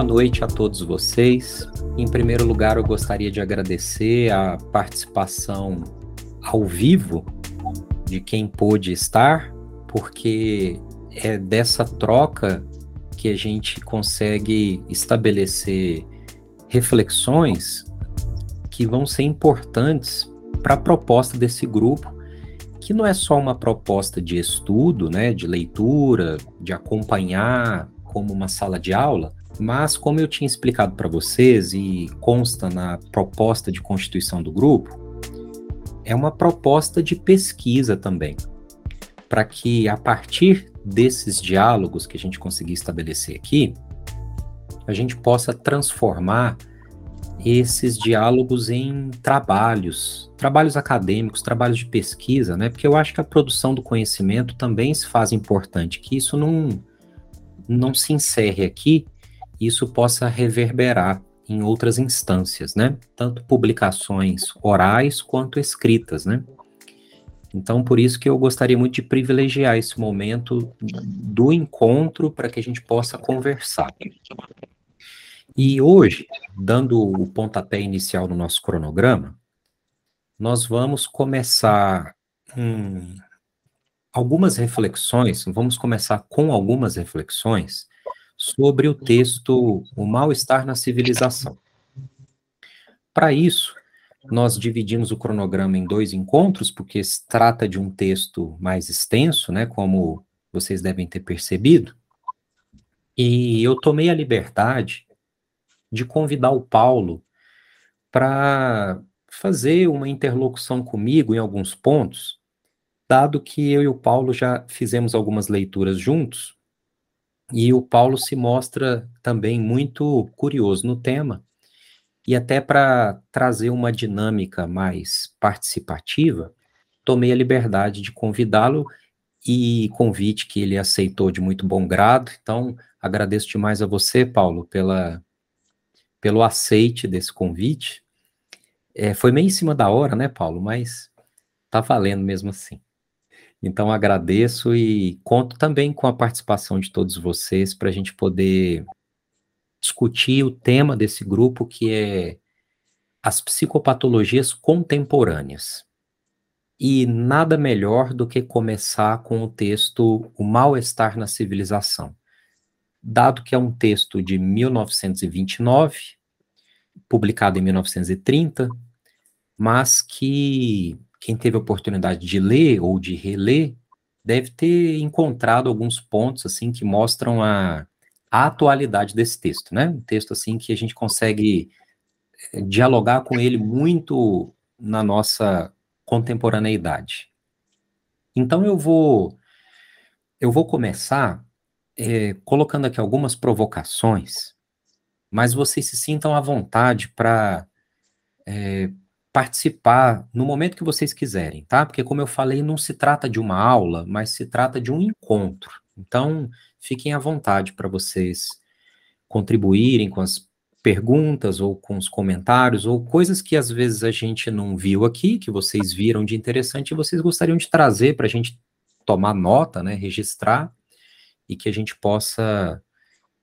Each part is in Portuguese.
Boa noite a todos vocês. Em primeiro lugar, eu gostaria de agradecer a participação ao vivo de quem pôde estar, porque é dessa troca que a gente consegue estabelecer reflexões que vão ser importantes para a proposta desse grupo, que não é só uma proposta de estudo, né, de leitura, de acompanhar como uma sala de aula, mas como eu tinha explicado para vocês e consta na proposta de constituição do grupo, é uma proposta de pesquisa também, para que a partir desses diálogos que a gente conseguir estabelecer aqui, a gente possa transformar esses diálogos em trabalhos, trabalhos acadêmicos, trabalhos de pesquisa, né? Porque eu acho que a produção do conhecimento também se faz importante, que isso não, não se encerre aqui, isso possa reverberar em outras instâncias, né? Tanto publicações orais quanto escritas, né? Então, por isso que eu gostaria muito de privilegiar esse momento do encontro para que a gente possa conversar. E hoje, dando o pontapé inicial no nosso cronograma, nós vamos começar hum, algumas reflexões, vamos começar com algumas reflexões sobre o texto O Mal-Estar na Civilização. Para isso, nós dividimos o cronograma em dois encontros, porque se trata de um texto mais extenso, né, como vocês devem ter percebido, e eu tomei a liberdade de convidar o Paulo para fazer uma interlocução comigo em alguns pontos, dado que eu e o Paulo já fizemos algumas leituras juntos, e o Paulo se mostra também muito curioso no tema, e até para trazer uma dinâmica mais participativa, tomei a liberdade de convidá-lo e convite que ele aceitou de muito bom grado. Então, agradeço demais a você, Paulo, pela, pelo aceite desse convite. É, foi meio em cima da hora, né, Paulo? Mas tá valendo mesmo assim. Então agradeço e conto também com a participação de todos vocês para a gente poder discutir o tema desse grupo que é as psicopatologias contemporâneas. E nada melhor do que começar com o texto O Mal-Estar na Civilização. Dado que é um texto de 1929, publicado em 1930, mas que quem teve a oportunidade de ler ou de reler deve ter encontrado alguns pontos assim que mostram a, a atualidade desse texto, né? Um texto assim que a gente consegue eh, dialogar com ele muito na nossa contemporaneidade. Então eu vou eu vou começar é, colocando aqui algumas provocações, mas vocês se sintam à vontade para é, participar no momento que vocês quiserem, tá? Porque, como eu falei, não se trata de uma aula, mas se trata de um encontro. Então, fiquem à vontade para vocês contribuírem com as perguntas ou com os comentários ou coisas que às vezes a gente não viu aqui, que vocês viram de interessante e vocês gostariam de trazer para a gente tomar nota, né, registrar e que a gente possa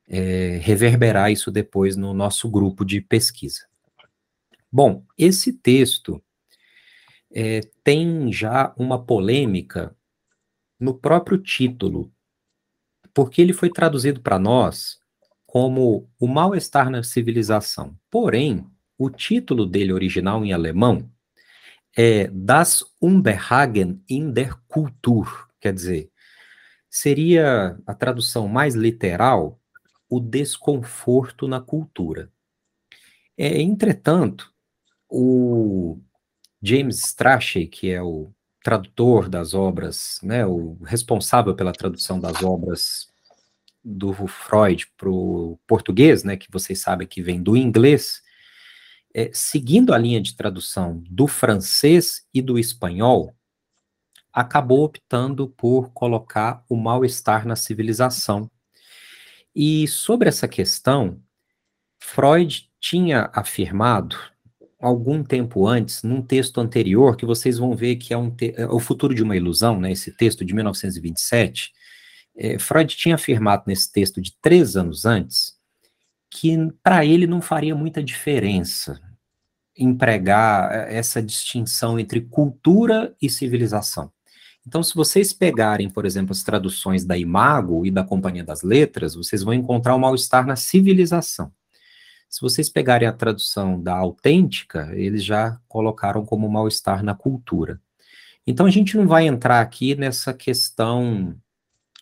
é, reverberar isso depois no nosso grupo de pesquisa. Bom, esse texto é, tem já uma polêmica no próprio título, porque ele foi traduzido para nós como O Mal-Estar na Civilização. Porém, o título dele original em alemão é Das Unbehagen in der Kultur, quer dizer, seria a tradução mais literal, o desconforto na cultura. É, entretanto, o James Strachey, que é o tradutor das obras, né, o responsável pela tradução das obras do Freud para o português, né, que vocês sabem que vem do inglês, é, seguindo a linha de tradução do francês e do espanhol, acabou optando por colocar o mal-estar na civilização. E sobre essa questão, Freud tinha afirmado algum tempo antes, num texto anterior, que vocês vão ver que é, um é o futuro de uma ilusão, né, esse texto de 1927, é, Freud tinha afirmado nesse texto de três anos antes que para ele não faria muita diferença empregar eh, essa distinção entre cultura e civilização. Então, se vocês pegarem, por exemplo, as traduções da Imago e da Companhia das Letras, vocês vão encontrar o mal-estar na civilização. Se vocês pegarem a tradução da Autêntica, eles já colocaram como mal-estar na cultura. Então, a gente não vai entrar aqui nessa questão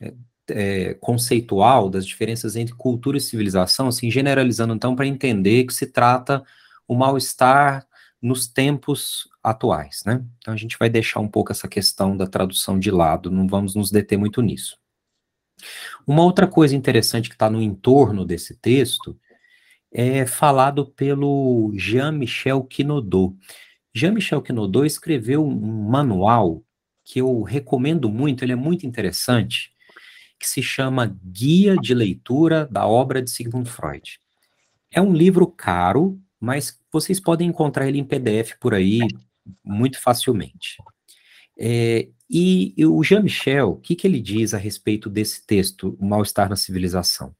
é, é, conceitual das diferenças entre cultura e civilização, assim, generalizando então para entender que se trata o mal-estar nos tempos atuais, né? Então a gente vai deixar um pouco essa questão da tradução de lado, não vamos nos deter muito nisso. Uma outra coisa interessante que está no entorno desse texto é falado pelo Jean-Michel Quinodot. Jean-Michel Quinodot escreveu um manual que eu recomendo muito, ele é muito interessante, que se chama Guia de Leitura da Obra de Sigmund Freud. É um livro caro, mas vocês podem encontrar ele em PDF por aí muito facilmente. É, e, e, o Jean-Michel, o que, que ele diz a respeito desse texto, O Mal-Estar na Civilização?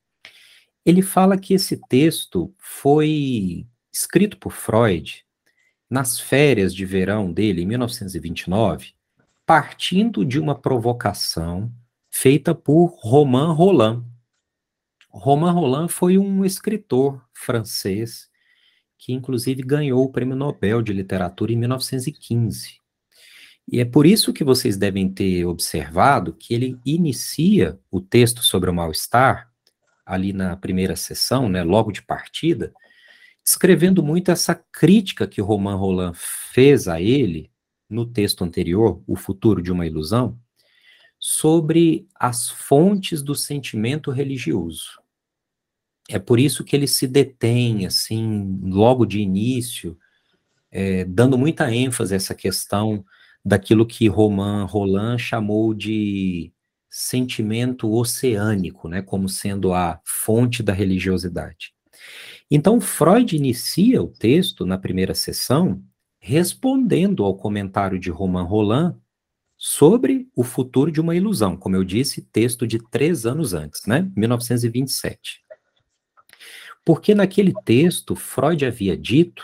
Ele fala que esse texto foi escrito por Freud nas férias de verão dele, em 1929, partindo de uma provocação feita por Romain Roland. Romain Roland foi um escritor francês que inclusive ganhou o Prêmio Nobel de Literatura em 1915. E é por isso que vocês devem ter observado que ele inicia o texto sobre o mal-estar, ali na primeira sessão, né, logo de partida, escrevendo muito essa crítica que Romain Roland fez a ele no texto anterior, O Futuro de uma Ilusão, sobre as fontes do sentimento religioso. É por isso que ele se detém, assim, logo de início, é, dando muita ênfase a essa questão daquilo que Roman Roland chamou de sentimento oceânico, né, como sendo a fonte da religiosidade. Então, Freud inicia o texto na primeira sessão respondendo ao comentário de Roman Roland sobre o futuro de uma ilusão, como eu disse, texto de três anos antes, né? 1927. Porque naquele texto, Freud havia dito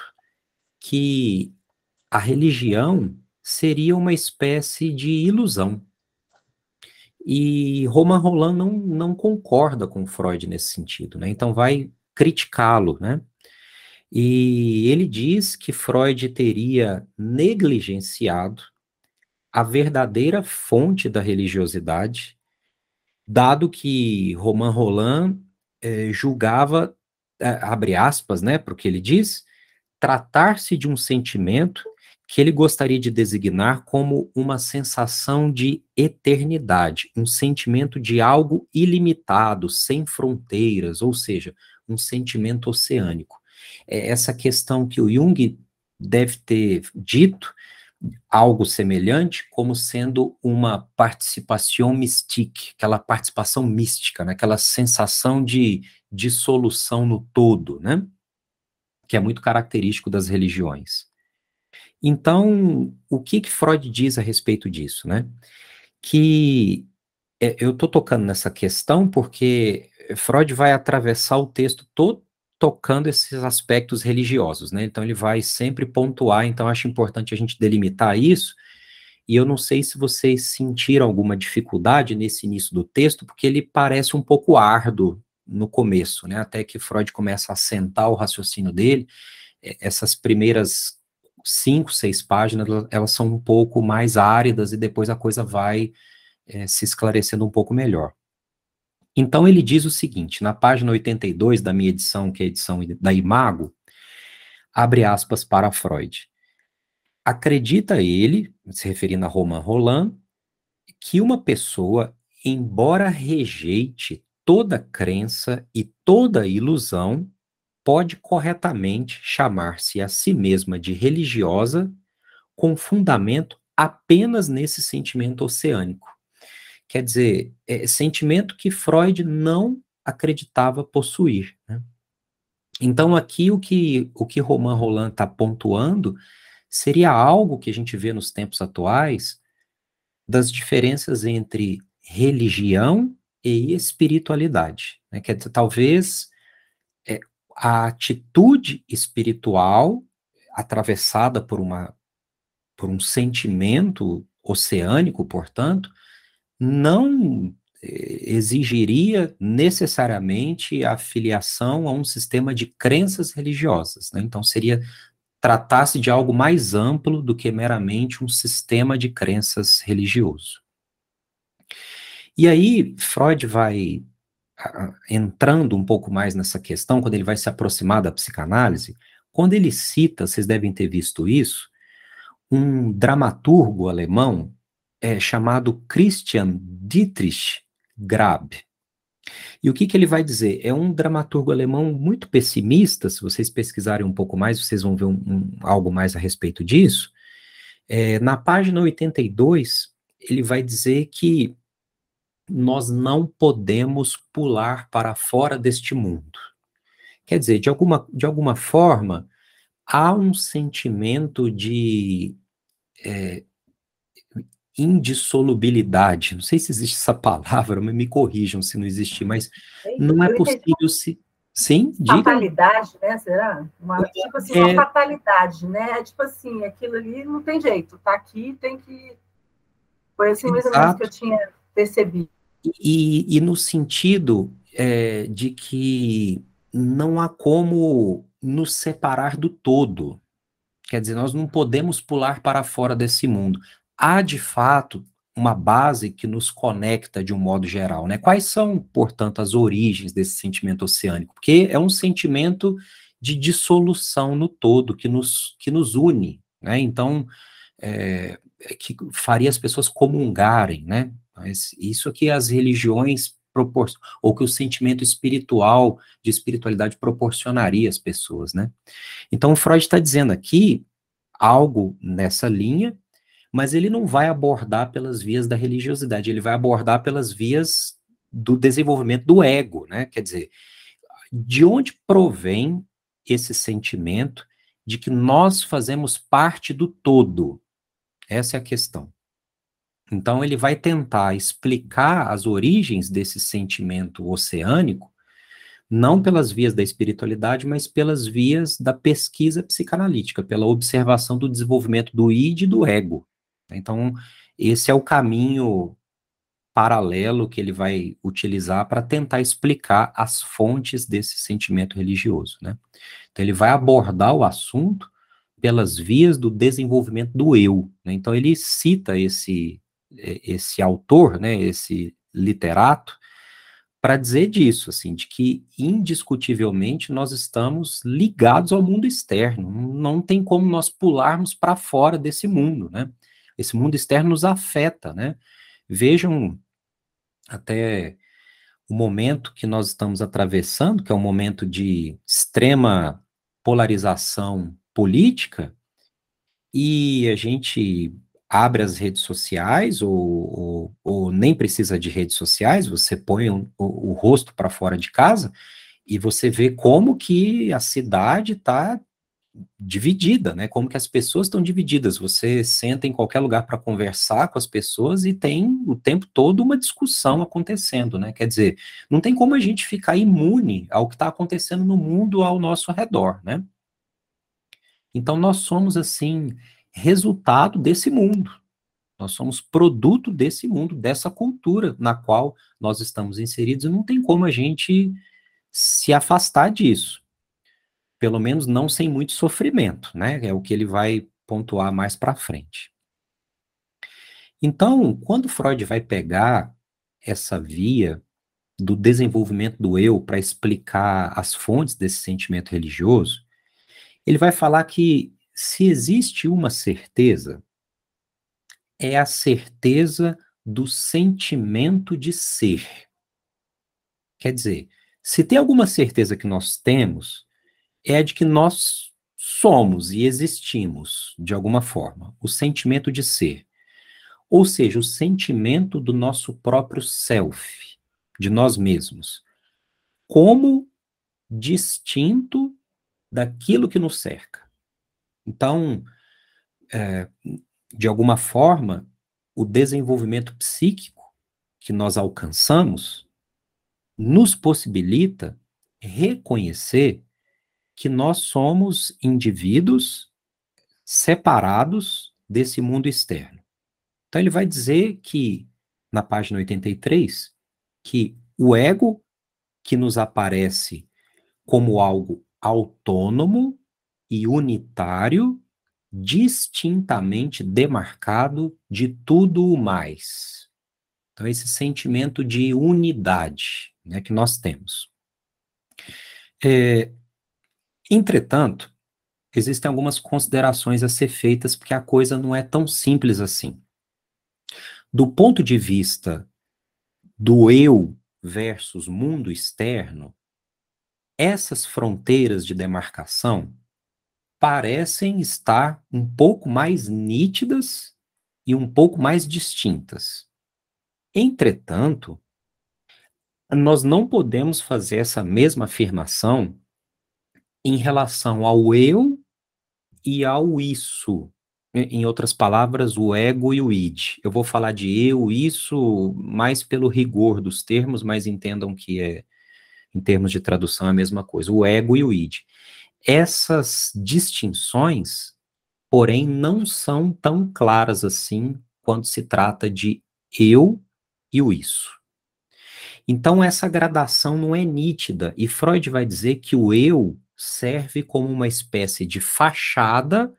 que a religião seria uma espécie de ilusão. E Roman Roland não, não concorda com Freud nesse sentido, né? Então vai criticá-lo, né? E ele diz que Freud teria negligenciado a verdadeira fonte da religiosidade, dado que Romain Roland eh, julgava, eh, abre aspas, né, porque ele diz, tratar-se de um sentimento que ele gostaria de designar como uma sensação de eternidade, um sentimento de algo ilimitado, sem fronteiras, ou seja, um sentimento oceânico. É essa questão que o Jung deve ter dito algo semelhante como sendo uma participação mystique, aquela participação mística, né? aquela sensação de dissolução no todo, né? que é muito característico das religiões. Então, o que, que Freud diz a respeito disso? Né? Que é, eu estou tocando nessa questão porque Freud vai atravessar o texto todo tocando esses aspectos religiosos, né? Então ele vai sempre pontuar, então acho importante a gente delimitar isso. E eu não sei se vocês sentiram alguma dificuldade nesse início do texto, porque ele parece um pouco árduo no começo, né? Até que Freud começa a assentar o raciocínio dele, essas primeiras cinco, seis páginas, elas são um pouco mais áridas e depois a coisa vai é, se esclarecendo um pouco melhor. Então ele diz o seguinte, na página 82 da minha edição, que é a edição da Imago, abre aspas para Freud. Acredita ele, se referindo a Romain Roland, que uma pessoa, embora rejeite toda crença e toda ilusão, pode corretamente chamar-se a si mesma de religiosa com fundamento apenas nesse sentimento oceânico. Quer dizer, é sentimento que Freud não acreditava possuir. Né? Então, aqui o que, o que Romain Roland está pontuando seria algo que a gente vê nos tempos atuais das diferenças entre religião e espiritualidade. Né? Dizer, talvez a atitude espiritual atravessada por uma por um sentimento oceânico, portanto, não eh, exigiria necessariamente a filiação a um sistema de crenças religiosas. Né? Então, seria tratar-se de algo mais amplo do que meramente um sistema de crenças religioso. E aí, Freud vai entrando um pouco mais nessa questão, quando ele vai se aproximar da psicanálise, quando ele cita, vocês devem ter visto isso, um dramaturgo alemão é, chamado Christian Dietrich Grab. E o que, que ele vai dizer? É um dramaturgo alemão muito pessimista, se vocês pesquisarem um pouco mais, vocês vão ver um, um, algo mais a respeito disso. É, na página 82, ele vai dizer que nós não podemos pular para fora deste mundo. Quer dizer, de alguma, de alguma forma, há um sentimento de é, indissolubilidade. Não sei se existe essa palavra, mas me corrijam se não existir, mas não é possível se. Sim, diga. Fatalidade, né? Será? Uma, tipo assim, é... uma fatalidade, né? É tipo assim, aquilo ali não tem jeito, tá aqui, tem que. Foi assim mais ou menos que eu tinha percebido. E, e no sentido é, de que não há como nos separar do todo. Quer dizer, nós não podemos pular para fora desse mundo. Há, de fato, uma base que nos conecta de um modo geral, né? Quais são, portanto, as origens desse sentimento oceânico? Porque é um sentimento de dissolução no todo que nos, que nos une, né? Então, é, é que faria as pessoas comungarem, né? Mas isso que as religiões proporcionam, ou que o sentimento espiritual, de espiritualidade proporcionaria às pessoas, né? Então, Freud está dizendo aqui algo nessa linha, mas ele não vai abordar pelas vias da religiosidade, ele vai abordar pelas vias do desenvolvimento do ego, né? Quer dizer, de onde provém esse sentimento de que nós fazemos parte do todo? Essa é a questão. Então, ele vai tentar explicar as origens desse sentimento oceânico, não pelas vias da espiritualidade, mas pelas vias da pesquisa psicanalítica, pela observação do desenvolvimento do id e do ego. Então, esse é o caminho paralelo que ele vai utilizar para tentar explicar as fontes desse sentimento religioso, né? Então, ele vai abordar o assunto pelas vias do desenvolvimento do eu. Né? Então, ele cita esse esse autor, né, esse literato, para dizer disso, assim, de que indiscutivelmente nós estamos ligados ao mundo externo. Não tem como nós pularmos para fora desse mundo, né? Esse mundo externo nos afeta, né? Vejam até o momento que nós estamos atravessando, que é um momento de extrema polarização política, e a gente abre as redes sociais, ou, ou, ou nem precisa de redes sociais, você põe o, o rosto para fora de casa e você vê como que a cidade está dividida, né? Como que as pessoas estão divididas. Você senta em qualquer lugar para conversar com as pessoas e tem o tempo todo uma discussão acontecendo, né? Quer dizer, não tem como a gente ficar imune ao que está acontecendo no mundo ao nosso redor, né? Então nós somos assim resultado desse mundo. Nós somos produto desse mundo, dessa cultura na qual nós estamos inseridos, e não tem como a gente se afastar disso. Pelo menos não sem muito sofrimento, né? É o que ele vai pontuar mais para frente. Então, quando Freud vai pegar essa via do desenvolvimento do eu para explicar as fontes desse sentimento religioso, ele vai falar que se existe uma certeza, é a certeza do sentimento de ser. Quer dizer, se tem alguma certeza que nós temos, é a de que nós somos e existimos, de alguma forma, o sentimento de ser. Ou seja, o sentimento do nosso próprio self, de nós mesmos, como distinto daquilo que nos cerca. Então, é, de alguma forma, o desenvolvimento psíquico que nós alcançamos nos possibilita reconhecer que nós somos indivíduos separados desse mundo externo. Então ele vai dizer que, na página 83, que o ego que nos aparece como algo autônomo e unitário, distintamente demarcado de tudo o mais. Então, esse sentimento de unidade né, que nós temos. É, entretanto, existem algumas considerações a ser feitas, porque a coisa não é tão simples assim. Do ponto de vista do eu versus mundo externo, essas fronteiras de demarcação parecem estar um pouco mais nítidas e um pouco mais distintas. Entretanto, nós não podemos fazer essa mesma afirmação em relação ao eu e ao isso. Em outras palavras, o ego e o id. Eu vou falar de eu, isso, mais pelo rigor dos termos, mas entendam que é, em termos de tradução, é a mesma coisa. O ego e o id. Essas distinções, porém, não são tão claras assim quando se trata de eu e o isso. Então, essa gradação não é nítida, e Freud vai dizer que o eu serve como uma espécie de fachada,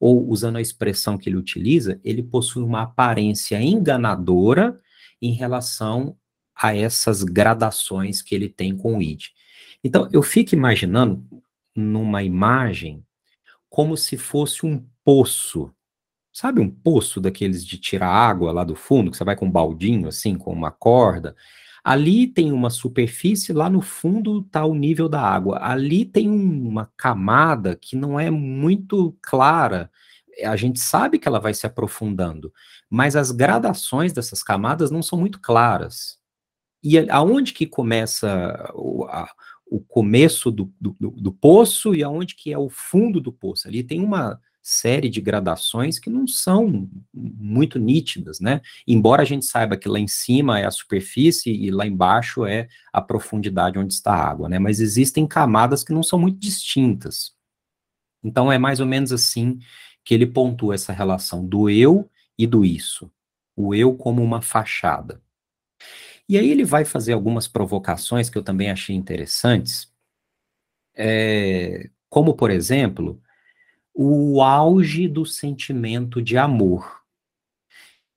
ou usando a expressão que ele utiliza, ele possui uma aparência enganadora em relação a essas gradações que ele tem com o id. Então, eu fico imaginando numa imagem como se fosse um poço. Sabe um poço daqueles de tirar água lá do fundo, que você vai com um baldinho, assim, com uma corda? Ali tem uma superfície, lá no fundo está o nível da água. Ali tem uma camada que não é muito clara. A gente sabe que ela vai se aprofundando, mas as gradações dessas camadas não são muito claras. E aonde que começa a, o começo do, do, do, poço e aonde que é o fundo do poço. Ali tem uma série de gradações que não são muito nítidas, né? Embora a gente saiba que lá em cima é a superfície e lá embaixo é a profundidade onde está a água, né? Mas existem camadas que não são muito distintas. Então é mais ou menos assim que ele pontua essa relação do eu e do isso. O eu como uma fachada. E aí ele vai fazer algumas provocações que eu também achei interessantes, é, como, por exemplo, o auge do sentimento de amor,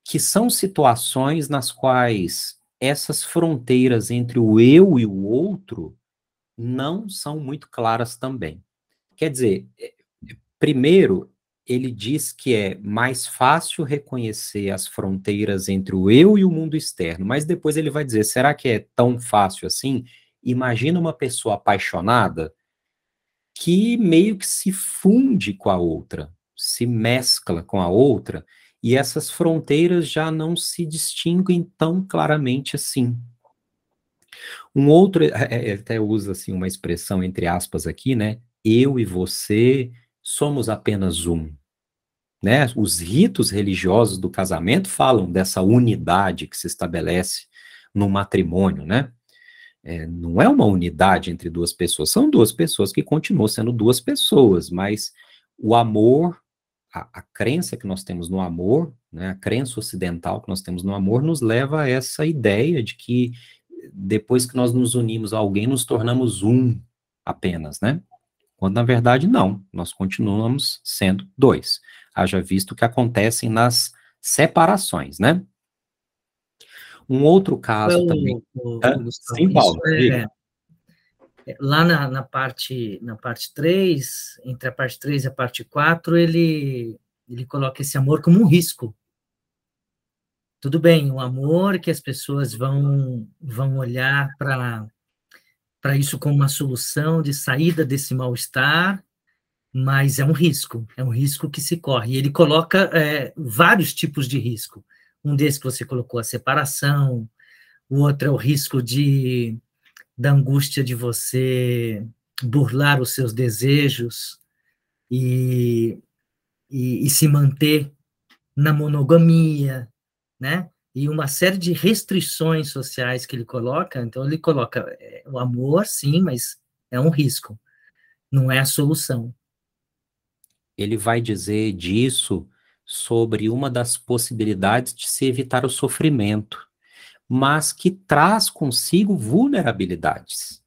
que são situações nas quais essas fronteiras entre o eu e o outro não são muito claras também. Quer dizer, é, primeiro, ele diz que é mais fácil reconhecer as fronteiras entre o eu e o mundo externo, mas depois ele vai dizer: será que é tão fácil assim? Imagina uma pessoa apaixonada que meio que se funde com a outra, se mescla com a outra, e essas fronteiras já não se distinguem tão claramente assim. Um outro, é, é, até usa assim uma expressão entre aspas aqui, né? Eu e você somos apenas um. Né? Os ritos religiosos do casamento falam dessa unidade que se estabelece no matrimônio, né? É, não é uma unidade entre duas pessoas, são duas pessoas que continuam sendo duas pessoas, mas o amor, a, a crença que nós temos no amor, né, a crença ocidental que nós temos no amor, nos leva a essa ideia de que depois que nós nos unimos a alguém, nos tornamos um apenas, né? Quando na verdade não, nós continuamos sendo dois. Haja visto que acontecem nas separações, né? Um outro caso então, também. O, o, Sim, Paulo. É, é, lá na, na, parte, na parte 3, entre a parte 3 e a parte 4, ele, ele coloca esse amor como um risco. Tudo bem, o amor que as pessoas vão, vão olhar para para isso como uma solução de saída desse mal-estar, mas é um risco, é um risco que se corre. E ele coloca é, vários tipos de risco. Um desses que você colocou, a separação, o outro é o risco de da angústia de você burlar os seus desejos e, e, e se manter na monogamia, né? e uma série de restrições sociais que ele coloca. Então, ele coloca é, o amor, sim, mas é um risco. não é a solução. Ele vai dizer disso sobre uma das possibilidades de se evitar o sofrimento, mas que traz consigo vulnerabilidades.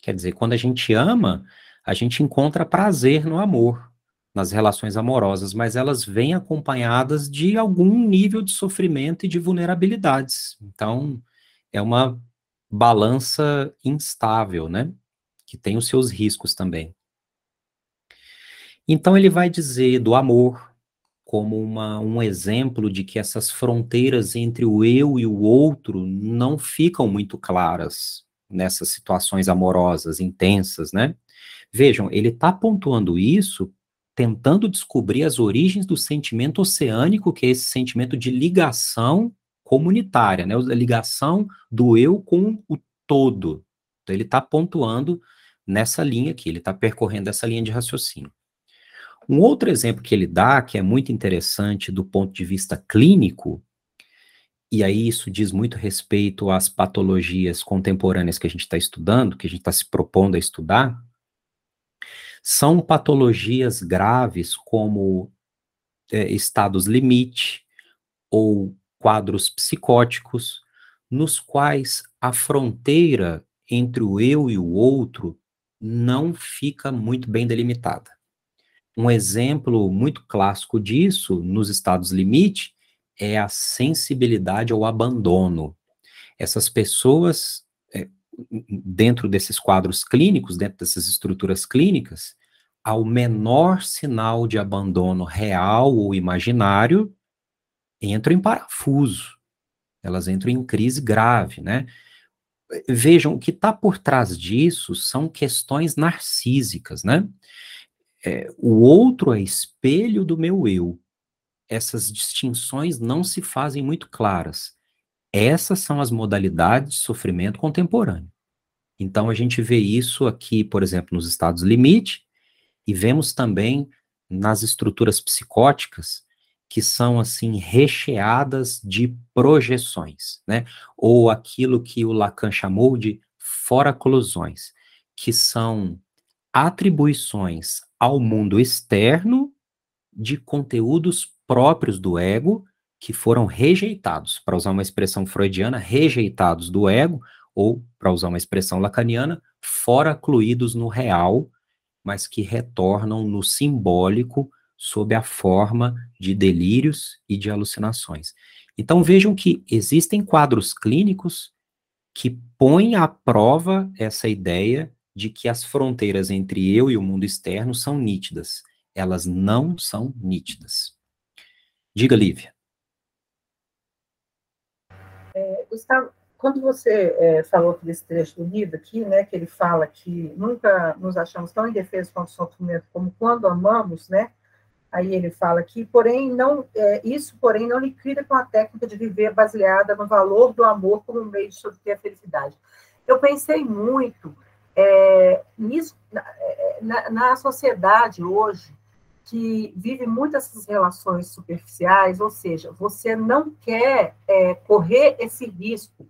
Quer dizer, quando a gente ama, a gente encontra prazer no amor, nas relações amorosas, mas elas vêm acompanhadas de algum nível de sofrimento e de vulnerabilidades. Então, é uma balança instável, né? Que tem os seus riscos também. Então, ele vai dizer do amor como uma, um exemplo de que essas fronteiras entre o eu e o outro não ficam muito claras nessas situações amorosas intensas, né? Vejam, ele está pontuando isso tentando descobrir as origens do sentimento oceânico, que é esse sentimento de ligação comunitária, né? A ligação do eu com o todo. Então, ele está pontuando nessa linha aqui, ele está percorrendo essa linha de raciocínio. Um outro exemplo que ele dá, que é muito interessante do ponto de vista clínico, e aí isso diz muito respeito às patologias contemporâneas que a gente está estudando, que a gente está se propondo a estudar, são patologias graves como é, estados limite ou quadros psicóticos, nos quais a fronteira entre o eu e o outro não fica muito bem delimitada. Um exemplo muito clássico disso, nos estados limite, é a sensibilidade ao abandono. Essas pessoas, é, dentro desses quadros clínicos, dentro dessas estruturas clínicas, ao menor sinal de abandono real ou imaginário, entram em parafuso. Elas entram em crise grave, né? Vejam, o que está por trás disso são questões narcísicas, né? É, o outro é espelho do meu eu. Essas distinções não se fazem muito claras. Essas são as modalidades de sofrimento contemporâneo. Então a gente vê isso aqui, por exemplo, nos estados limite, e vemos também nas estruturas psicóticas que são assim recheadas de projeções, né? Ou aquilo que o Lacan chamou de fora-colusões, que são atribuições ao mundo externo de conteúdos próprios do ego que foram rejeitados, para usar uma expressão freudiana, rejeitados do ego, ou, para usar uma expressão lacaniana, fora cluídos no real, mas que retornam no simbólico sob a forma de delírios e de alucinações. Então vejam que existem quadros clínicos que põem à prova essa ideia de que as fronteiras entre eu e o mundo externo são nítidas. Elas não são nítidas. Diga, Lívia. É, Gustavo, quando você é, falou desse trecho do livro aqui, né, que ele fala que nunca nos achamos tão indefesos contra o sofrimento como quando amamos, né? Aí ele fala que, porém, não, é, isso, porém, não liquida com a técnica de viver baseada no valor do amor como meio de obter a felicidade. Eu pensei muito é, nisso, é, na, na, sociedade hoje, que vive muitas essas relações superficiais, ou seja, você não quer é, correr esse risco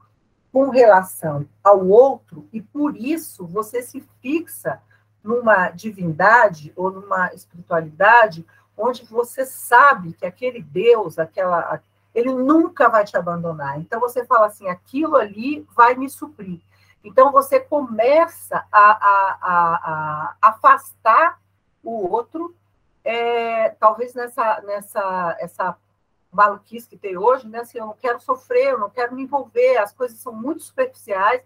com relação ao outro, e por isso você se fixa numa divindade ou numa espiritualidade onde você sabe que aquele Deus, aquela, ele nunca vai te abandonar. Então você fala assim, aquilo ali vai me suprir. Então, você começa a, a, a, a afastar o outro, é, talvez nessa, nessa essa maluquice que tem hoje, né? Assim, eu não quero sofrer, eu não quero me envolver, as coisas são muito superficiais.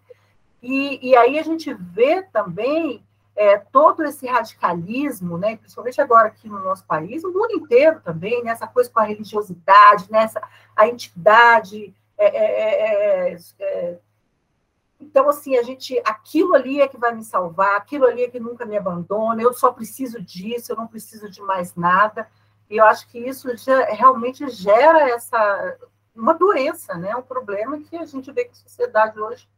E, e aí a gente vê também é, todo esse radicalismo, né, principalmente agora aqui no nosso país, o mundo inteiro também, nessa né, coisa com a religiosidade, nessa a entidade é, é, é, é então, assim, a gente, aquilo ali é que vai me salvar, aquilo ali é que nunca me abandona, eu só preciso disso, eu não preciso de mais nada. E eu acho que isso já, realmente gera essa uma doença, né? Um problema que a gente vê que a sociedade hoje.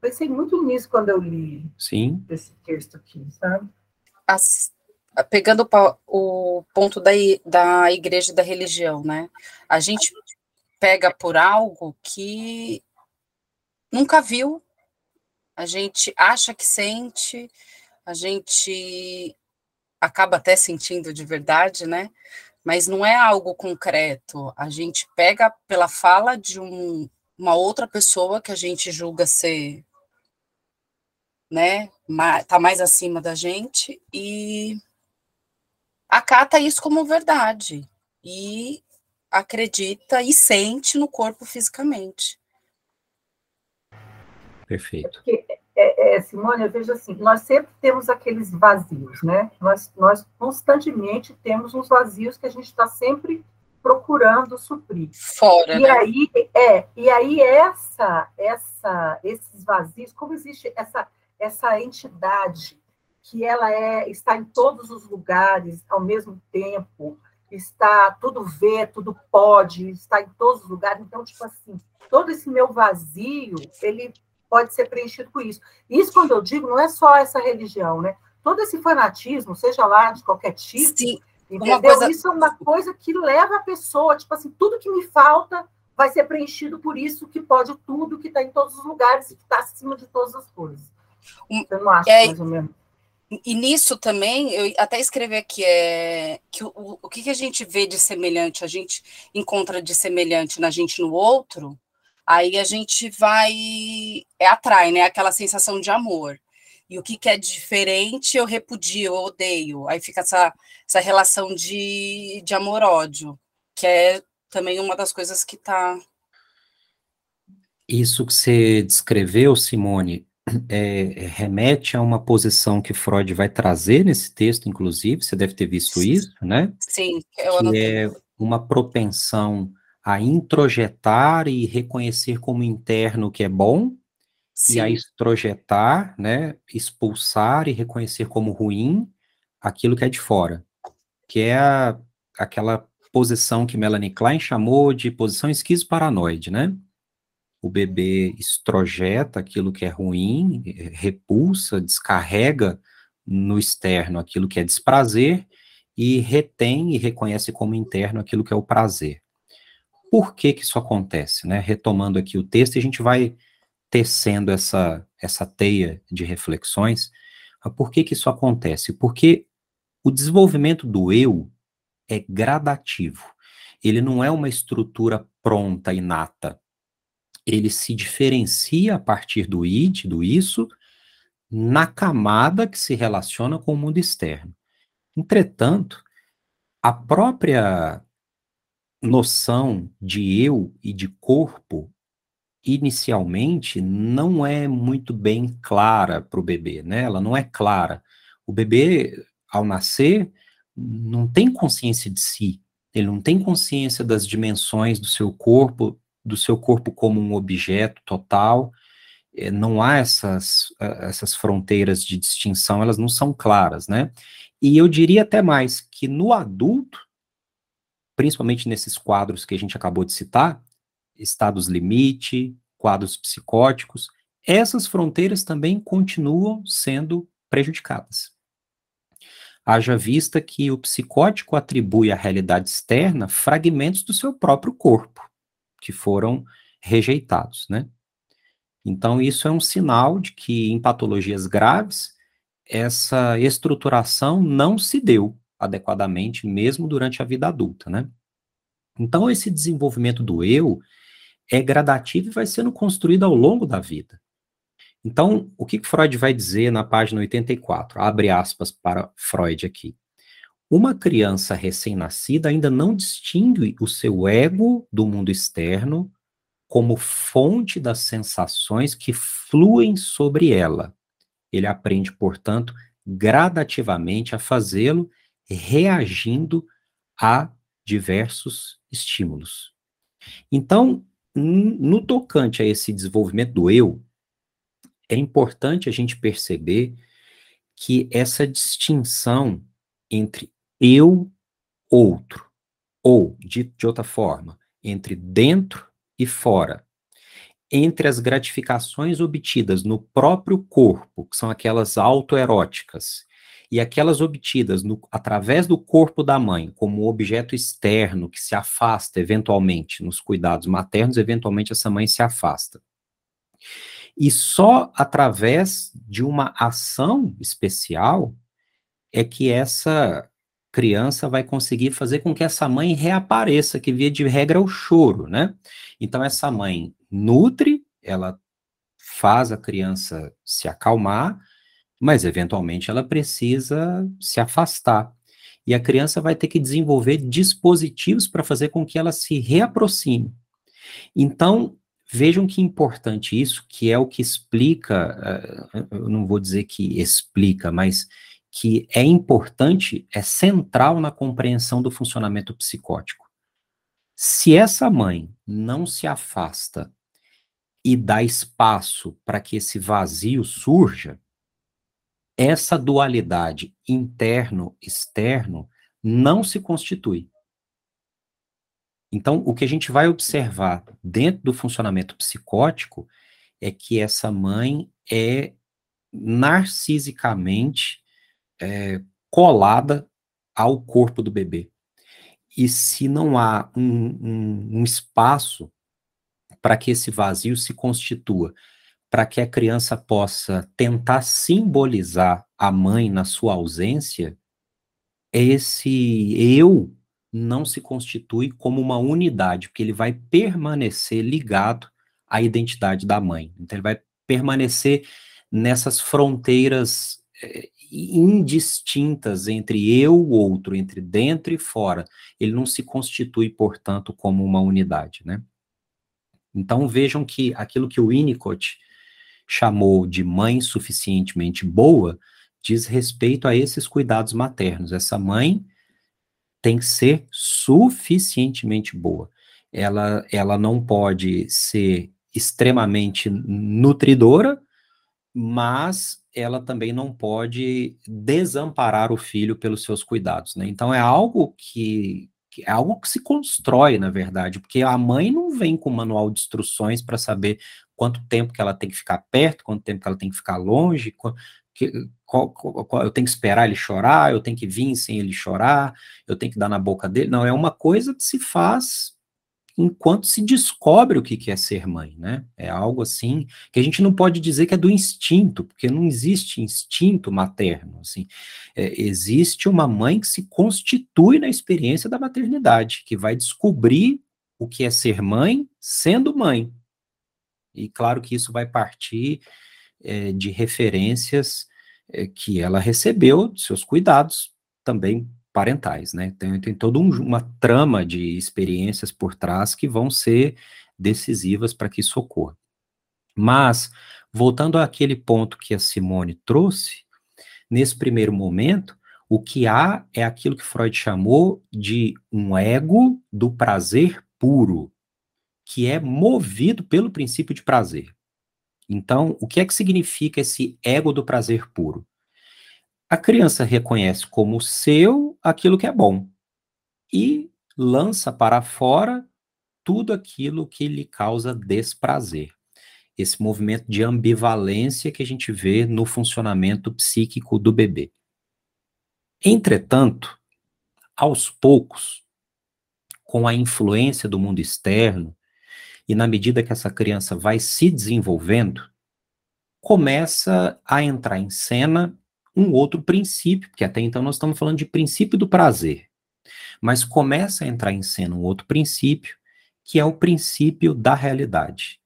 Pensei muito nisso quando eu li Sim. esse texto aqui, sabe? As, pegando o ponto da, da igreja e da religião, né? A gente pega por algo que nunca viu, a gente acha que sente, a gente acaba até sentindo de verdade, né? Mas não é algo concreto. A gente pega pela fala de um, uma outra pessoa que a gente julga ser, né, tá mais acima da gente e acata isso como verdade e acredita e sente no corpo fisicamente. Perfeito. É porque, é, é, Simone, eu vejo assim, nós sempre temos aqueles vazios, né? Nós, nós constantemente temos uns vazios que a gente está sempre procurando suprir. Fora, e né? aí é, e aí essa, essa, esses vazios, como existe essa essa entidade que ela é está em todos os lugares ao mesmo tempo, está tudo vê, tudo pode, está em todos os lugares. Então, tipo assim, todo esse meu vazio, ele pode ser preenchido com isso. Isso, quando eu digo, não é só essa religião, né? Todo esse fanatismo, seja lá de qualquer tipo, Sim. entendeu? Coisa... Isso é uma coisa que leva a pessoa, tipo assim, tudo que me falta vai ser preenchido por isso que pode tudo, que está em todos os lugares e que está acima de todas as coisas. Você não acha é, mais ou menos? E nisso também, eu até escrevi aqui, é, que o, o que, que a gente vê de semelhante, a gente encontra de semelhante na gente no outro, aí a gente vai, é atrai, né, aquela sensação de amor. E o que, que é diferente, eu repudio, eu odeio. Aí fica essa, essa relação de, de amor-ódio, que é também uma das coisas que está... Isso que você descreveu, Simone, é, remete a uma posição que Freud vai trazer nesse texto, inclusive, você deve ter visto isso, né? Sim, eu que é uma propensão a introjetar e reconhecer como interno o que é bom, Sim. e a extrojetar, né, expulsar e reconhecer como ruim aquilo que é de fora, que é a, aquela posição que Melanie Klein chamou de posição esquizo-paranoide, né? O bebê estrojeta aquilo que é ruim, repulsa, descarrega no externo aquilo que é desprazer e retém e reconhece como interno aquilo que é o prazer. Por que que isso acontece? Né? Retomando aqui o texto, a gente vai tecendo essa, essa teia de reflexões. Por que que isso acontece? Porque o desenvolvimento do eu é gradativo. Ele não é uma estrutura pronta, inata. Ele se diferencia a partir do id, do isso, na camada que se relaciona com o mundo externo. Entretanto, a própria noção de eu e de corpo, inicialmente, não é muito bem clara para o bebê, né? Ela não é clara. O bebê, ao nascer, não tem consciência de si, ele não tem consciência das dimensões do seu corpo, do seu corpo como um objeto total, eh, não há essas, essas fronteiras de distinção, elas não são claras, né? E eu diria até mais que no adulto, principalmente nesses quadros que a gente acabou de citar, estados limite, quadros psicóticos, essas fronteiras também continuam sendo prejudicadas. Haja vista que o psicótico atribui à realidade externa fragmentos do seu próprio corpo, que foram rejeitados, né? Então, isso é um sinal de que em patologias graves, essa estruturação não se deu adequadamente, mesmo durante a vida adulta, né? Então, esse desenvolvimento do eu é gradativo e vai sendo construído ao longo da vida. Então, o que Freud vai dizer na página 84? Abre aspas para Freud aqui. Uma criança recém-nascida ainda não distingue o seu ego do mundo externo como fonte das sensações que fluem sobre ela. Ele aprende, portanto, gradativamente a fazê-lo reagindo a diversos estímulos. Então, no tocante a esse desenvolvimento do eu, é importante a gente perceber que essa distinção entre eu, outro, ou, de, de outra forma, entre dentro e fora, entre as gratificações obtidas no próprio corpo, que são aquelas autoeróticas, e aquelas obtidas no, através do corpo da mãe, como objeto externo que se afasta eventualmente nos cuidados maternos, eventualmente essa mãe se afasta. E só através de uma ação especial é que essa criança vai conseguir fazer com que essa mãe reapareça, que via de regra é o choro, né? Então essa mãe nutre, ela faz a criança se acalmar, mas eventualmente ela precisa se afastar. E a criança vai ter que desenvolver dispositivos para fazer com que ela se reaproxime. Então, vejam que importante isso, que é o que explica, eh, eu não vou dizer que explica, mas que é importante, é central na compreensão do funcionamento psicótico. Se essa mãe não se afasta e dá espaço para que esse vazio surja, essa dualidade interno-externo não se constitui. Então, o que a gente vai observar dentro do funcionamento psicótico é que essa mãe é narcisicamente é, colada ao corpo do bebê. E se não há um, um, um espaço para que esse vazio se constitua, para que a criança possa tentar simbolizar a mãe na sua ausência, esse eu não se constitui como uma unidade, porque ele vai permanecer ligado à identidade da mãe. Então, ele vai permanecer nessas fronteiras é, indistintas entre eu o outro, entre dentro e fora. Ele não se constitui, portanto, como uma unidade, né? Então vejam que aquilo que o Winnicott chamou de mãe suficientemente boa diz respeito a esses cuidados maternos. Essa mãe tem que ser suficientemente boa. Ela, ela não pode ser extremamente nutridora, mas ela também não pode desamparar o filho pelos seus cuidados, né? Então é algo que, é algo que se constrói, na verdade, porque a mãe não vem com manual de instruções para saber quanto tempo que ela tem que ficar perto, quanto tempo que ela tem que ficar longe, que, qual, qual, eu tenho que esperar ele chorar, eu tenho que vir sem ele chorar, eu tenho que dar na boca dele. Não, é uma coisa que se faz enquanto se descobre o que é ser mãe, né? É algo assim que a gente não pode dizer que é do instinto, porque não existe instinto materno, assim. É, existe uma mãe que se constitui na experiência da maternidade, que vai descobrir o que é ser mãe sendo mãe. E claro que isso vai partir é, de referências é, que ela recebeu, de seus cuidados, também parentais, né? Tem, tem toda um, uma trama de experiências por trás que vão ser decisivas para que isso ocorra. Mas, voltando àquele ponto que a Simone trouxe, nesse primeiro momento, o que há é aquilo que Freud chamou de um ego do prazer puro, que é movido pelo princípio de prazer. Então, o que é que significa esse ego do prazer puro? A criança reconhece como seu aquilo que é bom e lança para fora tudo aquilo que lhe causa desprazer. Esse movimento de ambivalência que a gente vê no funcionamento psíquico do bebê. Entretanto, aos poucos, com a influência do mundo externo, e na medida que essa criança vai se desenvolvendo, começa a entrar em cena um outro princípio, porque até então nós estamos falando de princípio do prazer. Mas começa a entrar em cena um outro princípio, que é o princípio da realidade.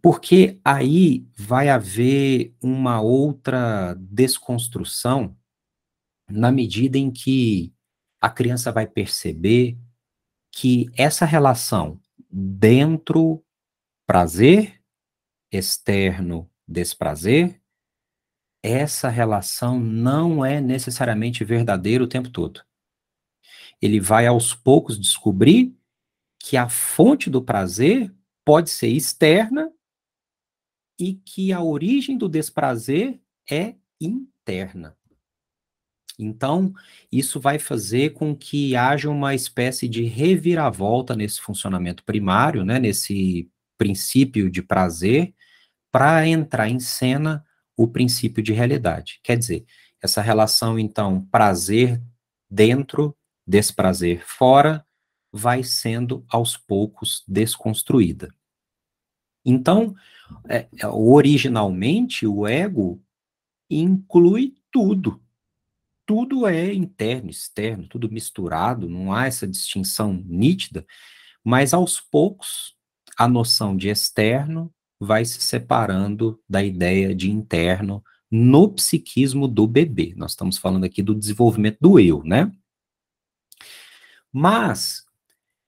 Porque aí vai haver uma outra desconstrução na medida em que a criança vai perceber que essa relação dentro prazer, externo desprazer, essa relação não é necessariamente verdadeira o tempo todo. Ele vai aos poucos descobrir que a fonte do prazer pode ser externa e que a origem do desprazer é interna. Então, isso vai fazer com que haja uma espécie de reviravolta nesse funcionamento primário, né, nesse princípio de prazer, para entrar em cena o princípio de realidade. Quer dizer, essa relação, então, prazer dentro, desprazer fora, vai sendo aos poucos desconstruída. Então, é, é, originalmente, o ego inclui tudo. Tudo é interno, externo, tudo misturado, não há essa distinção nítida, mas aos poucos a noção de externo vai se separando da ideia de interno no psiquismo do bebê. Nós estamos falando aqui do desenvolvimento do eu, né? Mas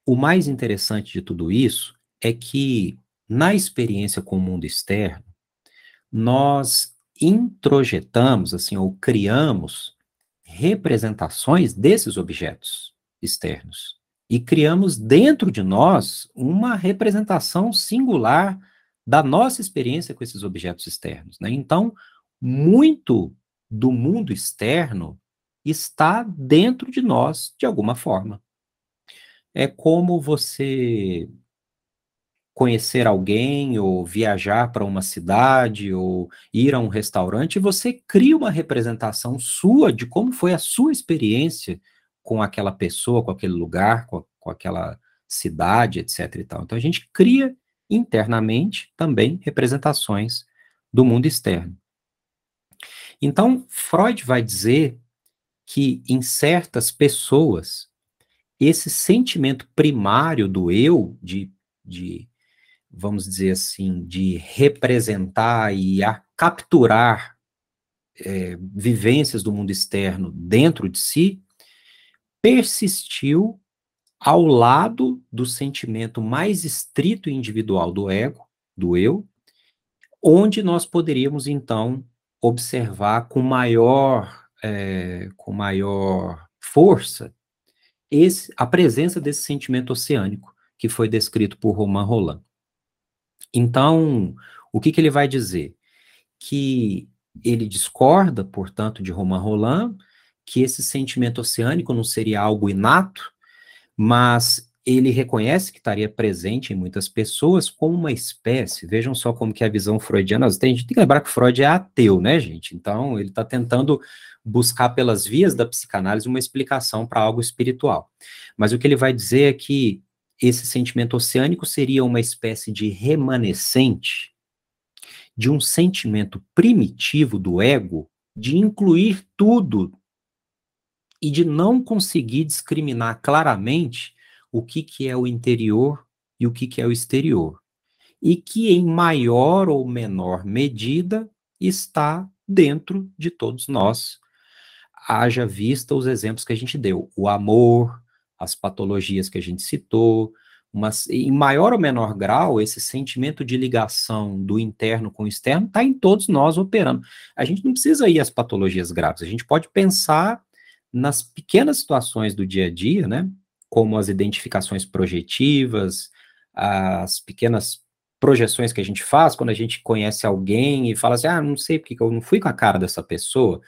o mais interessante de tudo isso é que na experiência com o mundo externo, nós introjetamos, assim, ou criamos representações desses objetos externos. E criamos dentro de nós uma representação singular da nossa experiência com esses objetos externos. Né? Então, muito do mundo externo está dentro de nós de alguma forma. É como você conhecer alguém ou viajar para uma cidade ou ir a um restaurante, você cria uma representação sua de como foi a sua experiência com aquela pessoa, com aquele lugar, com, com aquela cidade, etc. E tal. Então a gente cria internamente também representações do mundo externo. Então Freud vai dizer que em certas pessoas esse sentimento primário do eu, de, de vamos dizer assim, de representar e a capturar é, vivências do mundo externo dentro de si, persistiu ao lado do sentimento mais estrito e individual do ego, do eu, onde nós poderíamos então observar com maior, é, com maior força esse, a presença desse sentimento oceânico que foi descrito por Romain Roland. Então, o que, que ele vai dizer? Que ele discorda, portanto, de Romain Roland, que esse sentimento oceânico não seria algo inato, mas ele reconhece que estaria presente em muitas pessoas como uma espécie. Vejam só como que é a visão freudiana. A gente tem que lembrar que Freud é ateu, né, gente? Então, ele está tentando buscar pelas vias da psicanálise uma explicação para algo espiritual. Mas o que ele vai dizer é que esse sentimento oceânico seria uma espécie de remanescente de um sentimento primitivo do ego de incluir tudo e de não conseguir discriminar claramente o que, que é o interior e o que, que é o exterior. E que, em maior ou menor medida, está dentro de todos nós. Haja vista os exemplos que a gente deu: o amor, as patologias que a gente citou, mas em maior ou menor grau, esse sentimento de ligação do interno com o externo está em todos nós operando. A gente não precisa ir às patologias graves, a gente pode pensar nas pequenas situações do dia a dia, né? Como as identificações projetivas, as pequenas projeções que a gente faz quando a gente conhece alguém e fala assim: ah, não sei porque eu não fui com a cara dessa pessoa,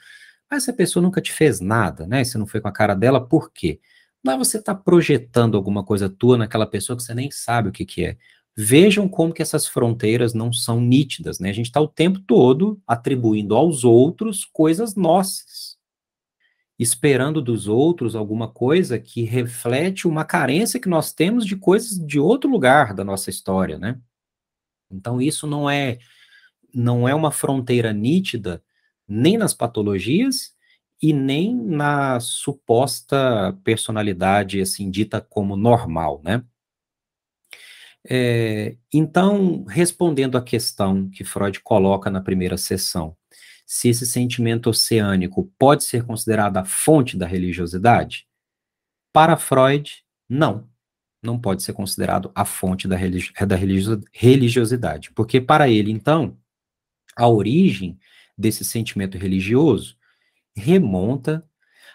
mas essa pessoa nunca te fez nada, né? Você não foi com a cara dela, por quê? Mas você está projetando alguma coisa tua naquela pessoa que você nem sabe o que, que é. Vejam como que essas fronteiras não são nítidas, né? A gente está o tempo todo atribuindo aos outros coisas nossas, esperando dos outros alguma coisa que reflete uma carência que nós temos de coisas de outro lugar da nossa história, né? Então isso não é não é uma fronteira nítida nem nas patologias e nem na suposta personalidade, assim, dita como normal, né? É, então, respondendo à questão que Freud coloca na primeira sessão, se esse sentimento oceânico pode ser considerado a fonte da religiosidade? Para Freud, não. Não pode ser considerado a fonte da, religi da religiosidade. Porque, para ele, então, a origem desse sentimento religioso remonta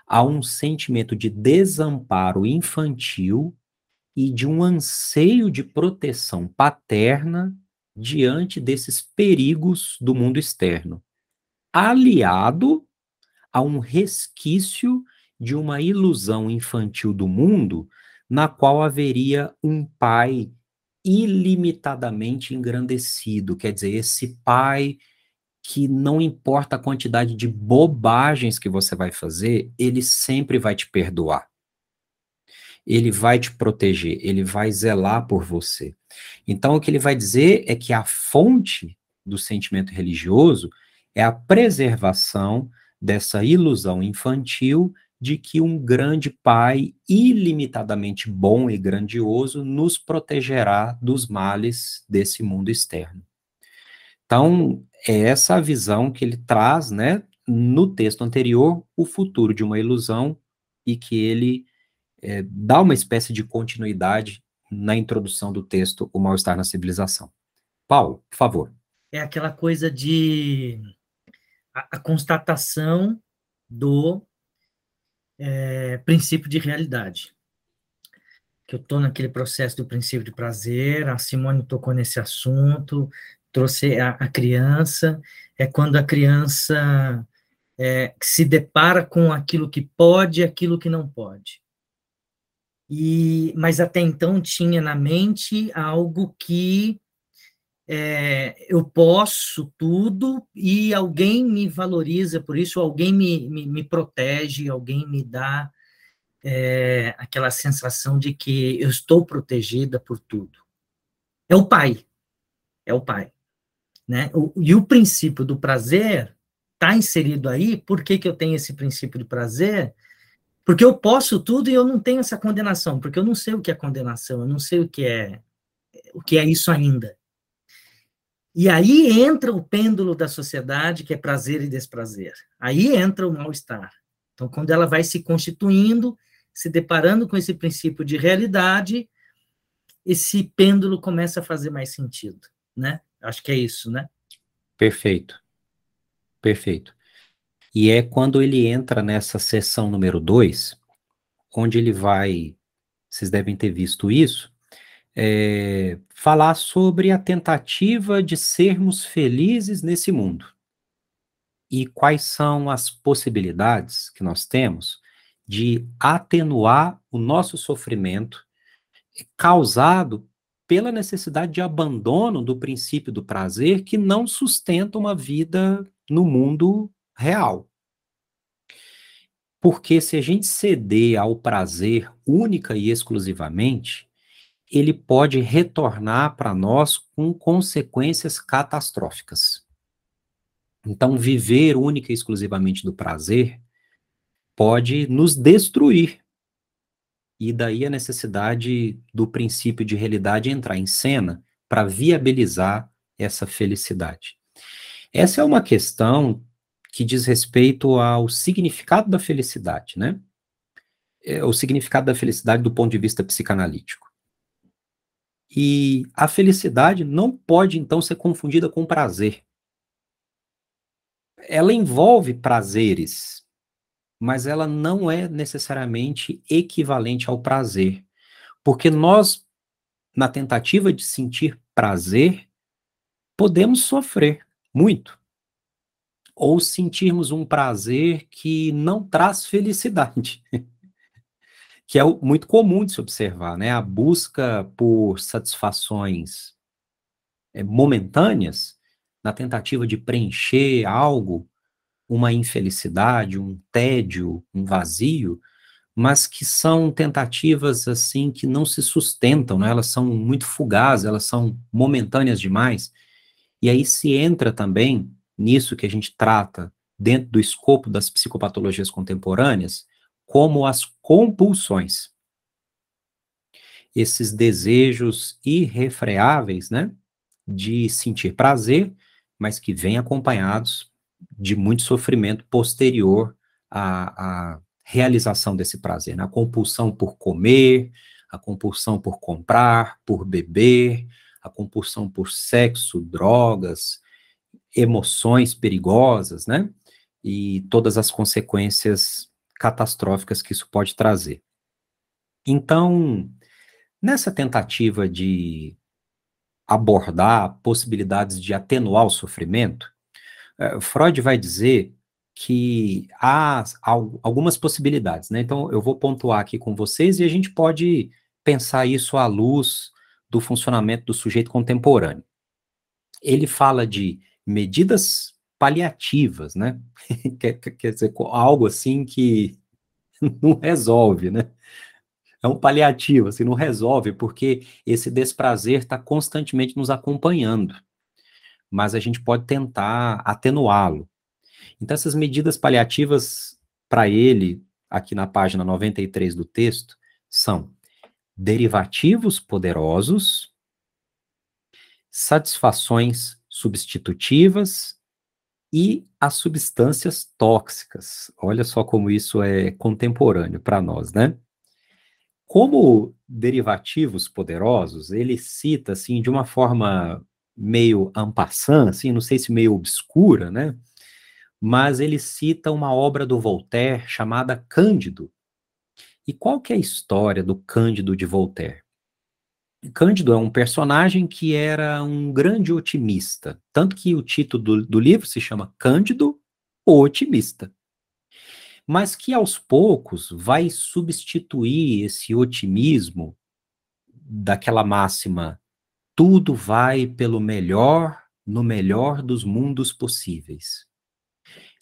a um sentimento de desamparo infantil e de um anseio de proteção paterna diante desses perigos do mundo externo, aliado a um resquício de uma ilusão infantil do mundo na qual haveria um pai ilimitadamente engrandecido, quer dizer, esse pai que não importa a quantidade de bobagens que você vai fazer, ele sempre vai te perdoar. ele vai te proteger, ele vai zelar por você. Então, o que ele vai dizer é que a fonte do sentimento religioso é a preservação dessa ilusão infantil de que um grande pai ilimitadamente bom e grandioso nos protegerá dos males desse mundo externo. Então, é essa a visão que ele traz, né, no texto anterior, o futuro de uma ilusão e que ele é, dá uma espécie de continuidade na introdução do texto O Mal-Estar na Civilização. Paulo, por favor. É aquela coisa de a, a constatação do é, princípio de realidade. Que eu estou naquele processo do princípio de prazer, a Simone tocou nesse assunto, trouxe a, a criança, é quando a criança é, se depara com aquilo que pode e aquilo que não pode. E, mas até então tinha na mente algo que é, eu posso tudo e alguém me valoriza por isso, alguém me, me, me protege, alguém me dá é, aquela sensação de que eu estou protegida por tudo. É o pai, é o pai. Né? O, e o princípio do prazer está inserido aí, por que, que eu tenho esse princípio do prazer? Porque eu posso tudo e eu não tenho essa condenação, porque eu não sei o que é condenação, eu não sei o que é o que é isso ainda. E aí entra o pêndulo da sociedade, que é prazer e desprazer. Aí entra o mal-estar. Então, quando ela vai se constituindo, se deparando com esse princípio de realidade, esse pêndulo começa a fazer mais sentido, né? Acho que é isso, né? Perfeito. Perfeito. E é quando ele entra nessa sessão número 2, onde ele vai, vocês devem ter visto isso, é, falar sobre a tentativa de sermos felizes nesse mundo. E quais são as possibilidades que nós temos de atenuar o nosso sofrimento causado pela necessidade de abandono do princípio do prazer que não sustenta uma vida no mundo real. Porque se a gente ceder ao prazer única e exclusivamente, ele pode retornar para nós com consequências catastróficas. Então, viver única e exclusivamente do prazer pode nos destruir. E daí a necessidade do princípio de realidade entrar em cena para viabilizar essa felicidade. Essa é uma questão que diz respeito ao significado da felicidade, né? É o significado da felicidade do ponto de vista psicanalítico. E a felicidade não pode, então, ser confundida com prazer. Ela envolve prazeres, mas ela não é necessariamente equivalente ao prazer. Porque nós, na tentativa de sentir prazer, podemos sofrer muito. Ou sentirmos um prazer que não traz felicidade. que é muito comum de se observar, né? A busca por satisfações é, momentâneas, na tentativa de preencher algo, uma infelicidade, um tédio, um vazio, mas que são tentativas assim que não se sustentam, né? Elas são muito fugazes, elas são momentâneas demais. E aí se entra também nisso que a gente trata dentro do escopo das psicopatologias contemporâneas, como as compulsões. Esses desejos irrefreáveis, né, de sentir prazer, mas que vêm acompanhados de muito sofrimento posterior à, à realização desse prazer, né? a compulsão por comer, a compulsão por comprar, por beber, a compulsão por sexo, drogas, emoções perigosas, né? E todas as consequências catastróficas que isso pode trazer. Então, nessa tentativa de abordar possibilidades de atenuar o sofrimento, Freud vai dizer que há algumas possibilidades, né? Então, eu vou pontuar aqui com vocês e a gente pode pensar isso à luz do funcionamento do sujeito contemporâneo. Ele fala de medidas paliativas, né? quer, quer dizer, algo assim que não resolve, né? é um paliativo, assim, não resolve, porque esse desprazer está constantemente nos acompanhando. Mas a gente pode tentar atenuá-lo. Então, essas medidas paliativas para ele, aqui na página 93 do texto, são derivativos poderosos, satisfações substitutivas e as substâncias tóxicas. Olha só como isso é contemporâneo para nós, né? Como derivativos poderosos, ele cita assim de uma forma meio ampassant, assim, não sei se meio obscura, né? Mas ele cita uma obra do Voltaire chamada Cândido. E qual que é a história do Cândido de Voltaire? Cândido é um personagem que era um grande otimista, tanto que o título do, do livro se chama Cândido, o Otimista. Mas que aos poucos vai substituir esse otimismo daquela máxima: tudo vai pelo melhor, no melhor dos mundos possíveis.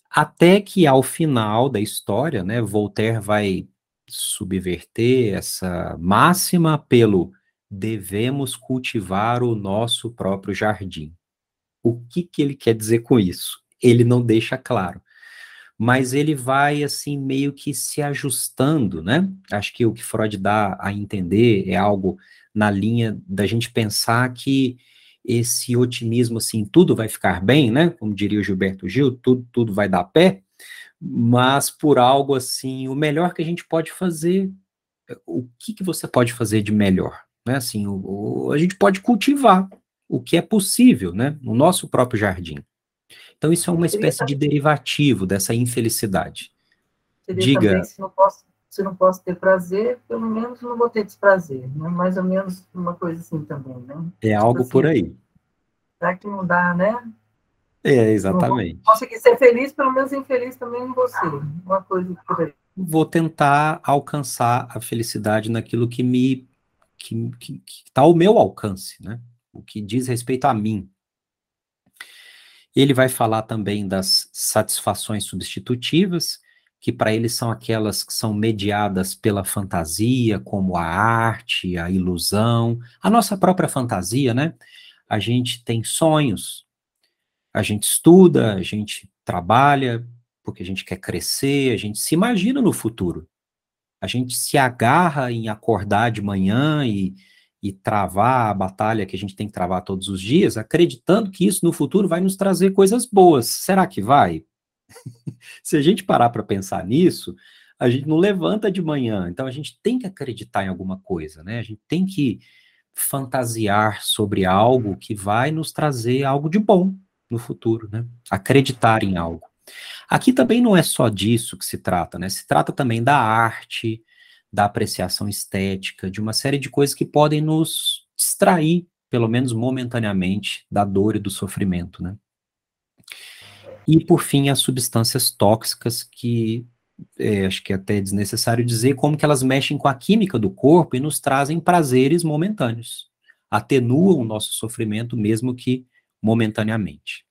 Até que ao final da história, né, Voltaire vai subverter essa máxima pelo devemos cultivar o nosso próprio jardim. O que, que ele quer dizer com isso? Ele não deixa claro. Mas ele vai, assim, meio que se ajustando, né? Acho que o que Freud dá a entender é algo na linha da gente pensar que esse otimismo, assim, tudo vai ficar bem, né? Como diria o Gilberto Gil, tudo, tudo vai dar pé, mas por algo assim, o melhor que a gente pode fazer, o que, que você pode fazer de melhor? Né? Assim, o, o, a gente pode cultivar o que é possível, né? No nosso próprio jardim. Então, isso é uma espécie de derivativo dessa infelicidade. Seria Diga. Também, se, não posso, se não posso ter prazer, pelo menos não vou ter desprazer. Né? Mais ou menos uma coisa assim também, né? É tipo algo assim, por aí. Será que não dá, né? É, exatamente. Não conseguir ser feliz, pelo menos infeliz também em você. Uma coisa por aí. Vou tentar alcançar a felicidade naquilo que me que está ao meu alcance, né? O que diz respeito a mim. Ele vai falar também das satisfações substitutivas, que para ele são aquelas que são mediadas pela fantasia, como a arte, a ilusão, a nossa própria fantasia, né? A gente tem sonhos, a gente estuda, a gente trabalha porque a gente quer crescer, a gente se imagina no futuro a gente se agarra em acordar de manhã e, e travar a batalha que a gente tem que travar todos os dias, acreditando que isso no futuro vai nos trazer coisas boas. Será que vai? Se a gente parar para pensar nisso, a gente não levanta de manhã. Então a gente tem que acreditar em alguma coisa, né? A gente tem que fantasiar sobre algo que vai nos trazer algo de bom no futuro, né? Acreditar em algo. Aqui também não é só disso que se trata, né? Se trata também da arte, da apreciação estética, de uma série de coisas que podem nos distrair, pelo menos momentaneamente, da dor e do sofrimento, né? E, por fim, as substâncias tóxicas que é, acho que é até desnecessário dizer como que elas mexem com a química do corpo e nos trazem prazeres momentâneos, atenuam o nosso sofrimento mesmo que momentaneamente.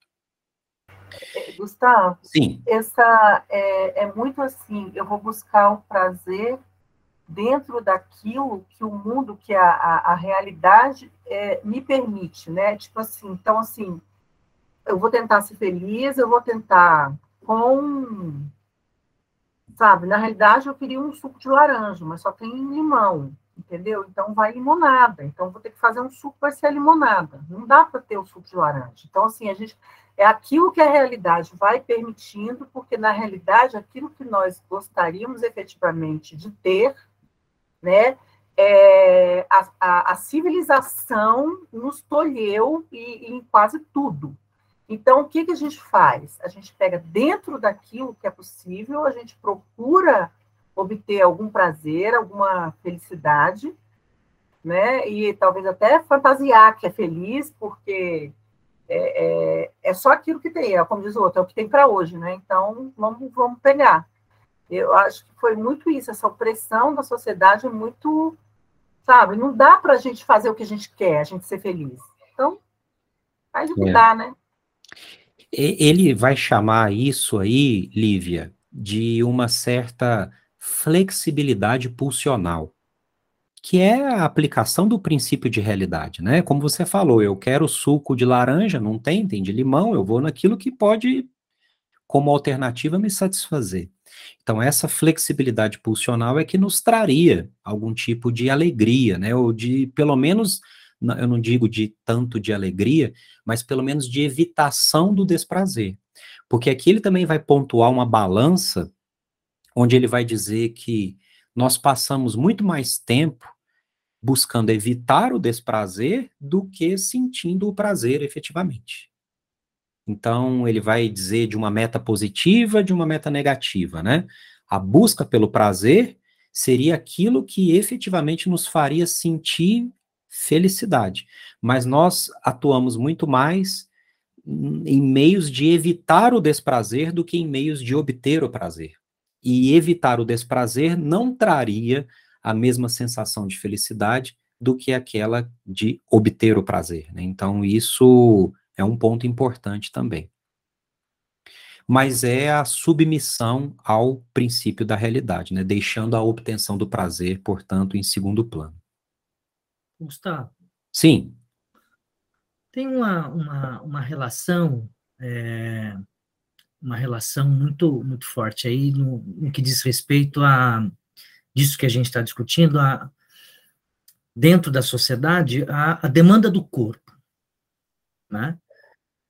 Gustavo, Sim. essa é, é muito assim, eu vou buscar o prazer dentro daquilo que o mundo, que a, a, a realidade é, me permite, né? Tipo assim, então assim, eu vou tentar ser feliz, eu vou tentar com, sabe, na realidade eu queria um suco de laranja, mas só tem limão, entendeu? Então vai limonada, então vou ter que fazer um suco, vai ser limonada, não dá para ter o suco de laranja. Então assim, a gente é aquilo que a realidade vai permitindo, porque na realidade aquilo que nós gostaríamos efetivamente de ter, né, é, a, a, a, civilização nos tolheu e, em quase tudo. Então, o que, que a gente faz? A gente pega dentro daquilo que é possível, a gente procura obter algum prazer, alguma felicidade, né? E talvez até fantasiar que é feliz, porque é, é, é, só aquilo que tem, é, como diz o outro, é o que tem para hoje, né? Então, vamos, vamos pegar. Eu acho que foi muito isso, essa opressão da sociedade é muito, sabe, não dá para a gente fazer o que a gente quer, a gente ser feliz. Então, faz o que é. dá, né? Ele vai chamar isso aí, Lívia, de uma certa flexibilidade pulsional. que é a aplicação do princípio de realidade, né? Como você falou, eu quero suco de laranja, não tem, tem de limão, eu vou naquilo que pode, como alternativa, me satisfazer. Então, essa flexibilidade pulsional é que nos traria algum tipo de alegria, né? Ou de, pelo menos, eu não digo de tanto de alegria, mas pelo menos de evitação do desprazer. Porque aqui ele também vai pontuar uma balança onde ele vai dizer que nós passamos muito mais tempo buscando evitar o desprazer do que sentindo o prazer efetivamente. Então, ele vai dizer de uma meta positiva, de uma meta negativa, né? A busca pelo prazer seria aquilo que efetivamente nos faria sentir felicidade. Mas nós atuamos muito mais em meios de evitar o desprazer do que em meios de obter o prazer. E evitar o desprazer não traria a mesma sensação de felicidade do que aquela de obter o prazer. Né? Então, isso é um ponto importante também. Mas é a submissão ao princípio da realidade, né? deixando a obtenção do prazer, portanto, em segundo plano. Gustavo. Sim. Tem uma, uma, uma relação, é, uma relação muito, muito forte aí no, no que diz respeito a disso que a gente está discutindo, a, dentro da sociedade, a, a demanda do corpo, né?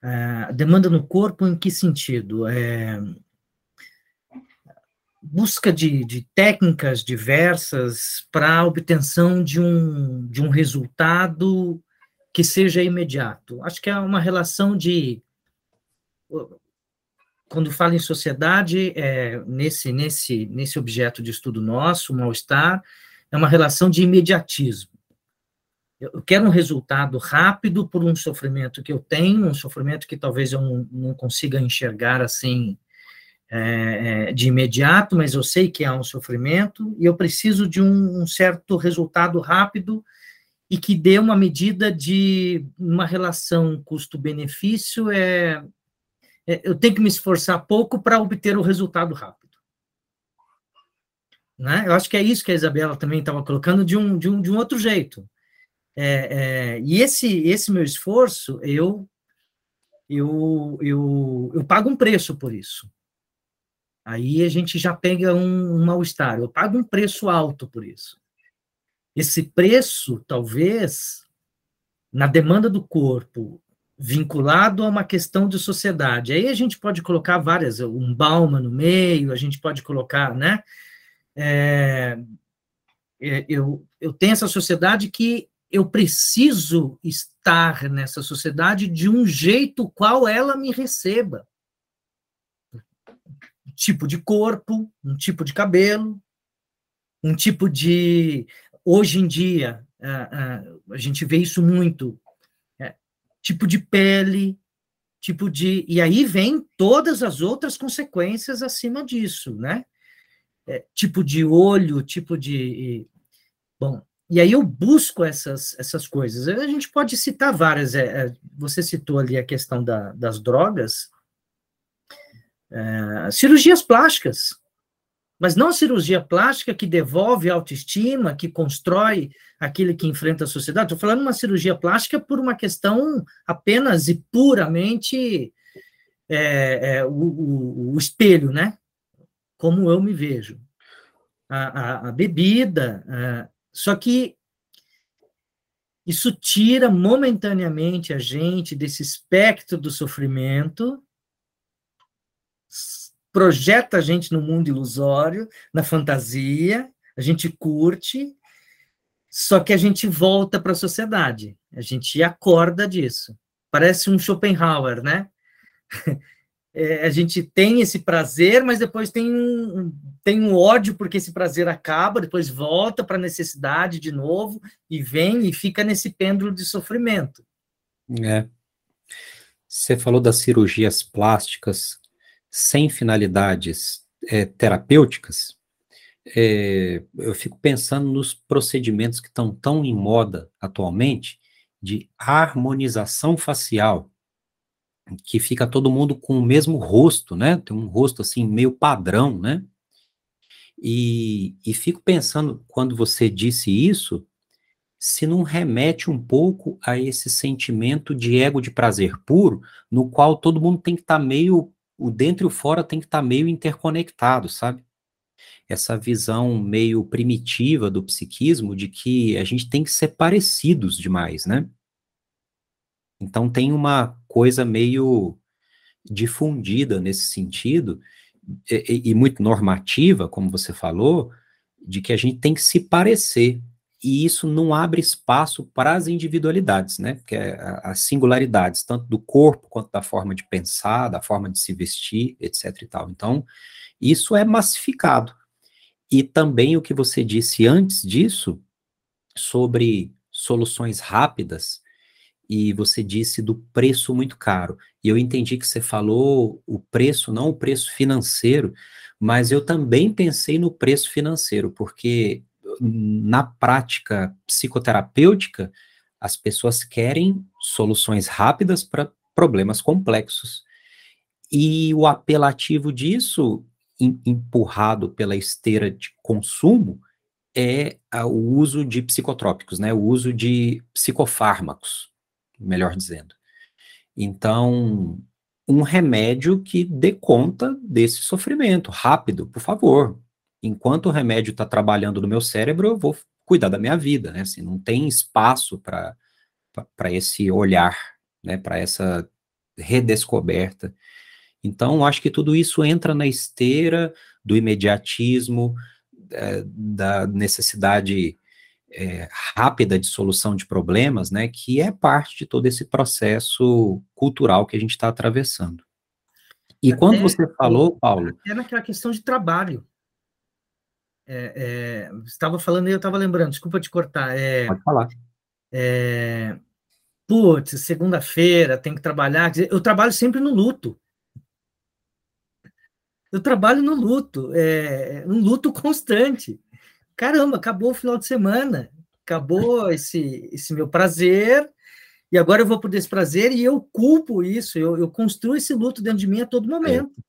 A demanda no corpo em que sentido? É, busca de, de, técnicas diversas para a obtenção de um, de um resultado que seja imediato. Acho que é uma relação de. Quando falo em sociedade, é, nesse, nesse, nesse objeto de estudo nosso, o mal-estar, é uma relação de imediatismo. Eu quero um resultado rápido por um sofrimento que eu tenho, um sofrimento que talvez eu não, não consiga enxergar assim é, é, de imediato, mas eu sei que há um sofrimento e eu preciso de um, um certo resultado rápido e que dê uma medida de uma relação custo-benefício. É, é, eu tenho que me esforçar pouco para obter o resultado rápido. Né? Eu acho que é isso que a Isabela também estava colocando de um, de um, de um outro jeito. É, é, e esse, esse meu esforço, eu, eu, eu, eu pago um preço por isso. Aí a gente já pega um, um mal-estar. Eu pago um preço alto por isso. Esse preço, talvez, na demanda do corpo, vinculado a uma questão de sociedade. Aí a gente pode colocar várias, um Balma no meio, a gente pode colocar, né? É, é eu, eu tenho essa sociedade que eu preciso estar nessa sociedade de um jeito qual ela me receba. Um tipo de corpo, um tipo de cabelo, um tipo de. Hoje em dia, a, gente vê isso muito. É, tipo de pele, tipo de. E aí vem todas as outras consequências acima disso, né? É, tipo de olho, tipo de. Bom, e aí eu busco essas, essas coisas. A gente pode citar várias. É, é, você citou ali a questão da, das drogas, é, cirurgias plásticas, mas não cirurgia plástica que devolve a autoestima, que constrói aquele que enfrenta a sociedade. Estou falando uma cirurgia plástica por uma questão apenas e puramente é, é, o, o, o, espelho, né? Como eu me vejo. A, a, a bebida, só que isso tira momentaneamente a gente desse espectro do sofrimento, projeta a gente no mundo ilusório, na fantasia, a gente curte, só que a gente volta para a sociedade, a gente acorda disso. Parece um Schopenhauer, né? é, a gente tem esse prazer, mas depois tem um, tem um ódio porque esse prazer acaba, depois volta para a necessidade de novo e vem e fica nesse pêndulo de sofrimento. É. Você falou das cirurgias plásticas sem finalidades é, terapêuticas. É, eu fico pensando nos procedimentos que estão tão em moda atualmente de harmonização facial que fica todo mundo com o mesmo rosto, né? Tem um rosto assim meio padrão, né? E, e fico pensando, quando você disse isso, se não remete um pouco a esse sentimento de ego de prazer puro, no qual todo mundo tem que estar tá meio, o dentro e o fora tem que estar tá meio interconectado, sabe? Essa visão meio primitiva do psiquismo de que a gente tem que ser parecidos demais, né? Então tem uma coisa meio difundida nesse sentido, e, e, muito normativa, como você falou, de que a gente tem que se parecer. E isso não abre espaço para as individualidades, né? Que é as singularidades, tanto do corpo quanto da forma de pensar, da forma de se vestir, etc. e tal. Então, isso é massificado. E também o que você disse antes disso, sobre soluções rápidas, e você disse do preço muito caro. E eu entendi que você falou o preço, não o preço financeiro, mas eu também pensei no preço financeiro, porque na prática psicoterapêutica, as pessoas querem soluções rápidas para problemas complexos. E o apelativo disso, empurrado pela esteira de consumo, é o uso de psicotrópicos, né? O uso de psicofármacos melhor dizendo. Então, um remédio que dê conta desse sofrimento, rápido, por favor. Enquanto o remédio está trabalhando no meu cérebro, eu vou cuidar da minha vida, né? Assim, não tem espaço para esse olhar, né? Para essa redescoberta. Então, acho que tudo isso entra na esteira do imediatismo, é, da necessidade é, rápida de solução de problemas, né, que é parte de todo esse processo cultural que a gente está atravessando. E até, quando você falou, Paulo... É naquela questão de trabalho. É, é, estava falando e eu estava lembrando, desculpa te cortar. É, Pode falar. É, putz, segunda-feira, tem que trabalhar. Eu trabalho sempre no luto. Eu trabalho no luto, é, um luto constante caramba, acabou o final de semana, acabou esse, esse meu prazer, e agora eu vou por desprazer e eu culpo isso, eu, eu construo esse luto dentro de mim a todo momento. É.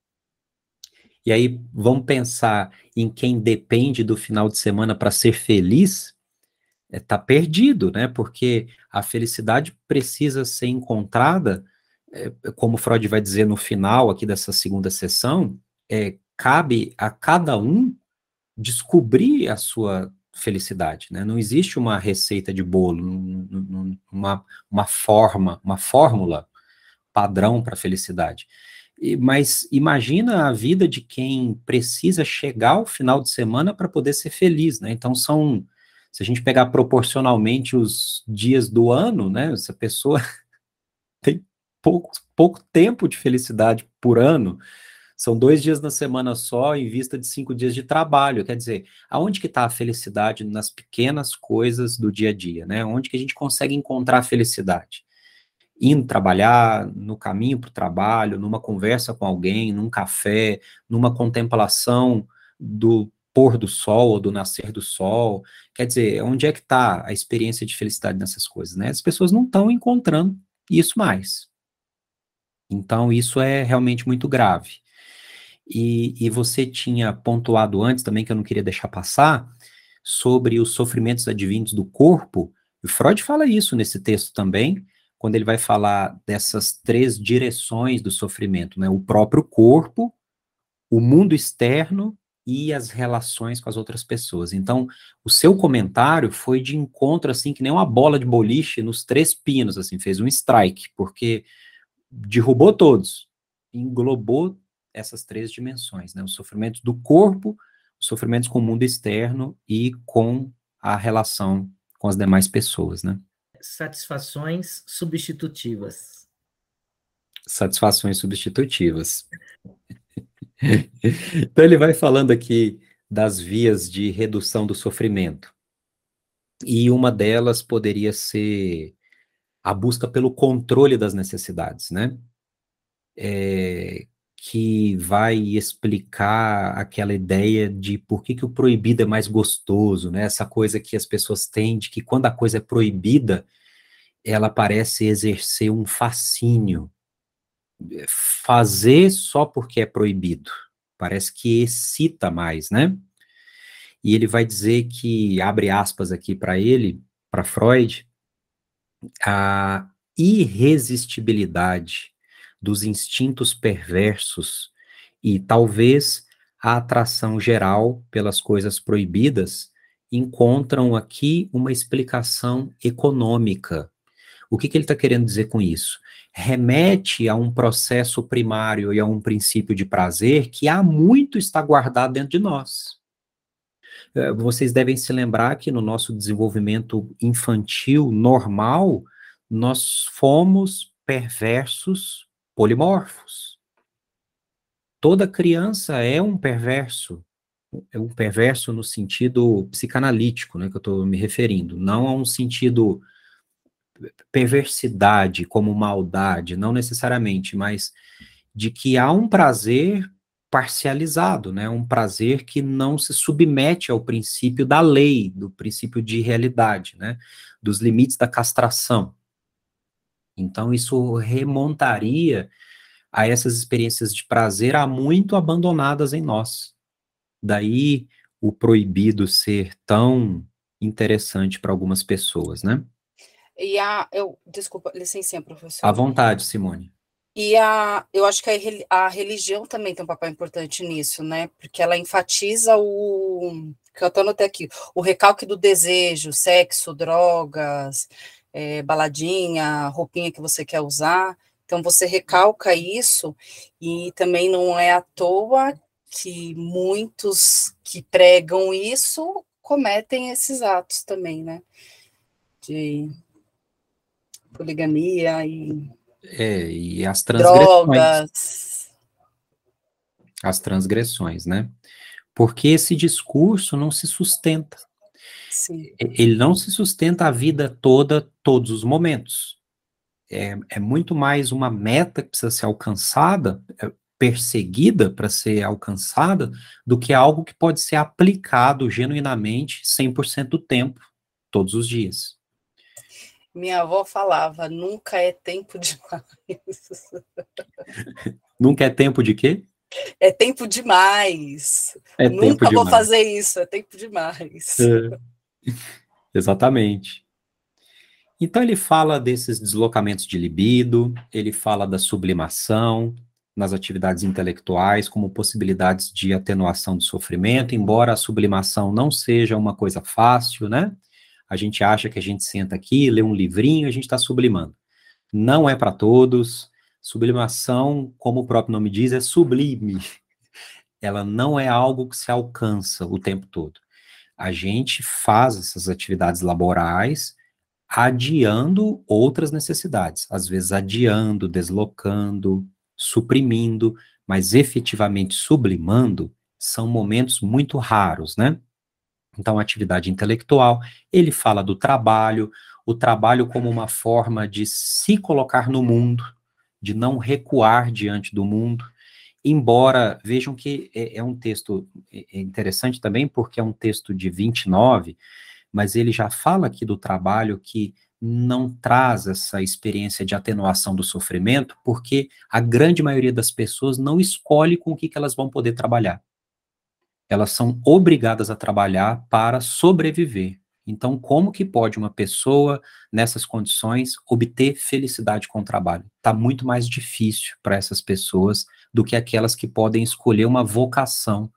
E aí, vamos pensar em quem depende do final de semana para ser feliz, está é, perdido, né? Porque a felicidade precisa ser encontrada, é, como Freud vai dizer no final aqui dessa segunda sessão, é, cabe a cada um descobrir a sua felicidade, né? Não existe uma receita de bolo, uma, uma forma, uma fórmula padrão para felicidade. E, mas imagina a vida de quem precisa chegar ao final de semana para poder ser feliz, né? Então são, se a gente pegar proporcionalmente os dias do ano, né? Essa pessoa tem pouco, pouco tempo de felicidade por ano. São dois dias na semana só, em vista de cinco dias de trabalho. Quer dizer, aonde que está a felicidade nas pequenas coisas do dia a dia, né? Onde que a gente consegue encontrar a felicidade? Indo trabalhar, no caminho para o trabalho, numa conversa com alguém, num café, numa contemplação do pôr do sol ou do nascer do sol. Quer dizer, onde é que está a experiência de felicidade nessas coisas, né? As pessoas não estão encontrando isso mais. Então, isso é realmente muito grave. E, e você tinha pontuado antes também, que eu não queria deixar passar, sobre os sofrimentos advindos do corpo. E Freud fala isso nesse texto também, quando ele vai falar dessas três direções do sofrimento, né? O próprio corpo, o mundo externo e as relações com as outras pessoas. Então, o seu comentário foi de encontro, assim, que nem uma bola de boliche nos três pinos, assim, fez um strike, porque derrubou todos, englobou essas três dimensões, né? Os sofrimentos do corpo, os sofrimentos com o mundo externo e com a relação com as demais pessoas, né? Satisfações substitutivas. Satisfações substitutivas. então ele vai falando aqui das vias de redução do sofrimento. E uma delas poderia ser a busca pelo controle das necessidades, né? É, que vai explicar aquela ideia de por que, que o proibido é mais gostoso, né? Essa coisa que as pessoas têm de que quando a coisa é proibida, ela parece exercer um fascínio. Fazer só porque é proibido. Parece que excita mais, né? e ele vai dizer que, abre aspas aqui para ele, para Freud, a irresistibilidade dos instintos perversos e talvez a atração geral pelas coisas proibidas encontram aqui uma explicação econômica. O que, que ele está querendo dizer com isso? Remete a um processo primário e a um princípio de prazer que há muito está guardado dentro de nós. É, vocês devem se lembrar que no nosso desenvolvimento infantil normal, nós fomos perversos polimorfos. Toda criança é um perverso, é um perverso no sentido psicanalítico, né, que eu estou me referindo, não a um sentido perversidade como maldade, não necessariamente, mas de que há um prazer parcializado, né, um prazer que não se submete ao princípio da lei, do princípio de realidade, né, dos limites da castração. Então, isso remontaria a essas experiências de prazer há muito abandonadas em nós. Daí o proibido ser tão interessante para algumas pessoas, né? E a, eu, desculpa, licencinha, professor. À vontade, Simone. E a, eu acho que a, a religião também tem um papel importante nisso, né? Porque ela enfatiza o, que eu estou anotando aqui, o recalque do desejo, sexo, drogas, é, baladinha, roupinha que você quer usar. Então você recalca isso e também não é à toa que muitos que pregam isso cometem esses atos também, né? De poligamia e é, e as transgressões. Drogas. As transgressões, né? Porque esse discurso não se sustenta. Sim. Ele não se sustenta a vida toda, todos os momentos. É, é muito mais uma meta que precisa ser alcançada, é, perseguida para ser alcançada, do que algo que pode ser aplicado genuinamente 100% do tempo, todos os dias. Minha avó falava: nunca é tempo demais. nunca é tempo de quê? É tempo demais. É nunca tempo vou demais. fazer isso, é tempo demais. É. Exatamente. Então ele fala desses deslocamentos de libido, ele fala da sublimação nas atividades intelectuais como possibilidades de atenuação do sofrimento, embora a sublimação não seja uma coisa fácil, né? A gente acha que a gente senta aqui, lê um livrinho, a gente está sublimando. Não é para todos. Sublimação, como o próprio nome diz, é sublime. Ela não é algo que se alcança o tempo todo a gente faz essas atividades laborais adiando outras necessidades, às vezes adiando, deslocando, suprimindo, mas efetivamente sublimando são momentos muito raros, né? Então, atividade intelectual, ele fala do trabalho, o trabalho como uma forma de se colocar no mundo, de não recuar diante do mundo, embora, vejam que é, é um texto é, é interessante também, porque é um texto de 29, mas ele já fala aqui do trabalho que não traz essa experiência de atenuação do sofrimento, porque a grande maioria das pessoas não escolhe com o que, que elas vão poder trabalhar. Elas são obrigadas a trabalhar para sobreviver. Então, como que pode uma pessoa, nessas condições, obter felicidade com o trabalho? Está muito mais difícil para essas pessoas do que aquelas que podem escolher uma vocação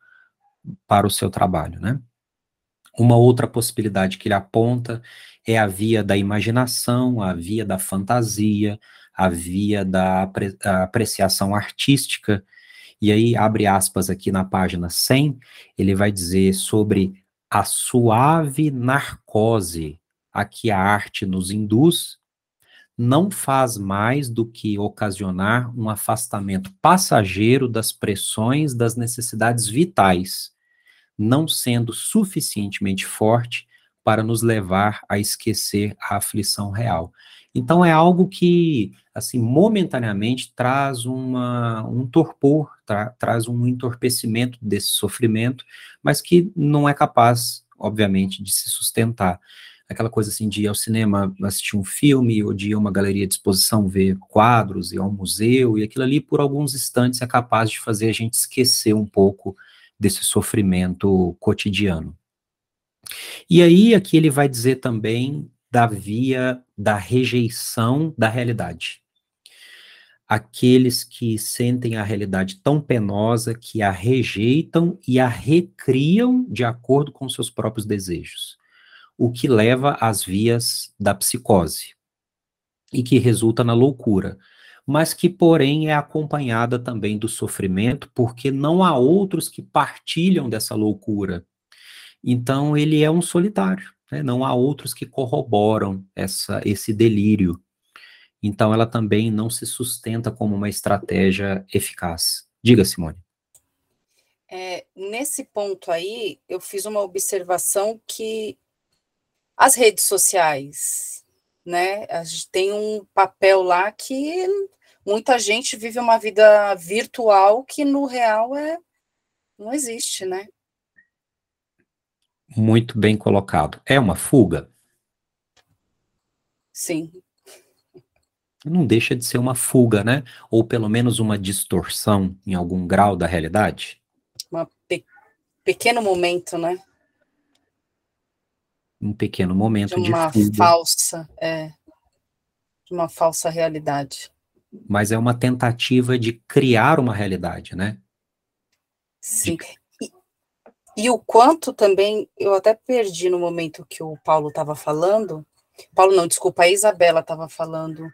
para o seu trabalho, né? Uma outra possibilidade que ele aponta é a via da imaginação, a via da fantasia, a via da apre apreciação artística. E aí, abre aspas aqui na página 100, ele vai dizer sobre a suave narcose a que a arte nos induz não faz mais do que ocasionar um afastamento passageiro das pressões das necessidades vitais, não sendo suficientemente forte para nos levar a esquecer a aflição real. Então é algo que, assim, momentaneamente traz uma, um torpor, tra traz um entorpecimento desse sofrimento, mas que não é capaz, obviamente, de se sustentar aquela coisa assim de ir ao cinema assistir um filme, ou de ir a uma galeria de exposição ver quadros, ir ao museu, e aquilo ali por alguns instantes é capaz de fazer a gente esquecer um pouco desse sofrimento cotidiano. E aí, aqui ele vai dizer também da via da rejeição da realidade. Aqueles que sentem a realidade tão penosa que a rejeitam e a recriam de acordo com seus próprios desejos, o que leva às vias da psicose e que resulta na loucura, mas que, porém, é acompanhada também do sofrimento, porque não há outros que partilham dessa loucura. Então, ele é um solitário, né? não há outros que corroboram essa, esse delírio. Então, ela também não se sustenta como uma estratégia eficaz. Diga, Simone. É, nesse ponto aí, eu fiz uma observação que as redes sociais, né, a gente tem um papel lá que muita gente vive uma vida virtual que no real é não existe, né? Muito bem colocado. É uma fuga? Sim. Não deixa de ser uma fuga, né? Ou pelo menos uma distorção em algum grau da realidade? Um pe pequeno momento, né? Um pequeno momento de uma de falsa, é, de uma falsa realidade. Mas é uma tentativa de criar uma realidade, né? Sim. De... E o quanto também, eu até perdi no momento que o Paulo estava falando. Paulo, não, desculpa, a Isabela estava falando.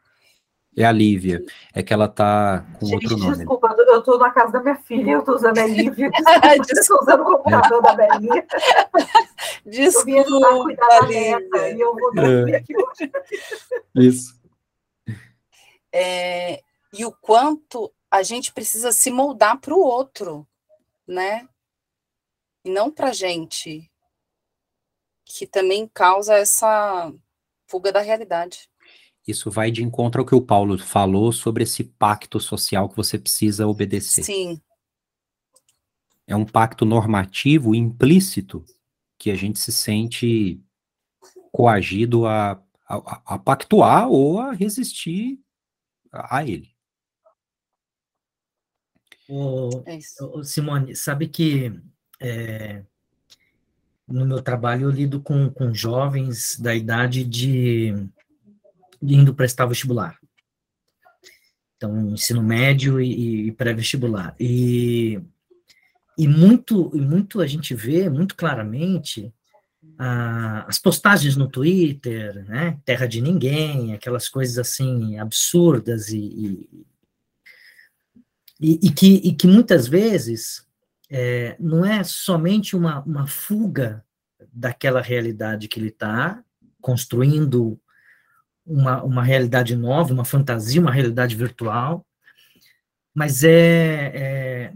É a Lívia, é que ela está com Gente, outro nome. Desculpa, eu estou na casa da minha filha, eu estou usando a Lívia. estou usando o computador é. da Belinha. Desculpa, Lívia. E eu vou dormir é. aqui hoje. Isso. É, e o quanto a gente precisa se moldar para o outro, né? e não para gente, que também causa essa fuga da realidade. Isso vai de encontro ao que o Paulo falou sobre esse pacto social que você precisa obedecer. Sim. É um pacto normativo implícito que a gente se sente coagido a, a, a pactuar ou a resistir a, ele. O, é o Simone, sabe que é, no meu trabalho eu lido com, com jovens da idade de, de indo prestar vestibular. Então, ensino médio e, e pré-vestibular. E, e muito, e muito a gente vê, muito claramente, as postagens no Twitter, né, terra de ninguém, aquelas coisas assim absurdas e, e, e, que, e que muitas vezes é, não é somente uma, uma fuga daquela realidade que ele está construindo uma, uma realidade nova, uma fantasia, uma realidade virtual, mas é, é,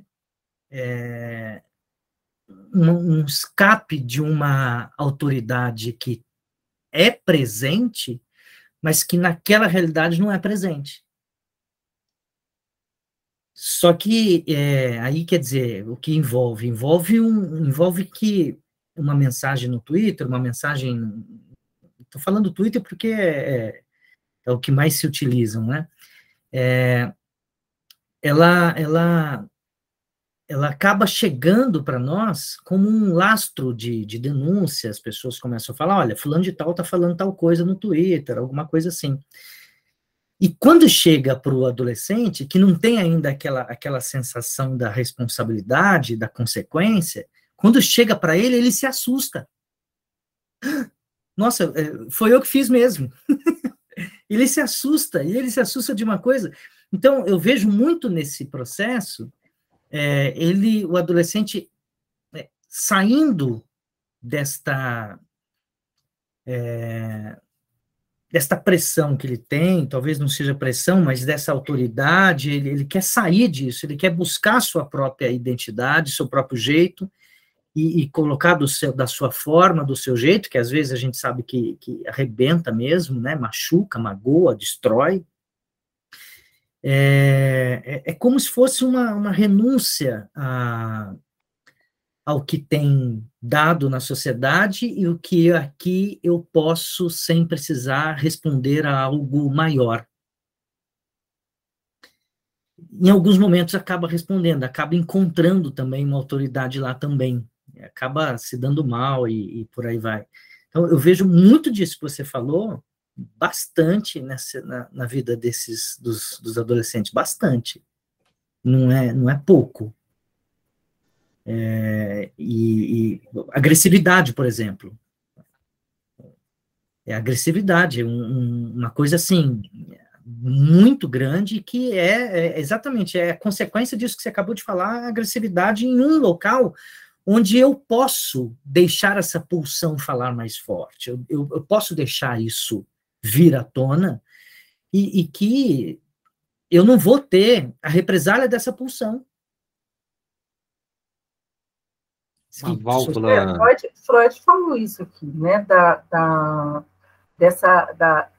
é um, um escape de uma autoridade que é presente, mas que naquela realidade não é presente. Só que é, aí quer dizer, o que envolve? Envolve um, envolve que uma mensagem no Twitter, uma mensagem. Estou falando do Twitter porque é, é, é, o que mais se utilizam, né? É, ela, ela, ela acaba chegando para nós como um lastro de, de denúncia. As pessoas começam a falar: olha, fulano de tal está falando tal coisa no Twitter, alguma coisa assim. E quando chega para o adolescente, que não tem ainda aquela, aquela sensação da responsabilidade, da consequência, quando chega para ele, ele se assusta. Nossa, é, foi eu que fiz mesmo. ele se assusta, e ele se assusta de uma coisa. Então, eu vejo muito nesse processo, é, ele, o adolescente, é, saindo desta. É, desta pressão que ele tem, talvez não seja pressão, mas dessa autoridade, ele, ele quer sair disso, ele quer buscar sua própria identidade, seu próprio jeito, e, e, colocar seu, da sua forma, do seu jeito, que às vezes a gente sabe que, que arrebenta mesmo, né, machuca, magoa, destrói. É, é, é como se fosse uma, uma renúncia a, ao que tem dado na sociedade e o que aqui eu posso, sem precisar responder a algo maior. Em alguns momentos acaba respondendo, acaba encontrando também uma autoridade lá também. Acaba se dando mal e, e por aí vai. Então, eu vejo muito disso que você falou, bastante nessa, na, na vida desses, dos, dos adolescentes, bastante. Não é, não é pouco. É, e, e, agressividade, por exemplo. É agressividade, é um, uma coisa assim, muito grande, que é, é, exatamente, é a consequência disso que você acabou de falar, agressividade em um local onde eu posso deixar essa pulsão falar mais forte, eu, eu, eu posso deixar isso vir à tona, e, e que eu não vou ter a represália dessa pulsão. Uma válvula... Freud, Freud falou isso aqui, né, da, da, dessa, da,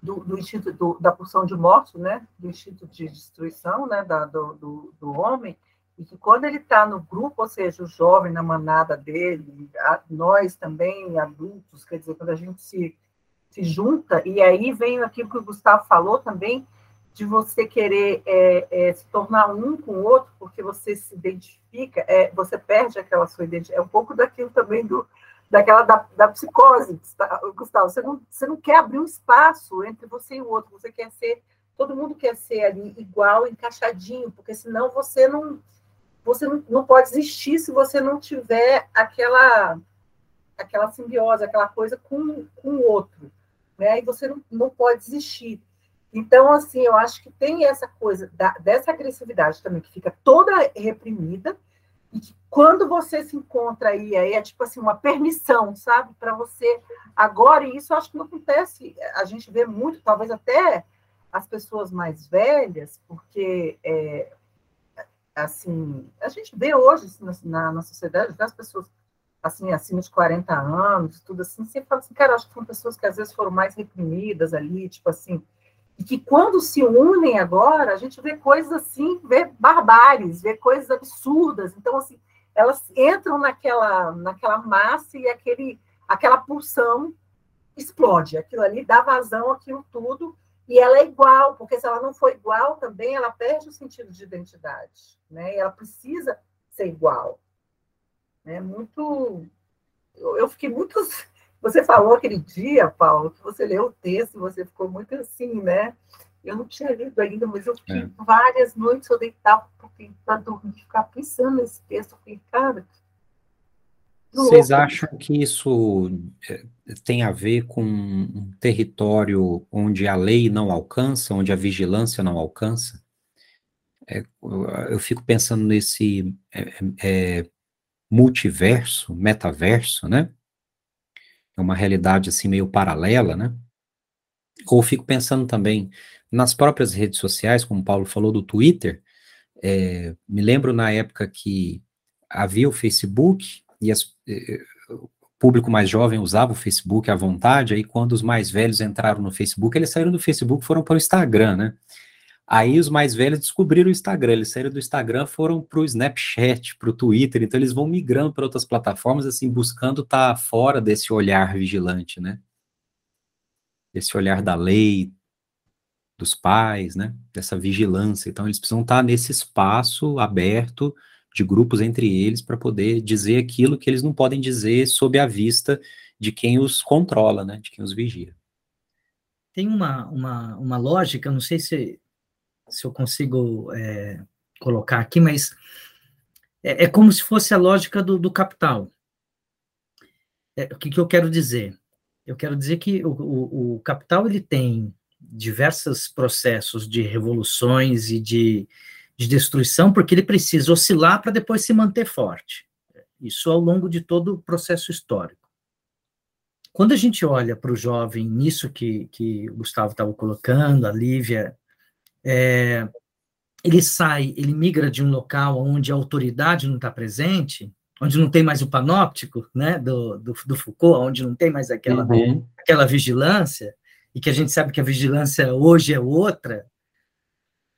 do, do instinto do, da pulsão de morte, né, do instinto de destruição, né, da, do, do, do homem, e que quando ele está no grupo, ou seja, o jovem na manada dele, a, nós também, adultos, quer dizer, quando a gente se, se junta, e aí vem aquilo que o Gustavo falou também, de você querer é, é, se tornar um com o outro, porque você se identifica, é, você perde aquela sua identidade. É um pouco daquilo também do, daquela da, da psicose, Gustavo. Você não, você não quer abrir um espaço entre você e o outro, você quer ser, todo mundo quer ser ali igual, encaixadinho, porque senão você não você não, pode existir se você não tiver aquela aquela simbiose, aquela coisa com, com o outro, né? E você não, não pode existir. Então, assim, eu acho que tem essa coisa da, dessa agressividade também, que fica toda reprimida, e que quando você se encontra aí, aí é tipo assim, uma permissão, sabe? Para você. Agora, e isso eu acho que não acontece, a gente vê muito, talvez até as pessoas mais velhas, porque, é, assim, a gente vê hoje assim, na, na sociedade, as pessoas assim, acima de 40 anos, tudo assim, você fala assim, cara, acho que são pessoas que às vezes foram mais reprimidas ali, tipo assim, e que quando se unem agora, a gente vê coisas assim, vê barbáries, vê coisas absurdas. Então, assim, elas entram naquela, naquela massa e aquele, aquela pulsão explode. Aquilo ali dá vazão àquilo tudo, e ela é igual, porque se ela não for igual também, ela perde o sentido de identidade, né? E ela precisa ser igual. É muito. Eu, eu fiquei muito você falou aquele dia, Paulo, que você leu o texto você ficou muito assim, né? Eu não tinha lido ainda, mas eu fiquei é. várias noites, eu deitava para dormir, ficar pensando nesse texto. Eu falei, cara. Vocês acham que isso é, tem a ver com um território onde a lei não alcança, onde a vigilância não alcança? É, eu fico pensando nesse é, é, multiverso, metaverso, né? é uma realidade assim meio paralela, né? Ou fico pensando também nas próprias redes sociais, como o Paulo falou do Twitter, é, me lembro na época que havia o Facebook e as, eh, o público mais jovem usava o Facebook à vontade, aí quando os mais velhos entraram no Facebook, eles saíram do Facebook foram para o Instagram, né? Aí os mais velhos descobriram o Instagram, eles saíram do Instagram, foram para o Snapchat, para o Twitter, então eles vão migrando para outras plataformas, assim, buscando estar tá fora desse olhar vigilante, né? Esse olhar da lei, dos pais, né? Dessa vigilância. Então eles precisam estar tá nesse espaço aberto de grupos entre eles para poder dizer aquilo que eles não podem dizer sob a vista de quem os controla, né? De quem os vigia. Tem uma, uma, uma lógica, não sei se se eu consigo é, colocar aqui, mas é, é, como se fosse a lógica do, do capital. É, o que, que, eu quero dizer? Eu quero dizer que o, o, o capital ele tem diversos processos de revoluções e de, de destruição, porque ele precisa oscilar para depois se manter forte. Isso ao longo de todo o processo histórico. Quando a gente olha para o jovem, nisso que, que o Gustavo estava colocando, a Lívia é, ele sai, ele migra de um local onde a autoridade não está presente, onde não tem mais o panóptico, né, do, do, do Foucault, onde não tem mais aquela, uhum. aquela vigilância, e que a gente sabe que a vigilância hoje é outra,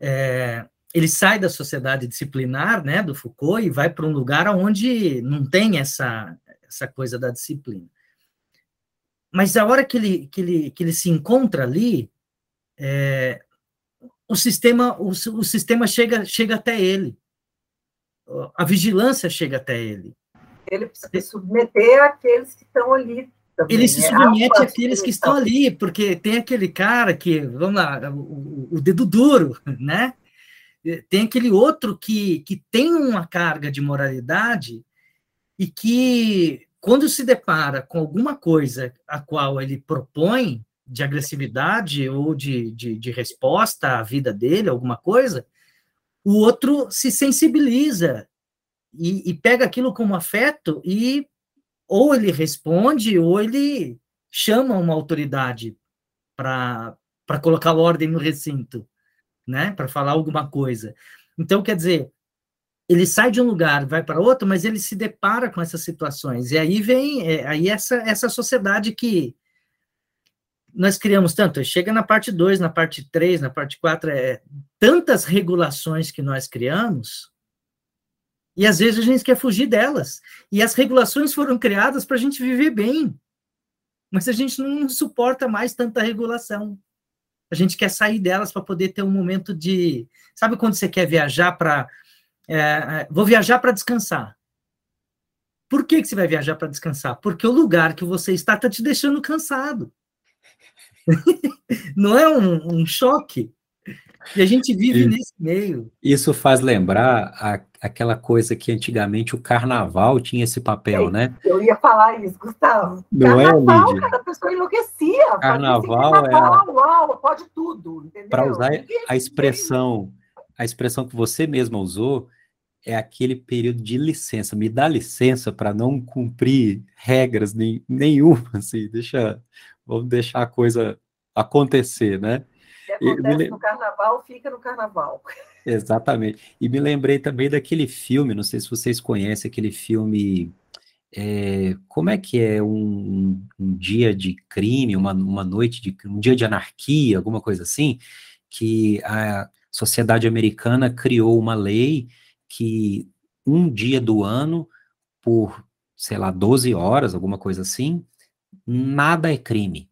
é, ele sai da sociedade disciplinar, né, do Foucault, e vai para um lugar onde não tem essa, essa coisa da disciplina. Mas a hora que ele, que ele, que ele se encontra ali, é, o sistema, o, o sistema chega, chega até ele. A vigilância chega até ele. Ele precisa submeter aqueles que estão ali também, ele se né? submete àqueles que estão ali, porque tem aquele cara que, vamos lá, o, o, dedo duro, né? Tem aquele outro que, que tem uma carga de moralidade e que, quando se depara com alguma coisa a qual ele propõe de agressividade ou de, de, de resposta à vida dele, alguma coisa, o outro se sensibiliza e, e pega aquilo como afeto e ou ele responde, ou ele chama uma autoridade para colocar ordem no recinto, né? Para falar alguma coisa. Então, quer dizer, ele sai de um lugar, vai para outro, mas ele se depara com essas situações. E aí vem é, aí essa, essa sociedade que nós criamos tanto, chega na parte 2, na parte 3, na parte 4, é, tantas regulações que nós criamos e às vezes a gente quer fugir delas. E as regulações foram criadas para a gente viver bem. Mas a gente não suporta mais tanta regulação. A gente quer sair delas para poder ter um momento de. Sabe quando você quer viajar para. É, é, vou viajar para descansar. Por que, que você vai viajar para descansar? Porque o lugar que você está está te deixando cansado. não é um, um choque? E a gente vive e nesse meio. Isso faz lembrar a, aquela coisa que antigamente o carnaval tinha esse papel, né? Eu ia falar isso, Gustavo. Não é, carnaval, é, Lídia? Cada pessoa enlouquecia. Carnaval, carnaval é... Uau, pode tudo, Para usar a expressão, a expressão que você mesma usou, é aquele período de licença. Me dá licença para não cumprir regras nem, nenhuma, assim, deixa, vamos deixar a coisa acontecer, né? Que acontece me... no carnaval, fica no carnaval. Exatamente. E me lembrei também daquele filme, não sei se vocês conhecem aquele filme. É, como é que é um, um, dia de crime, uma, uma noite de um dia de anarquia, alguma coisa assim, que a sociedade americana criou uma lei que um dia do ano, por, sei lá, 12 horas, alguma coisa assim, nada é crime.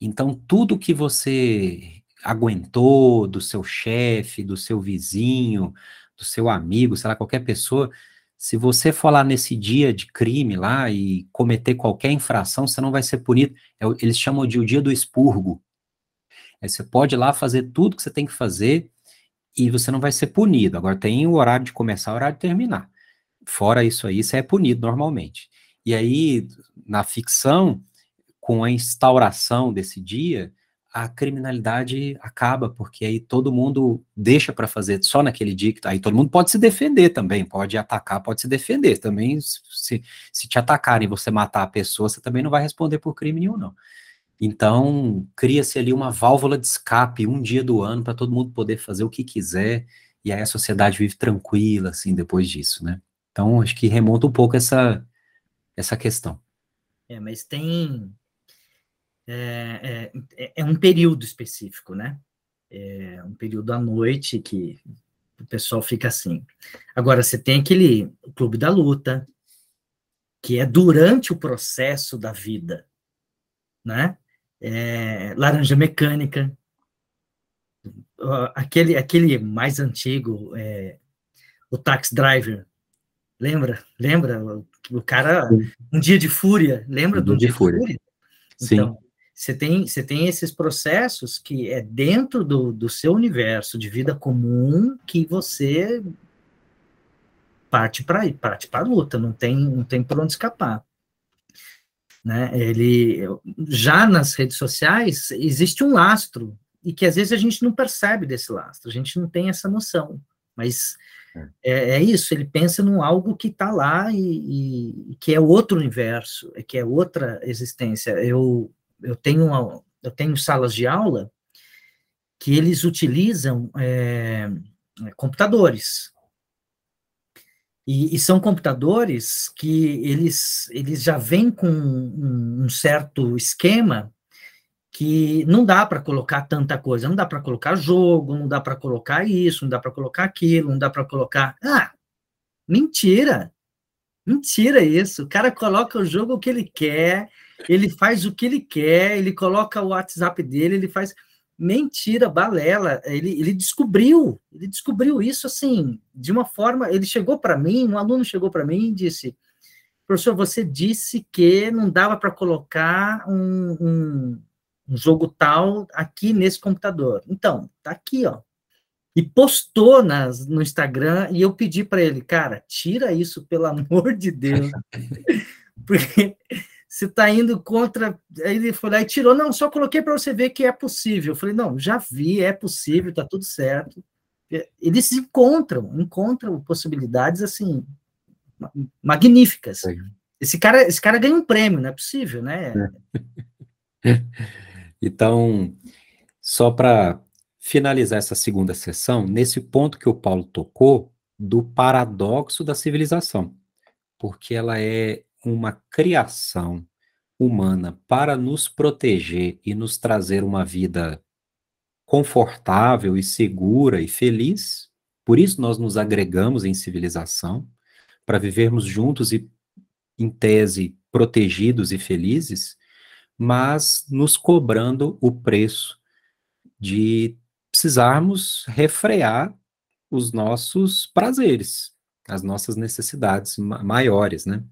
Então, tudo que você aguentou do seu chefe, do seu vizinho, do seu amigo, sei lá, qualquer pessoa, se você for lá nesse dia de crime lá e cometer qualquer infração, você não vai ser punido. É eles chamam de o dia do expurgo. Aí você pode ir lá fazer tudo que você tem que fazer e você não vai ser punido. Agora tem o horário de começar, o horário de terminar. Fora isso aí, você é punido normalmente. E aí, na ficção, com a instauração desse dia, a criminalidade acaba, porque aí todo mundo deixa para fazer só naquele dia, aí todo mundo pode se defender também, pode atacar, pode se defender também, se, se te atacarem e você matar a pessoa, você também não vai responder por crime nenhum, não. Então, cria-se ali uma válvula de escape um dia do ano para todo mundo poder fazer o que quiser, e aí a sociedade vive tranquila, assim, depois disso, né? Então, acho que remonta um pouco essa, essa questão. É, mas tem é, é, é, um período específico, né? É um período à noite que o pessoal fica assim. Agora, você tem aquele clube da luta, que é durante o processo da vida, né? É, laranja mecânica, aquele, aquele mais antigo, é, o Taxi Driver, lembra? Lembra? O cara, um dia de fúria, lembra um do dia de fúria? fúria? Sim. Então, você tem, você tem esses processos que é dentro do, do seu universo de vida comum que você parte para parte para a luta, não tem, não tem por onde escapar. Né? Ele, já nas redes sociais existe um lastro e que às vezes a gente não percebe desse lastro, a gente não tem essa noção, mas é, é, é isso, ele pensa num algo que está lá e, e, que é outro universo, que é outra existência. Eu eu tenho, uma, eu tenho salas de aula que eles utilizam é, computadores. E, e, são computadores que eles, eles já vêm com um, um certo esquema que não dá para colocar tanta coisa, não dá para colocar jogo, não dá para colocar isso, não dá para colocar aquilo, não dá para colocar. Ah, mentira! Mentira isso. O cara coloca o jogo que ele quer, ele faz o que ele quer, ele coloca o WhatsApp dele, ele faz mentira, balela. Ele, ele descobriu, ele descobriu isso assim, de uma forma. Ele chegou para mim, um aluno chegou para mim e disse: professor, você disse que não dava para colocar um, um, um, jogo tal aqui nesse computador. Então, tá aqui, ó. E postou nas, no Instagram e eu pedi para ele, cara, tira isso, pelo amor de Deus. Porque você está indo contra. Aí ele foi lá e tirou, não, só coloquei para você ver que é possível. Eu falei, não, já vi, é possível, está tudo certo. Eles se encontram, encontram possibilidades assim magníficas. Esse cara, esse cara ganha um prêmio, não é possível, né? É. então, só para finalizar essa segunda sessão, nesse ponto que o Paulo tocou, do paradoxo da civilização, porque ela é uma criação humana para nos proteger e nos trazer uma vida confortável e segura e feliz. Por isso nós nos agregamos em civilização para vivermos juntos e, em tese, protegidos e felizes, mas nos cobrando o preço de precisarmos refrear os nossos prazeres, as nossas necessidades maiores, né?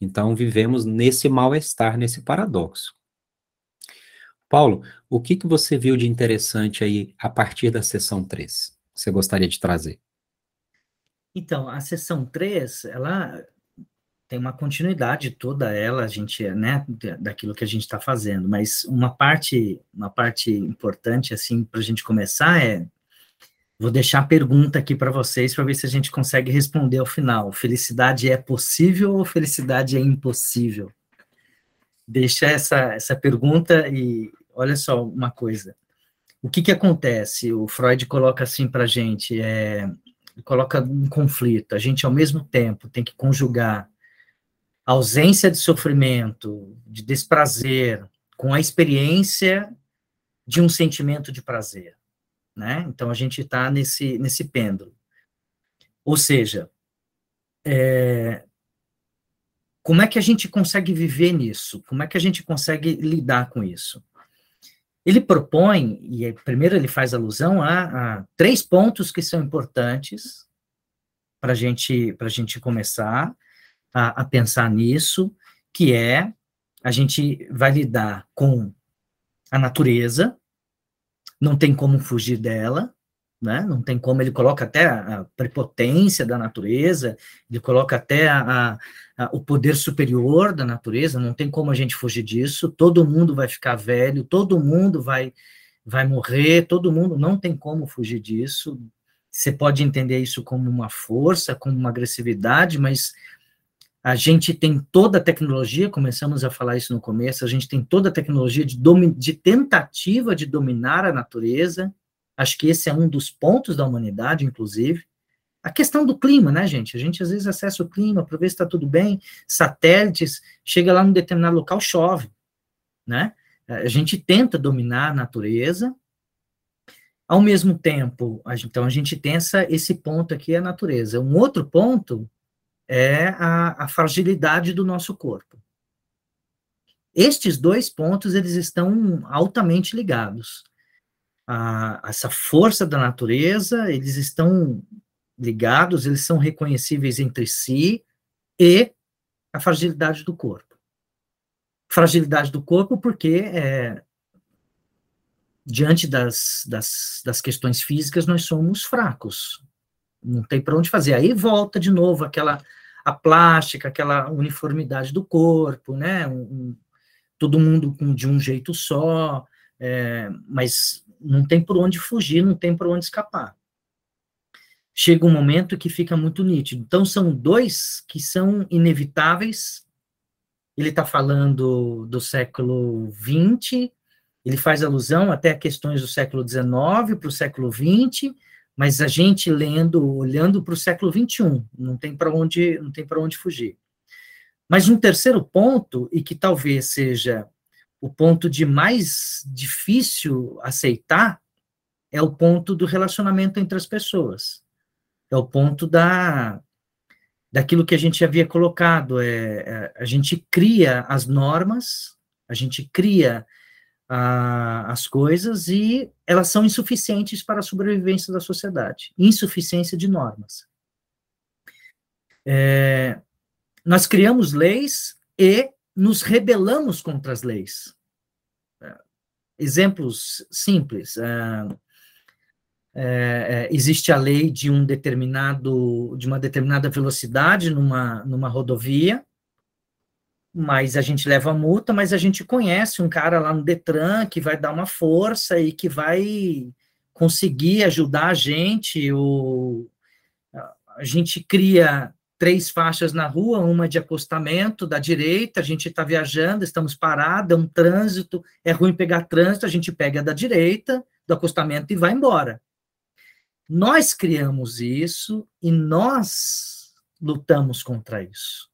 Então, vivemos nesse mal-estar, nesse paradoxo. Paulo, o que, que você viu de interessante aí a partir da sessão 3? Você gostaria de trazer? Então, a sessão 3, ela tem uma continuidade toda ela, a gente, né, daquilo que a gente está fazendo, mas uma parte, uma parte importante, assim, para a gente começar é, vou deixar a pergunta aqui para vocês, para ver se a gente consegue responder ao final, felicidade é possível ou felicidade é impossível? Deixa essa, essa pergunta e olha só uma coisa, o que que acontece? O Freud coloca assim para a gente, é, coloca um conflito. A gente, ao mesmo tempo, tem que conjugar a ausência de sofrimento, de desprazer, com a experiência de um sentimento de prazer. Né? Então, a gente está nesse, nesse pêndulo. Ou seja, é, como é que a gente consegue viver nisso? Como é que a gente consegue lidar com isso? Ele propõe, e primeiro ele faz alusão a, a três pontos que são importantes para gente, a gente começar a, a pensar nisso, que é a gente vai lidar com a natureza, não tem como fugir dela, né? Não tem como, ele coloca até a, prepotência da natureza, ele coloca até a, a, o poder superior da natureza, não tem como a gente fugir disso, todo mundo vai ficar velho, todo mundo vai, vai morrer, todo mundo, não tem como fugir disso, você pode entender isso como uma força, como uma agressividade, mas a gente tem toda a tecnologia, começamos a falar isso no começo, a gente tem toda a tecnologia de, de tentativa de dominar a natureza, Acho que esse é um dos pontos da humanidade, inclusive. A questão do clima, né, gente? A gente às vezes acessa o clima para ver se está tudo bem, satélites, chega lá num determinado local, chove, né? A gente tenta dominar a natureza, ao mesmo tempo, a gente, então a gente tem essa, esse ponto aqui, a natureza. Um outro ponto é a, a fragilidade do nosso corpo. Estes dois pontos, eles estão altamente ligados a, essa força da natureza, eles estão ligados, eles são reconhecíveis entre si, e a fragilidade do corpo. Fragilidade do corpo porque é, diante das, das, das questões físicas nós somos fracos, não tem para onde fazer. Aí volta de novo aquela a plástica, aquela uniformidade do corpo, né? Um, um, todo mundo de um jeito só, é, mas não tem por onde fugir, não tem por onde escapar. Chega um momento que fica muito nítido. Então, são dois que são inevitáveis. Ele está falando do século XX, ele faz alusão até a questões do século XIX para o século XX, mas a gente lendo, olhando para o século XXI, não tem para onde, não tem para onde fugir. Mas um terceiro ponto, e que talvez seja o ponto de mais difícil aceitar é o ponto do relacionamento entre as pessoas. É o ponto da daquilo que a gente havia colocado. É, é a gente cria as normas, a gente cria as coisas e elas são insuficientes para a sobrevivência da sociedade. Insuficiência de normas. É, nós criamos leis e nos rebelamos contra as leis. Exemplos simples. Uh, é, existe a lei de um determinado, de uma determinada velocidade numa, numa rodovia, mas a gente leva multa, mas a gente conhece um cara lá no Detran que vai dar uma força e que vai conseguir ajudar a gente, o, a gente cria três faixas na rua, uma de acostamento da direita, a gente está viajando, estamos parados, é um trânsito, é ruim pegar trânsito, a gente pega da direita, do acostamento e vai embora. Nós criamos isso e nós lutamos contra isso.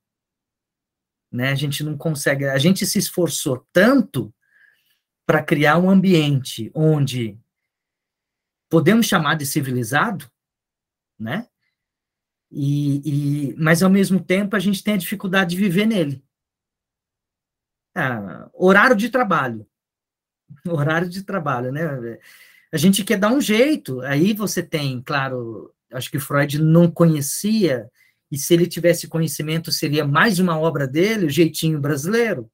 Né? A gente não consegue, a gente se esforçou tanto para criar um ambiente onde podemos chamar de civilizado, né? E, e, mas ao mesmo tempo a gente tem a dificuldade de viver nele. Ah, horário de trabalho, horário de trabalho, né? a gente quer dar um jeito. Aí você tem, claro, acho que Freud não conhecia, e se ele tivesse conhecimento, seria mais uma obra dele, o jeitinho brasileiro,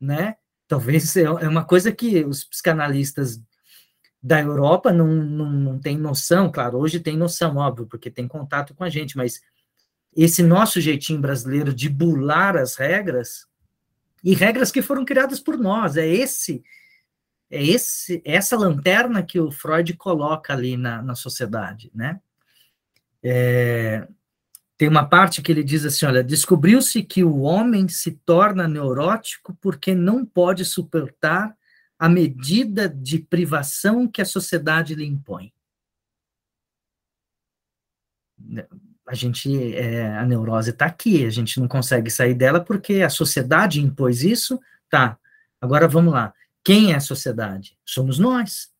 né? Talvez é, é uma coisa que os psicanalistas da Europa não, não, não têm noção, claro, hoje tem noção, óbvio, porque tem contato com a gente, mas esse nosso jeitinho brasileiro de bular as regras, e regras que foram criadas por nós, é esse é esse, essa lanterna que o Freud coloca ali na, na sociedade, né? É, tem uma parte que ele diz assim, olha, descobriu-se que o homem se torna neurótico porque não pode suportar a medida de privação que a sociedade lhe impõe. A gente, é, a neurose está aqui, a gente não consegue sair dela porque a sociedade impôs isso, tá? Agora vamos lá. Quem é a sociedade? Somos nós.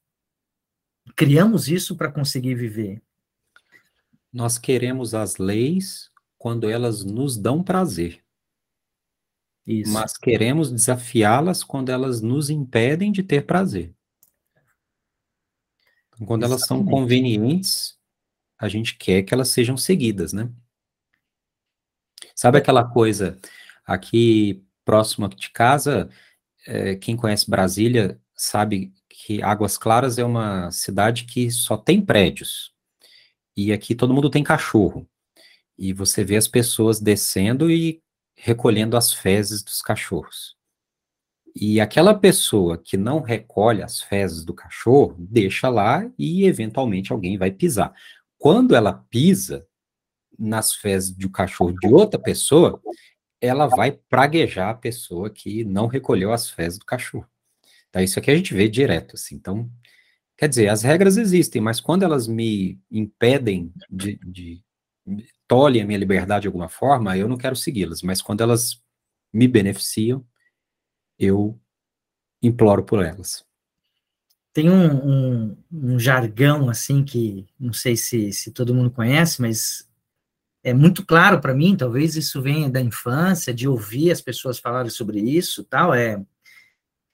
Criamos isso para conseguir viver. Nós queremos as leis quando elas nos dão prazer. Isso. Mas queremos desafiá-las quando elas nos impedem de ter prazer. Então, quando Exatamente. elas são convenientes, a gente quer que elas sejam seguidas, né? Sabe aquela coisa aqui próximo de casa, é, quem conhece Brasília sabe que Águas Claras é uma cidade que só tem prédios. E aqui todo mundo tem cachorro. E você vê as pessoas descendo e recolhendo as fezes dos cachorros. E aquela pessoa que não recolhe as fezes do cachorro, deixa lá e eventualmente alguém vai pisar. Quando ela pisa nas fezes do cachorro de outra pessoa, ela vai praguejar a pessoa que não recolheu as fezes do cachorro. Então, isso aqui a gente vê direto, assim. Então, quer dizer, as regras existem, mas quando elas me impedem de, de tolhem a minha liberdade de alguma forma, eu não quero segui-las, mas quando elas me beneficiam, eu imploro por elas. Tem um, um, um jargão, assim, que não sei se, se todo mundo conhece, mas é muito claro para mim, talvez isso venha da infância, de ouvir as pessoas falarem sobre isso, tal, é,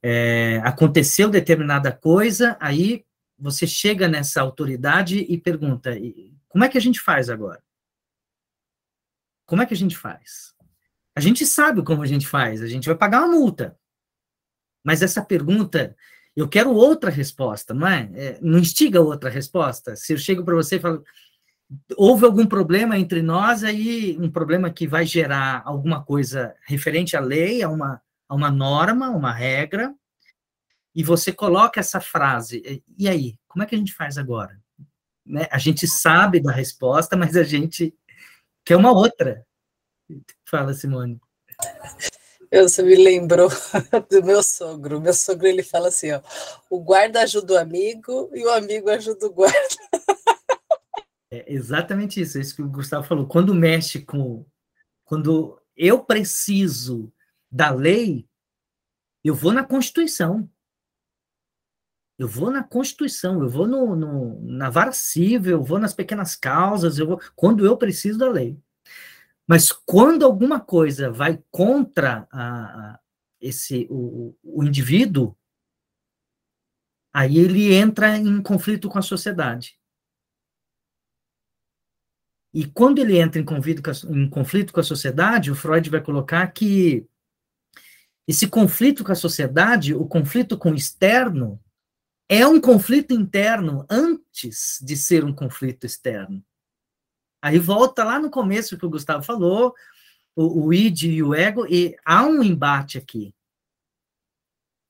é, aconteceu determinada coisa, aí você chega nessa autoridade e pergunta, como é que a gente faz agora? Como é que a gente faz? A gente sabe como a gente faz, a gente vai pagar uma multa. Mas essa pergunta, eu quero outra resposta, não é? é não instiga outra resposta. Se eu chego para você e falo, houve algum problema entre nós, aí um problema que vai gerar alguma coisa referente à lei, a uma, a uma norma, uma regra, e você coloca essa frase, e aí, como é que a gente faz agora? Né? A gente sabe da resposta, mas a gente quer uma outra. Fala, Simone. Você me lembrou do meu sogro. Meu sogro ele fala assim: ó, o guarda ajuda o amigo e o amigo ajuda o guarda. É exatamente isso, é isso que o Gustavo falou. Quando mexe com. Quando eu preciso da lei, eu vou na Constituição. Eu vou na Constituição, eu vou no, no, na vara civil, eu vou nas pequenas causas, eu vou quando eu preciso da lei. Mas quando alguma coisa vai contra a, a esse o, o indivíduo, aí ele entra em conflito com a sociedade. E quando ele entra em conflito, em conflito com a sociedade, o Freud vai colocar que esse conflito com a sociedade, o conflito com o externo, é um conflito interno antes de ser um conflito externo. Aí volta lá no começo que o Gustavo falou, o, o id e o ego, e há um embate aqui.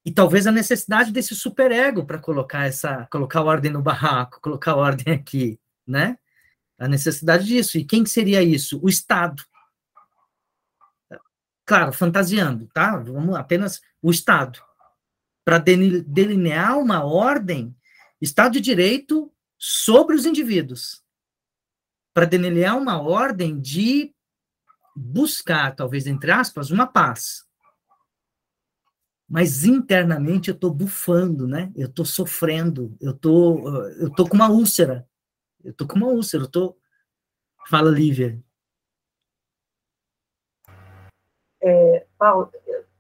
E talvez a necessidade desse superego para colocar essa, colocar ordem no barraco, colocar ordem aqui, né? A necessidade disso. E quem seria isso? O Estado. Claro, fantasiando, tá? Vamos apenas o Estado. Para delinear uma ordem, Estado de Direito sobre os indivíduos. Para delinear uma ordem de buscar, talvez entre aspas, uma paz mas internamente eu estou bufando, né? Eu estou sofrendo, eu tô, eu tô com uma úlcera, eu tô com uma úlcera, eu tô. Fala, Lívia. É, Paulo,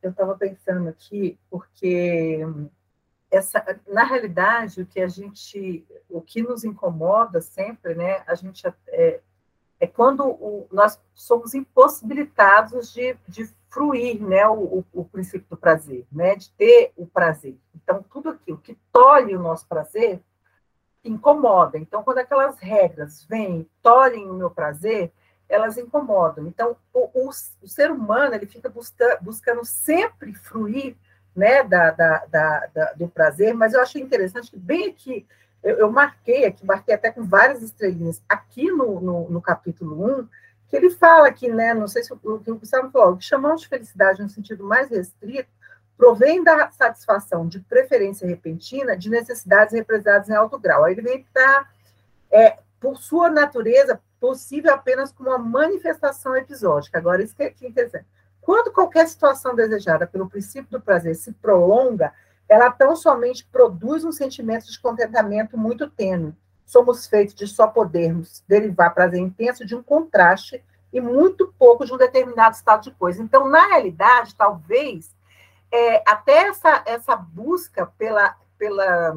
eu estava pensando aqui porque essa, na realidade, o que a gente, o que nos incomoda sempre, né? A gente é, é quando o, nós somos impossibilitados de, de fruir né, o, o, princípio do prazer, né, de ter o prazer. Então, tudo aquilo que tolhe o nosso prazer incomoda. Então, quando aquelas regras vêm tolhem o meu prazer, elas incomodam. Então, o, o, o ser humano ele fica busca, buscando sempre fruir né, da, da, da, da, do prazer, mas eu achei interessante que bem aqui eu, eu, marquei aqui, marquei até com várias estrelinhas, aqui no, no, no capítulo 1, que ele fala aqui, né, não sei se o, o Gustavo falou, que chamamos de felicidade no sentido mais restrito, provém da satisfação de preferência repentina de necessidades represadas em alto grau. Aí ele vem estar, é, por sua natureza, possível apenas como uma manifestação episódica. Agora, isso que é interessante. Quando qualquer situação desejada pelo princípio do prazer se prolonga, ela tão somente produz um sentimento de contentamento muito tênue. Somos feitos de só podermos derivar prazer intenso de um contraste e muito pouco de um determinado estado de coisa. Então, na realidade, talvez, é, até essa, essa busca pela, pela,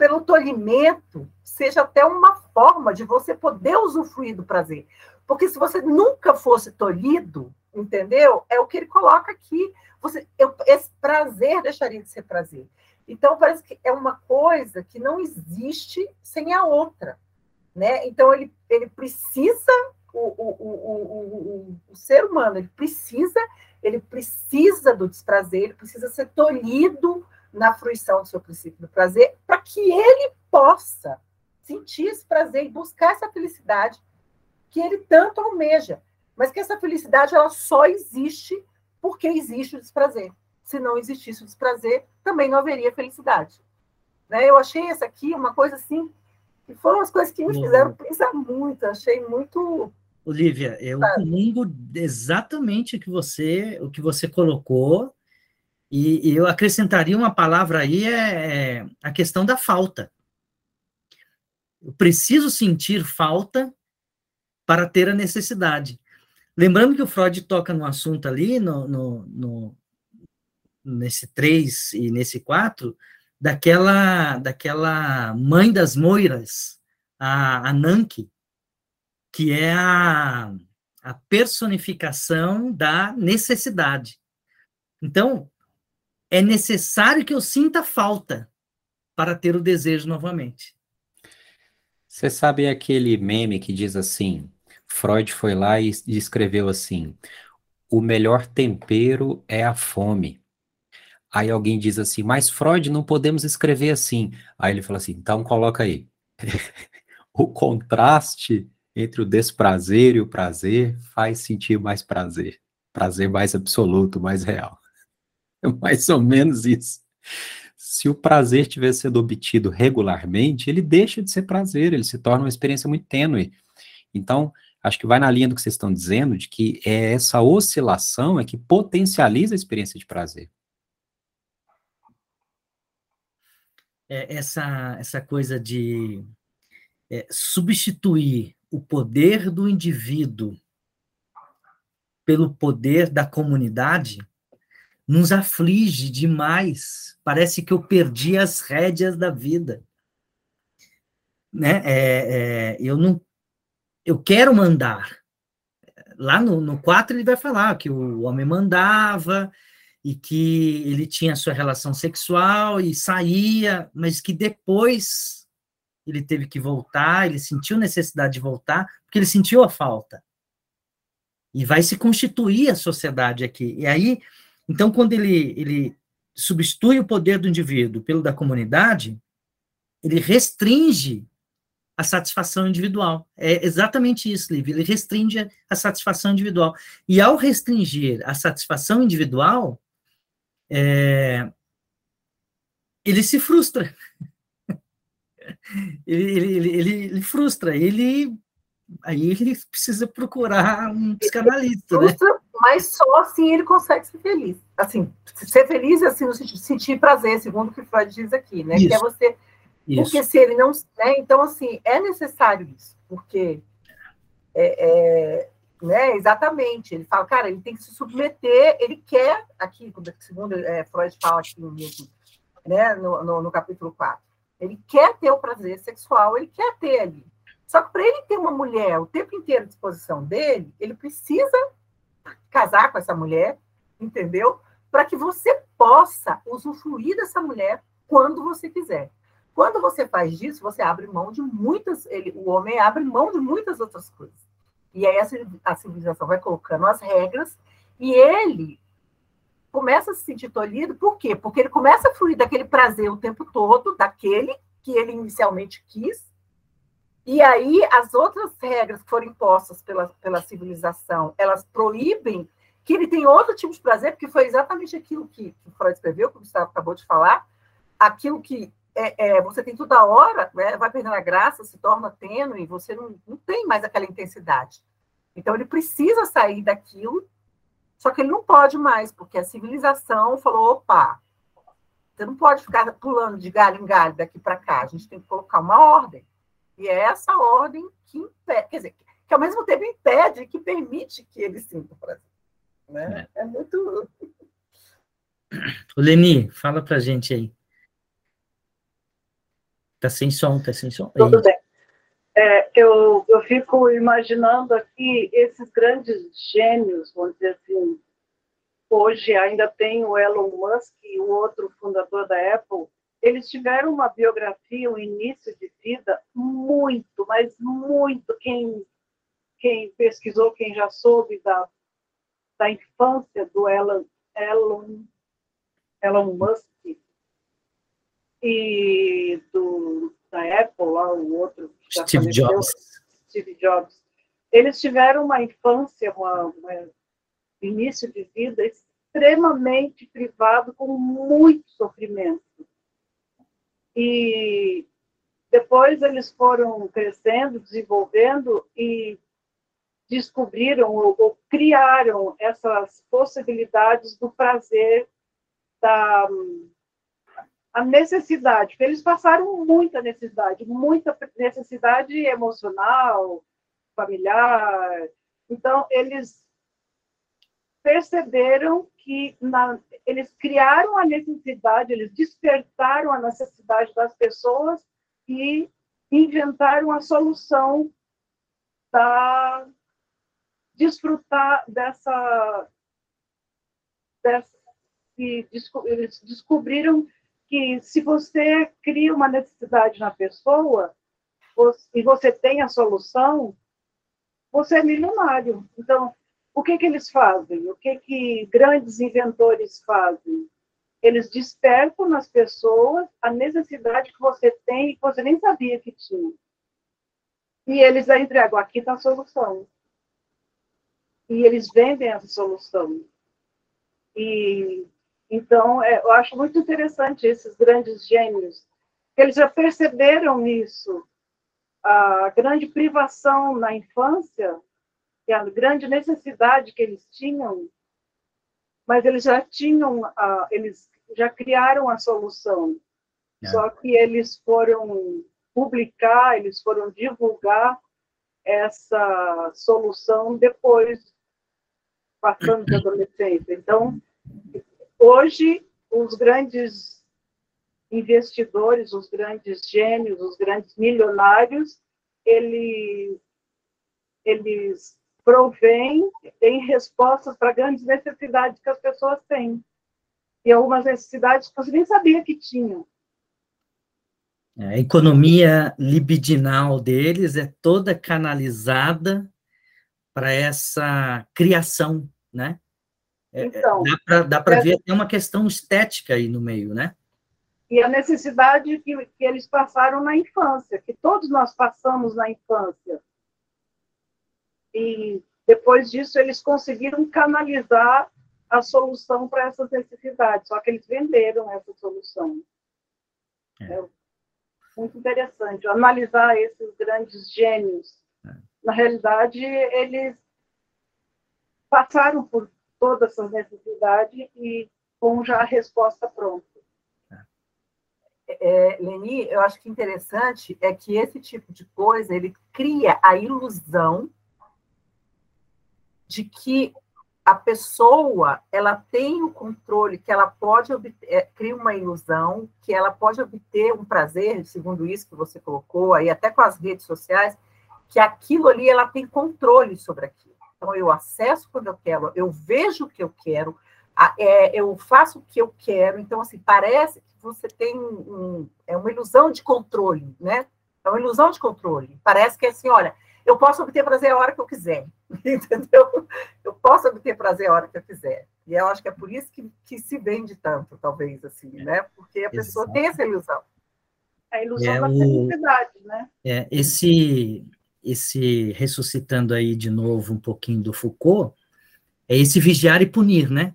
pelo tolhimento seja até uma forma de você poder usufruir do prazer. Porque se você nunca fosse tolhido, entendeu? É o que ele coloca aqui você, eu, esse prazer deixaria de ser prazer. Então, parece que é uma coisa que não existe sem a outra. Né? Então, ele, ele precisa, o, o, o, o, ser humano, ele precisa, ele precisa do desprazer, ele precisa ser tolhido na fruição do seu princípio do prazer, para que ele possa sentir esse prazer e buscar essa felicidade que ele tanto almeja. Mas que essa felicidade ela só existe porque existe o desprazer. Se não existisse o desprazer, também não haveria felicidade. Né? Eu achei essa aqui uma coisa assim, que foram as coisas que me fizeram pensar muito, achei muito. Olivia, eu comungo exatamente o que você, o que você colocou, e, eu acrescentaria uma palavra aí, é, é a questão da falta. Eu preciso sentir falta para ter a necessidade. Lembrando que o Freud toca no assunto ali, no, no, no nesse 3 e nesse 4, daquela, daquela mãe das moiras, a, a Nanki, que é a, a personificação da necessidade. Então, é necessário que eu sinta falta para ter o desejo novamente. Você sabe aquele meme que diz assim: Freud foi lá e, escreveu assim: o melhor tempero é a fome. Aí alguém diz assim, mas Freud não podemos escrever assim. Aí ele fala assim, então coloca aí. o contraste entre o desprazer e o prazer faz sentir mais prazer. Prazer mais absoluto, mais real. É mais ou menos isso. Se o prazer tiver sido obtido regularmente, ele deixa de ser prazer, ele se torna uma experiência muito tênue. Então, acho que vai na linha do que vocês estão dizendo, de que é essa oscilação é que potencializa a experiência de prazer. É essa, essa coisa de é, substituir o poder do indivíduo pelo poder da comunidade nos aflige demais. Parece que eu perdi as rédeas da vida. Né? É, é, eu não eu quero mandar. Lá no, no 4 ele vai falar que o homem mandava e que ele tinha sua relação sexual e saía, mas que depois ele teve que voltar, ele sentiu necessidade de voltar, porque ele sentiu a falta. E vai se constituir a sociedade aqui. E aí, então, quando ele, ele substitui o poder do indivíduo pelo da comunidade, ele restringe a satisfação individual. É exatamente isso, Liv. Ele restringe a satisfação individual. E ao restringir a satisfação individual, é, ele se frustra. ele, ele, ele, ele, ele frustra. Ele aí ele precisa procurar um psicanalista, né? Mas só assim ele consegue ser feliz. Assim, ser feliz assim no sentido de sentir prazer, segundo o que Freud diz aqui, né? Isso. Que é você isso. Porque se ele não. Né, então, assim, é necessário isso, porque. É, é, né, exatamente, ele fala, cara, ele tem que se submeter, ele quer, aqui, segundo é, Freud fala aqui mesmo, né, no, no, no capítulo 4, ele quer ter o prazer sexual, ele quer ter ali. Só que para ele ter uma mulher o tempo inteiro à disposição dele, ele precisa casar com essa mulher, entendeu? Para que você possa usufruir dessa mulher quando você quiser. Quando você faz disso, você abre mão de muitas, ele, o homem abre mão de muitas outras coisas. E aí a civilização vai colocando as regras e ele começa a se sentir tolhido, por quê? Porque ele começa a fluir daquele prazer o tempo todo, daquele que ele inicialmente quis, e aí as outras regras que foram impostas pela, pela civilização, elas proíbem que ele tenha outro tipo de prazer, porque foi exatamente aquilo que, que Freud escreveu, que o Gustavo acabou de falar, aquilo que é, é, você tem toda hora, né, vai perdendo a graça, se torna tênue, você não, não tem mais aquela intensidade. Então, ele precisa sair daquilo, só que ele não pode mais, porque a civilização falou: opa, você não pode ficar pulando de galho em galho daqui para cá, a gente tem que colocar uma ordem. E é essa ordem que impede, quer dizer, que ao mesmo tempo impede, que permite que ele sinta prazer. Né? É. é muito. Leni, fala pra gente aí. Tá sem som, tá sem som. Tudo bem. É, eu, eu fico imaginando aqui esses grandes gênios, vamos dizer assim. Hoje ainda tem o Elon Musk, o outro fundador da Apple. Eles tiveram uma biografia, um início de vida muito, mas muito. Quem, quem pesquisou, quem já soube da, da infância do Elon, Elon, Elon Musk, e do, da Apple, lá, o outro. Steve Jobs. Steve Jobs. Eles tiveram uma infância, uma início de vida extremamente privado, com muito sofrimento. E depois eles foram crescendo, desenvolvendo e descobriram ou, ou criaram essas possibilidades do prazer, da, a necessidade, porque eles passaram muita necessidade, muita necessidade emocional, familiar. Então, eles perceberam que na, eles criaram a necessidade, eles despertaram a necessidade das pessoas e inventaram a solução para desfrutar dessa, dessa eles descobriram que se você cria uma necessidade na pessoa e você tem a solução, você é milionário. Então, o que, que eles fazem? O que, que grandes inventores fazem? Eles despertam nas pessoas a necessidade que você tem e que você nem sabia que tinha. E eles a entregam, aqui está a solução. E eles vendem essa solução. E então, é, eu acho muito interessante esses grandes gênios, que eles já perceberam isso, a grande privação na infância, a grande necessidade que eles tinham, mas eles já tinham, a, eles já criaram a solução, é. só que eles foram publicar, eles foram divulgar essa solução depois, passando da adolescência. Então, Hoje, os grandes investidores, os grandes gênios, os grandes milionários, eles provêm em respostas para grandes necessidades que as pessoas têm. E algumas necessidades que você nem sabia que tinham. É, a economia libidinal deles é toda canalizada para essa criação, né? É, é então, dá para ver tem uma questão estética aí no meio, né? E a necessidade que, que eles passaram na infância, que todos nós passamos na infância. E depois disso eles conseguiram canalizar a solução para essas necessidades, só que eles venderam essa solução. É. é muito interessante analisar esses grandes gênios. É. Na realidade, eles passaram por toda essa necessidade e com já a resposta pronta. É, Leni, eu acho que interessante é que esse tipo de coisa ele cria a ilusão de que a pessoa ela tem o controle, que ela pode obter, é, cria uma ilusão, que ela pode obter um prazer, segundo isso que você colocou aí, até com as redes sociais, que aquilo ali ela tem controle sobre aquilo. Então eu acesso quando eu quero, eu vejo o que eu quero, é, eu faço o que eu quero. Então assim parece que você tem um, é uma ilusão de controle, né? É uma ilusão de controle. Parece que é assim, olha, eu posso obter prazer a hora que eu quiser, entendeu? Eu posso obter prazer a hora que eu quiser. E eu acho que é por isso que, que se vende tanto, talvez, assim, né? Porque a pessoa Exato. tem essa ilusão. A ilusão é da felicidade, né? É, esse, esse, ressuscitando aí de novo um pouquinho do Foucault, é esse vigiar e punir, né?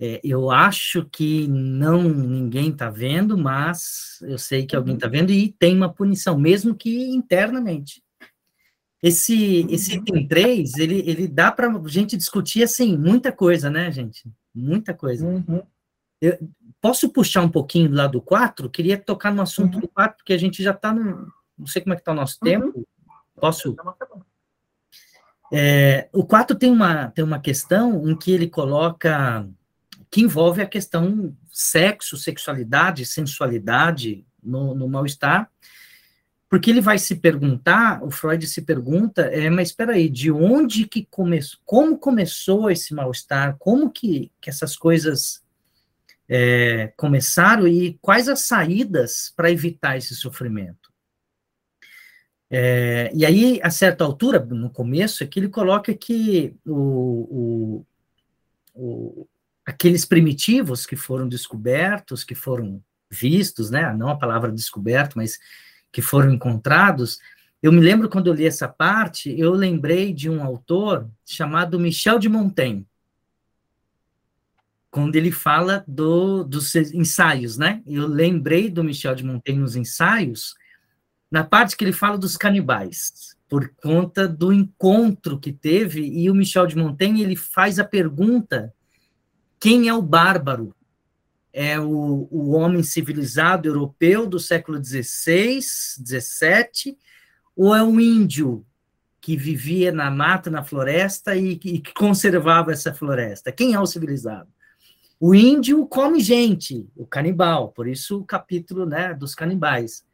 É, eu acho que não ninguém está vendo, mas eu sei que alguém está uhum. vendo e tem uma punição, mesmo que internamente. Esse, esse uhum. item 3, ele, ele dá para a gente discutir, assim, muita coisa, né, gente? Muita coisa. Uhum. Eu, posso puxar um pouquinho lado do 4? Queria tocar no assunto uhum. do 4, porque a gente já está no... Não sei como é que está o nosso uhum. tempo. Posso... Tá tá é, o 4 tem uma, tem uma questão em que ele coloca... que envolve a questão sexo, sexualidade, sensualidade no, no mal-estar, porque ele vai se perguntar, o Freud se pergunta, é, mas espera aí, de onde que começou, como começou esse mal-estar, como que, que essas coisas é, começaram e quais as saídas para evitar esse sofrimento. É, e aí, a certa altura, no começo, é que ele coloca que o, o, o, aqueles primitivos que foram descobertos, que foram vistos, né, não a palavra descoberto, mas que foram encontrados, eu me lembro quando eu li essa parte, eu lembrei de um autor chamado Michel de Montaigne, quando ele fala do, dos ensaios, né? Eu lembrei do Michel de Montaigne nos ensaios, na parte que ele fala dos canibais, por conta do encontro que teve, e o Michel de Montaigne ele faz a pergunta: quem é o bárbaro? É o, o homem civilizado europeu do século XVI, XVII, ou é um índio que vivia na mata, na floresta e, que conservava essa floresta? Quem é o civilizado? O índio come gente, o canibal, por isso o capítulo né, dos canibais,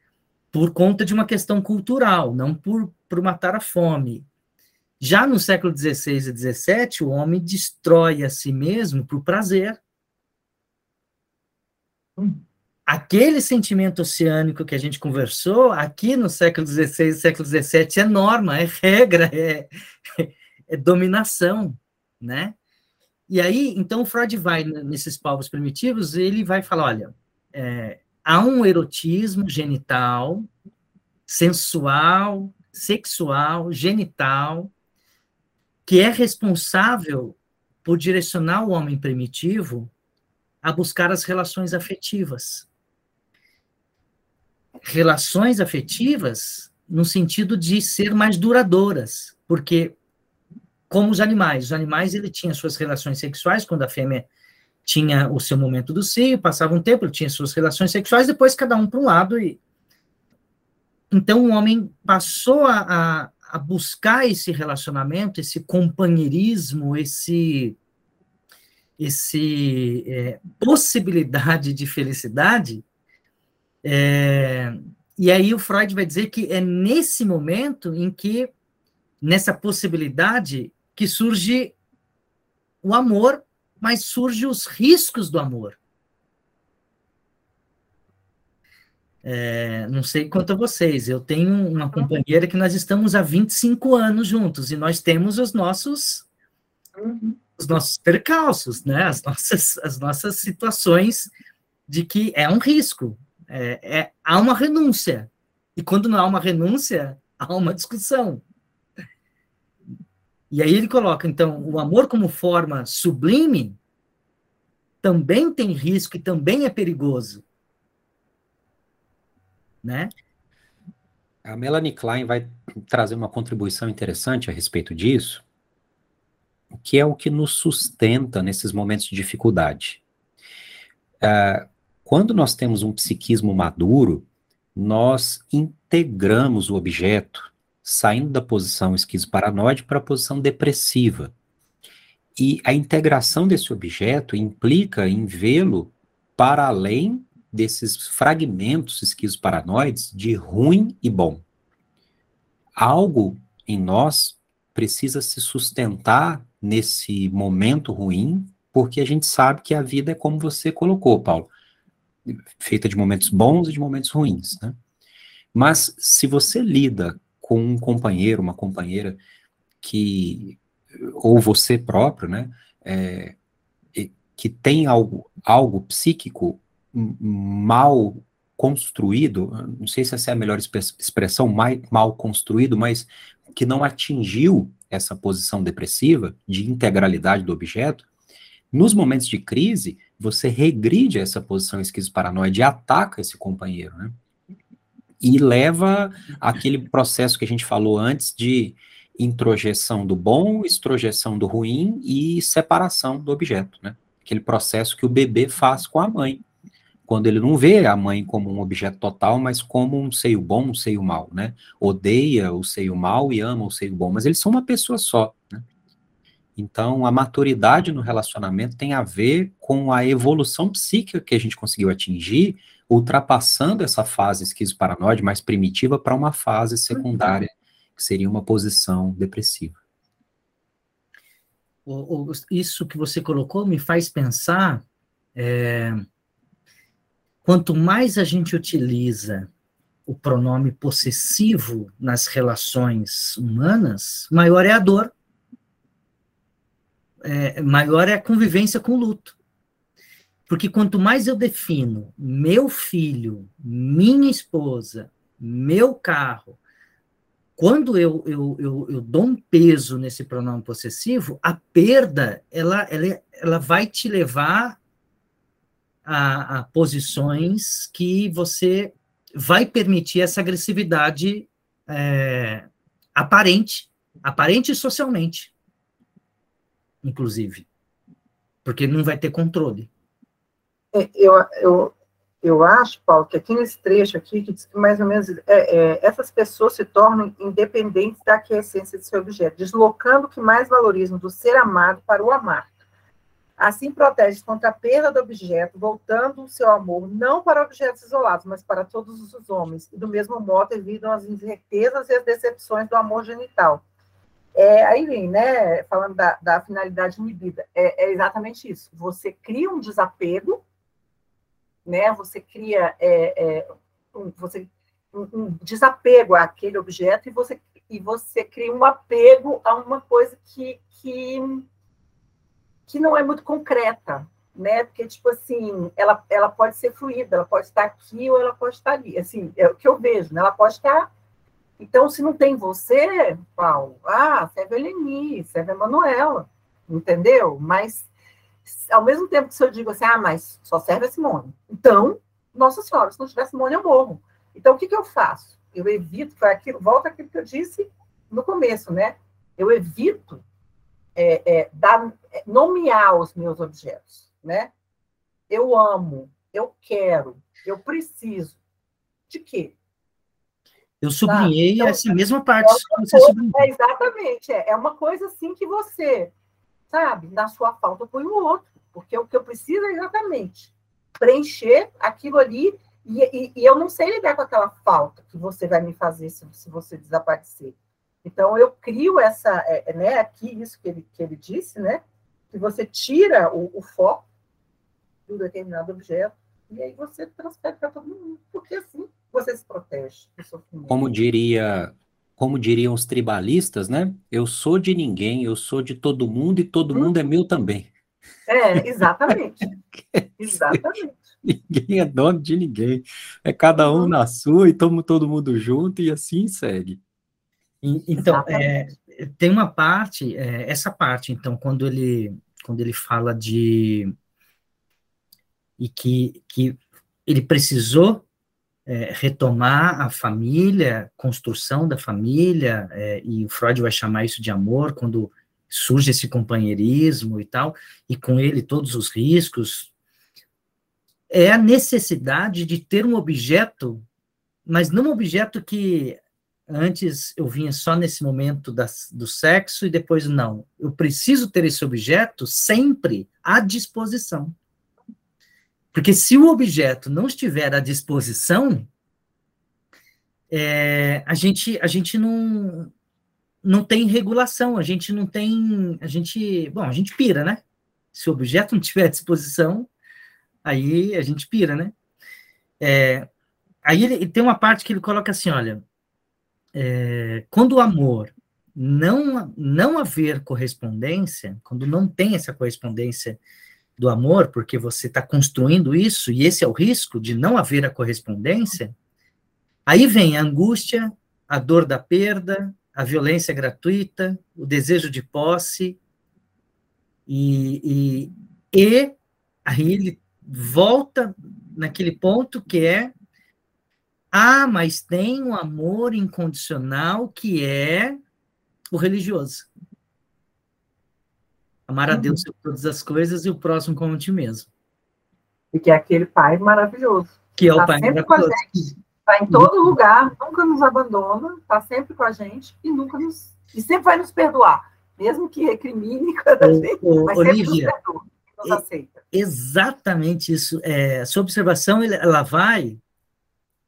por conta de uma questão cultural, não por, por matar a fome. Já no século XVI e XVII, o homem destrói a si mesmo por prazer, Aquele sentimento oceânico que a gente conversou, aqui no século XVI e século XVII, é norma, é regra, é, é dominação, né? E aí, então, Freud vai nesses povos primitivos, ele vai falar, olha, é, há um erotismo genital, sensual, sexual, genital, que é responsável por direcionar o homem primitivo a buscar as relações afetivas. Relações afetivas no sentido de ser mais duradouras, porque como os animais, os animais ele tinha suas relações sexuais quando a fêmea tinha o seu momento do cio, passava um tempo, ele tinha suas relações sexuais, depois cada um para um lado e então o homem passou a, a, a buscar esse relacionamento, esse companheirismo, esse esse é, possibilidade de felicidade, é, e aí o Freud vai dizer que é nesse momento em que nessa possibilidade que surge o amor, mas surge os riscos do amor. É, não sei quanto a vocês, eu tenho uma companheira que nós estamos há 25 anos juntos e nós temos os nossos uhum. Os nossos percalços, né? As nossas, as nossas situações de que é um risco, é, é, há uma renúncia. E quando não há uma renúncia, há uma discussão. E aí ele coloca, então, o amor como forma sublime também tem risco e também é perigoso. Né? A Melanie Klein vai trazer uma contribuição interessante a respeito disso, que é o que nos sustenta nesses momentos de dificuldade. Uh, quando nós temos um psiquismo maduro, nós integramos o objeto, saindo da posição esquizoparanoide para a posição depressiva. E a integração desse objeto implica em vê-lo para além desses fragmentos esquizoparanoides de ruim e bom. Algo em nós precisa se sustentar nesse momento ruim, porque a gente sabe que a vida é como você colocou, Paulo feita de momentos bons e de momentos ruins, né? Mas se você lida com um companheiro, uma companheira que ou você próprio, né, é, que tem algo, algo psíquico mal construído, não sei se essa é a melhor expressão, mal, mal construído, mas que não atingiu essa posição depressiva de integralidade do objeto, nos momentos de crise, você regride essa posição esquizoparanoide e ataca esse companheiro, né? E leva aquele processo que a gente falou antes de introjeção do bom, extrojeção do ruim e separação do objeto, né? Aquele processo que o bebê faz com a mãe, quando ele não vê a mãe como um objeto total, mas como um seio bom, um seio mal, né? Odeia o seio mal e ama o seio bom, mas eles são uma pessoa só, né? Então, a maturidade no relacionamento tem a ver com a evolução psíquica que a gente conseguiu atingir, ultrapassando essa fase esquizoparanoide mais primitiva para uma fase secundária, que seria uma posição depressiva. Isso que você colocou me faz pensar. É, quanto mais a gente utiliza o pronome possessivo nas relações humanas, maior é a dor é, maior é a convivência com o luto. Porque quanto mais eu defino meu filho, minha esposa, meu carro, quando eu, eu, eu, eu dou um peso nesse pronome possessivo, a perda ela, ela, ela vai te levar a, a posições que você vai permitir essa agressividade é, aparente, aparente socialmente inclusive, porque não vai ter controle. É, eu, eu, eu acho, Paulo, que aqui nesse trecho aqui, que diz que mais ou menos é, é, essas pessoas se tornam independentes da que é a essência de seu objeto, deslocando o que mais valorizam do ser amado para o amar. Assim protege contra a perda do objeto, voltando o seu amor não para objetos isolados, mas para todos os homens, e do mesmo modo evitam as incertezas e as decepções do amor genital. É, aí vem, né, falando da, da finalidade inibida, é, é, exatamente isso. Você cria um desapego, né, você cria é, é um, você, um, um, desapego àquele objeto e você, e você cria um apego a uma coisa que, que, que não é muito concreta, né, porque, tipo assim, ela, ela pode ser fluida, ela pode estar aqui ou ela pode estar ali, assim, é o que eu vejo, né, ela pode estar então, se não tem você, Paulo, ah, serve a Eleni, serve a Manuela, entendeu? Mas, ao mesmo tempo que se eu digo assim, ah, mas só serve a Simone. Então, Nossa Senhora, se não tiver Simone, eu morro. Então, o que, que eu faço? Eu evito, foi aquilo, volta aquilo que eu disse no começo, né? Eu evito é, é, dar, é, nomear os meus objetos, né? Eu amo, eu quero, eu preciso. De quê? Eu sublinhei então, essa mesma parte é sublinhou. É, exatamente, é, é uma coisa assim que você, sabe, na sua falta põe o outro, porque o que eu preciso é exatamente preencher aquilo ali, e, e, e, eu não sei lidar com aquela falta que você vai me fazer se, se você desaparecer. Então, eu crio essa, é, é, né, aqui, isso que ele, que ele disse, né, que você tira o, o foco do determinado objeto e aí você transfere para todo mundo, porque assim você se protege do sofrimento. Como diria, como diriam os tribalistas, né? Eu sou de ninguém, eu sou de todo mundo e todo hum. mundo é meu também. É, exatamente. exatamente. Ninguém é dono de ninguém. É cada um uhum. na sua e toma todo mundo junto e assim segue. Então, é, tem uma parte, é, essa parte, então, quando ele, quando ele fala de e que, que ele precisou é, retomar a família, construção da família, é, e o Freud vai chamar isso de amor, quando surge esse companheirismo e tal, e com ele todos os riscos, é a necessidade de ter um objeto, mas não um objeto que antes eu vinha só nesse momento do sexo e depois não. Eu preciso ter esse objeto sempre à disposição. Porque se o objeto não estiver à disposição, é, a, gente, a gente não, não tem regulação, a gente não tem. A gente. Bom, a gente pira, né? Se o objeto não estiver à disposição, aí a gente pira, né? É, aí ele, tem uma parte que ele coloca assim: olha, é, quando o amor não, não haver correspondência, quando não tem essa correspondência do amor, porque você está construindo isso, e esse é o risco de não haver a correspondência, aí vem a angústia, a dor da perda, a violência gratuita, o desejo de posse, e, e, e aí ele volta naquele ponto que é ah, mas tem um amor incondicional que é o religioso. Amar a Deus uhum. sobre todas as coisas e o próximo como ti mesmo. E que é aquele pai maravilhoso. Que é o tá pai sempre maravilhoso. Com a gente, está em todo lugar, nunca nos abandona, está sempre com a gente e nunca nos. E sempre vai nos perdoar. Mesmo que recrimine cada vez, mas Olivia, sempre nos perdoa, nos aceita. Exatamente isso. É, sua observação, ela vai,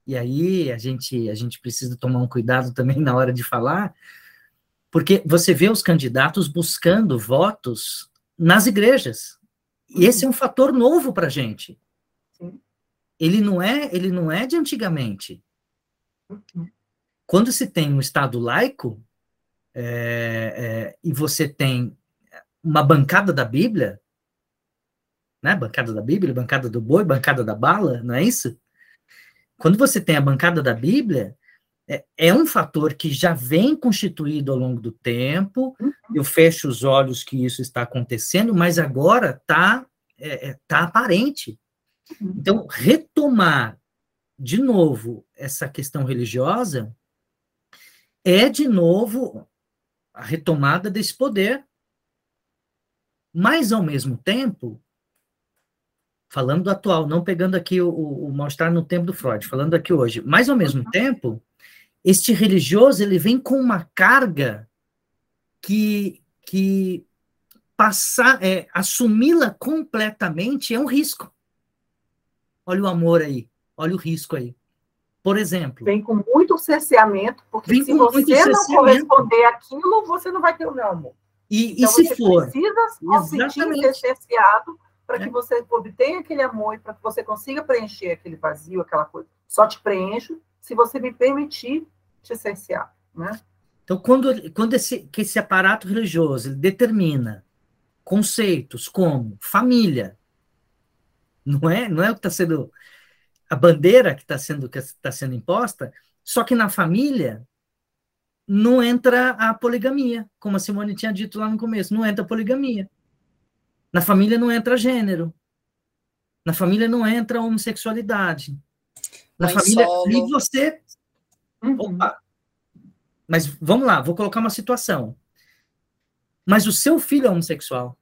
e aí a gente, a gente precisa tomar um cuidado também na hora de falar, porque você vê os candidatos buscando votos nas igrejas. E esse é um fator novo para a gente. Ele não é, ele não é de antigamente. Quando se tem um Estado laico é, é, e você tem uma bancada da Bíblia, né? Bancada da Bíblia, bancada do boi, bancada da bala, não é isso? Quando você tem a bancada da Bíblia, é, é, um fator que já vem constituído ao longo do tempo. Uhum. Eu fecho os olhos que isso está acontecendo, mas agora está é, é, tá aparente. Uhum. Então, retomar de novo essa questão religiosa é de novo a retomada desse poder. Mas, ao mesmo tempo, falando do atual, não pegando aqui o, o, o mal-estar no tempo do Freud, falando aqui hoje, mas ao mesmo uhum. tempo, este religioso ele vem com uma carga que, que passar, é, assumi-la completamente é um risco. Olha o amor aí, olha o risco aí. Por exemplo. Vem com muito cerceamento, porque se você não corresponder àquilo, você não vai ter o meu amor. E, então, e se você for? precisa sentir ser cerceado para que você obtenha aquele amor e para que você consiga preencher aquele vazio, aquela coisa. Só te preencho se você me permitir te cercear, né? Então, quando, quando esse, que esse aparato religioso determina conceitos como família, não é, não é o que está sendo a bandeira que está sendo que está sendo imposta, só que na família não entra a poligamia, como a Simone tinha dito lá no começo, não entra a poligamia. Na família não entra gênero. Na família não entra homossexualidade. Na Mãe família, solo. e você Uhum. Opa! Mas vamos lá, vou colocar uma situação. Mas o seu filho é homossexual.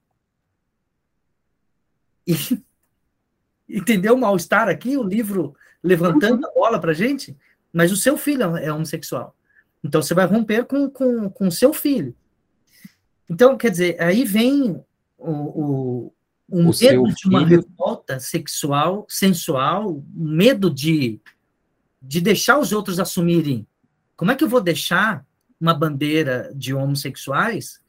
E, entendeu o mal-estar aqui? O livro levantando uhum. a bola para gente? Mas o seu filho é homossexual. Então você vai romper com o com, com seu filho. Então, quer dizer, aí vem o, o, o, o medo de uma filho... revolta sexual, sensual, medo de de deixar os outros assumirem. Como é que eu vou deixar uma bandeira de homossexuais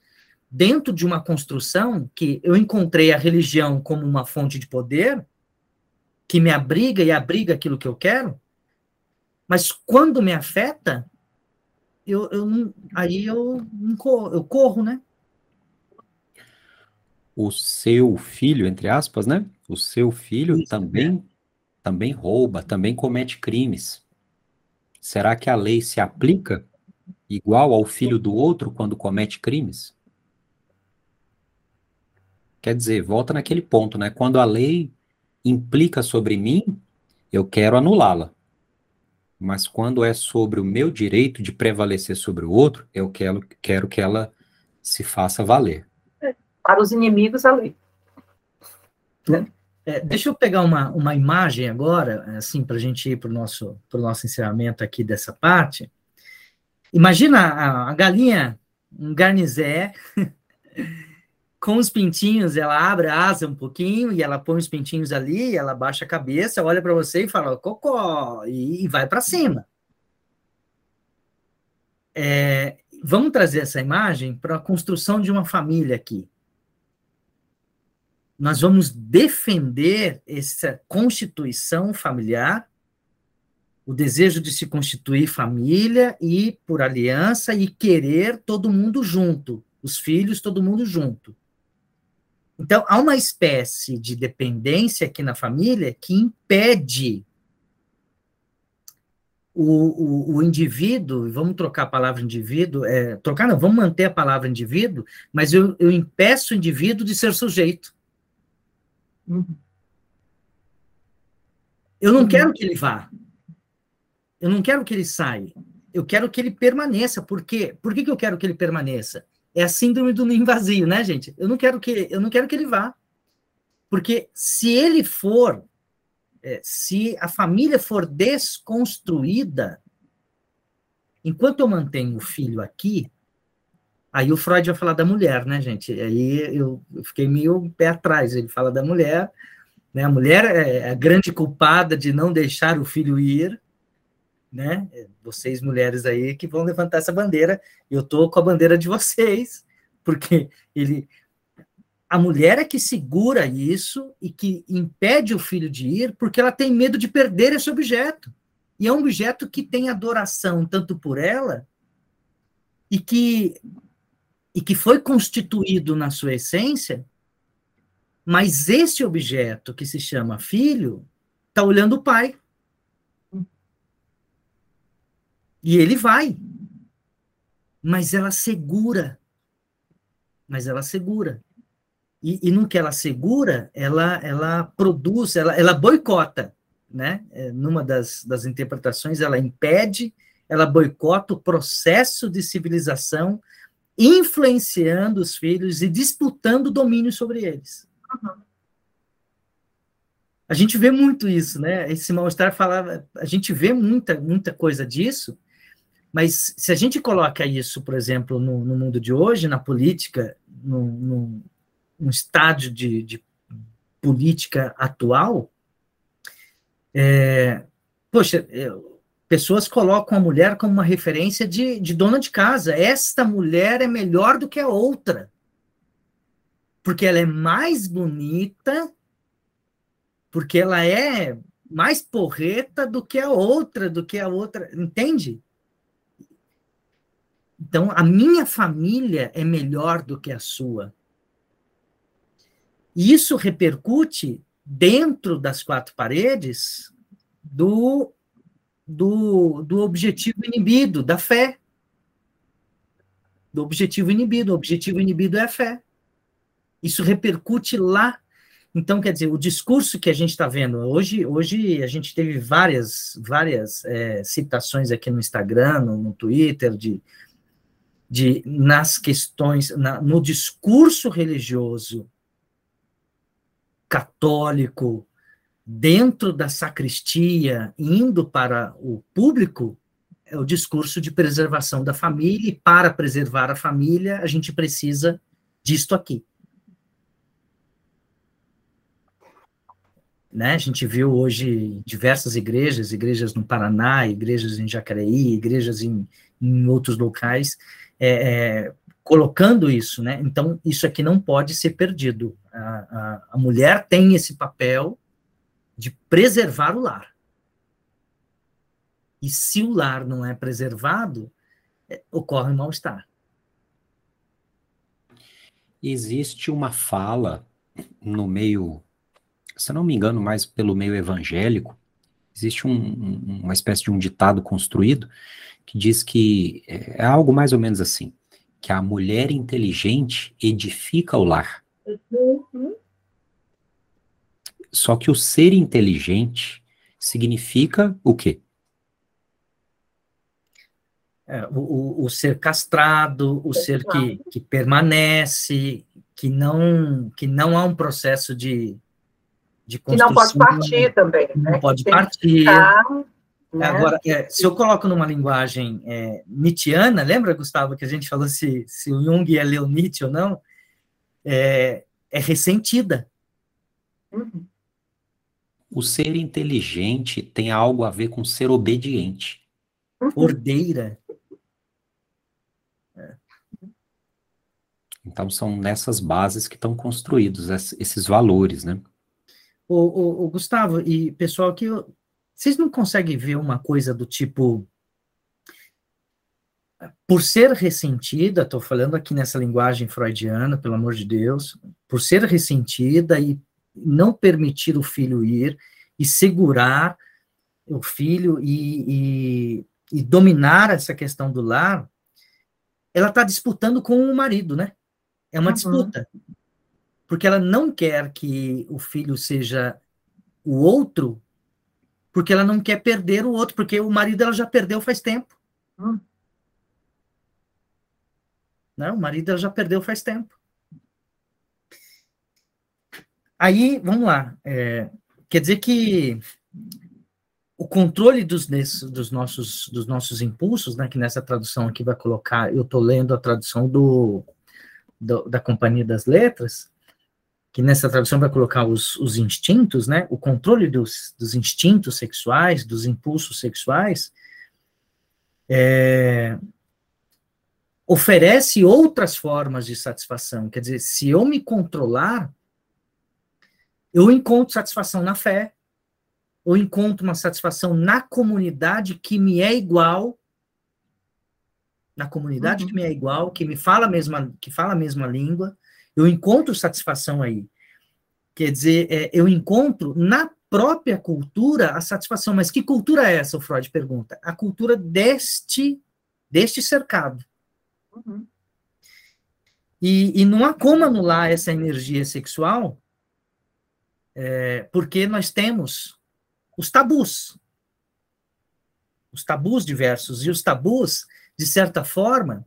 dentro de uma construção que eu encontrei a religião como uma fonte de poder que me abriga e abriga aquilo que eu quero, mas quando me afeta, eu, eu aí eu, eu corro, né? O seu filho, entre aspas, né? O seu filho Isso, também, é. também rouba, também comete crimes. Será que a lei se aplica igual ao filho do outro quando comete crimes? Quer dizer, volta naquele ponto, né? Quando a lei implica sobre mim, eu quero anulá-la. Mas quando é sobre o meu direito de prevalecer sobre o outro, eu quero, quero que ela se faça valer. Para os inimigos, a lei. Né? É, deixa eu pegar uma, uma imagem agora, assim, para a gente ir para o nosso, nosso encerramento aqui dessa parte. Imagina a, a galinha, um garnizé, com os pintinhos, ela abre a asa um pouquinho e ela põe os pintinhos ali, ela baixa a cabeça, olha para você e fala cocó e, e vai para cima. É, vamos trazer essa imagem para a construção de uma família aqui. Nós vamos defender essa constituição familiar, o desejo de se constituir família e por aliança e querer todo mundo junto, os filhos, todo mundo junto. Então, há uma espécie de dependência aqui na família que impede o, o, o indivíduo, vamos trocar a palavra indivíduo, é, trocar não, vamos manter a palavra indivíduo, mas eu, eu impeço o indivíduo de ser sujeito. Eu não uhum. quero que ele vá. Eu não quero que ele saia. Eu quero que ele permaneça. Por quê? Por que, que eu quero que ele permaneça? É a síndrome do ninho vazio, né, gente? Eu não quero que eu não quero que ele vá. Porque se ele for, é, se a família for desconstruída, enquanto eu mantenho o filho aqui, aí o Freud vai falar da mulher, né, gente? Aí eu, fiquei meio pé atrás. Ele fala da mulher, né? A mulher é a grande culpada de não deixar o filho ir, né? Vocês mulheres aí que vão levantar essa bandeira, eu tô com a bandeira de vocês, porque ele a mulher é que segura isso e que impede o filho de ir, porque ela tem medo de perder esse objeto. E é um objeto que tem adoração tanto por ela e que e que foi constituído na sua essência, mas esse objeto que se chama filho está olhando o pai. E ele vai. Mas ela segura. Mas ela segura. E, e no que ela segura, ela, ela produz, ela, ela boicota. Né? É, numa das, das interpretações, ela impede, ela boicota o processo de civilização, influenciando os filhos e disputando domínio sobre eles. Uhum. A gente vê muito isso, né? Esse mal-estar falava, a gente vê muita, muita coisa disso, mas se a gente coloca isso, por exemplo, no, no mundo de hoje, na política, no estádio de, de, política atual, é, poxa, é, pessoas colocam a mulher como uma referência de, de dona de casa. Esta mulher é melhor do que a outra, porque ela é mais bonita, porque ela é mais porreta do que a outra, do que a outra, entende? Então, a minha família é melhor do que a sua. E isso repercute dentro das quatro paredes do, do, do objetivo inibido, da fé. Do objetivo inibido. O objetivo inibido é a fé. Isso repercute lá. Então, quer dizer, o discurso que a gente está vendo hoje, hoje a gente teve várias, várias é, citações aqui no Instagram, no, no Twitter, de de nas questões, na, no discurso religioso católico, dentro da sacristia, indo para o público, é o discurso de preservação da família, e para preservar a família, a gente precisa disto aqui. Né? A gente viu hoje diversas igrejas, igrejas no Paraná, igrejas em Jacareí, igrejas em, em outros locais, é, é, colocando isso, né? Então, isso aqui não pode ser perdido. A, a, a mulher tem esse papel de preservar o lar. E se o lar não é preservado, é, ocorre um mal-estar. Existe uma fala no meio, se não me engano, mais pelo meio evangélico, existe um, uma espécie de um ditado construído que diz que é, é algo mais ou menos assim, que a mulher inteligente edifica o lar. Uhum. Só que o ser inteligente significa o quê? É, o, o, ser castrado, o ser que, que permanece, que não, que não há um processo de, de construção. Que não pode partir também. Não né? pode partir. né? Agora, é, se eu coloco numa linguagem é, Nietzscheana, lembra, Gustavo, que a gente falou se, se o Jung é leu Nietzsche ou não? É, é ressentida. Uhum. O ser inteligente tem algo a ver com ser obediente. Uhum. Ordeira. Então, são nessas bases que estão construídos esses valores, né? O, o, o Gustavo, e pessoal, que vocês não conseguem ver uma coisa do tipo. Por ser ressentida, estou falando aqui nessa linguagem freudiana, pelo amor de Deus, por ser ressentida e não permitir o filho ir e segurar o filho e, e, e dominar essa questão do lar, ela está disputando com o marido, né? É uma uhum. disputa. Porque ela não quer que o filho seja o outro, porque ela não quer perder o outro, porque o marido ela já perdeu faz tempo. Uhum. Não, o marido ela já perdeu faz tempo. Aí, vamos lá. É, quer dizer que o controle dos, dos, nossos, dos nossos impulsos, né, que nessa tradução aqui vai colocar, eu estou lendo a tradução do, do, da Companhia das Letras, que nessa tradução vai colocar os, os instintos, né, o controle dos, dos instintos sexuais, dos impulsos sexuais, é, oferece outras formas de satisfação. Quer dizer, se eu me controlar, eu encontro satisfação na fé, eu encontro uma satisfação na comunidade que me é igual na comunidade uhum. que me é igual, que me fala a mesma, que fala a mesma língua, eu encontro satisfação aí. Quer dizer, é, eu encontro na própria cultura a satisfação. Mas que cultura é essa, o Freud pergunta? A cultura deste, deste cercado. Uhum. E, e não há como anular essa energia sexual, é, porque nós temos os tabus. Os tabus diversos. E os tabus, de certa forma,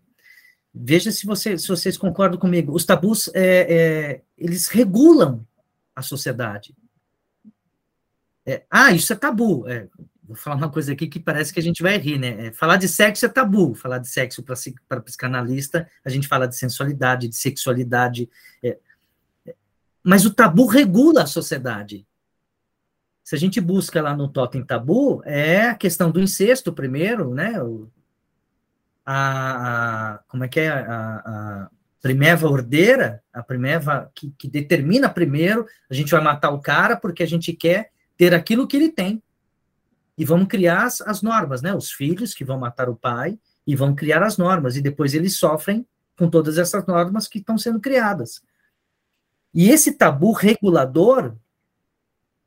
veja se, você, se vocês concordam comigo, os tabus, é, é, eles regulam a sociedade. É, ah, isso é tabu. É, vou falar uma coisa aqui que parece que a gente vai rir, né? É, falar de sexo é tabu. Falar de sexo para psicanalista, a gente fala de sensualidade, de sexualidade. Mas o tabu regula a sociedade. Se a gente busca lá no Totem Tabu, é a questão do incesto primeiro, né? O, a, a, como é que é a, a primeva ordeira, a primeva que, que determina primeiro, a gente vai matar o cara porque a gente quer ter aquilo que ele tem. E vamos criar as, as normas, né? Os filhos que vão matar o pai e vão criar as normas, e depois eles sofrem com todas essas normas que estão sendo criadas. E esse tabu regulador,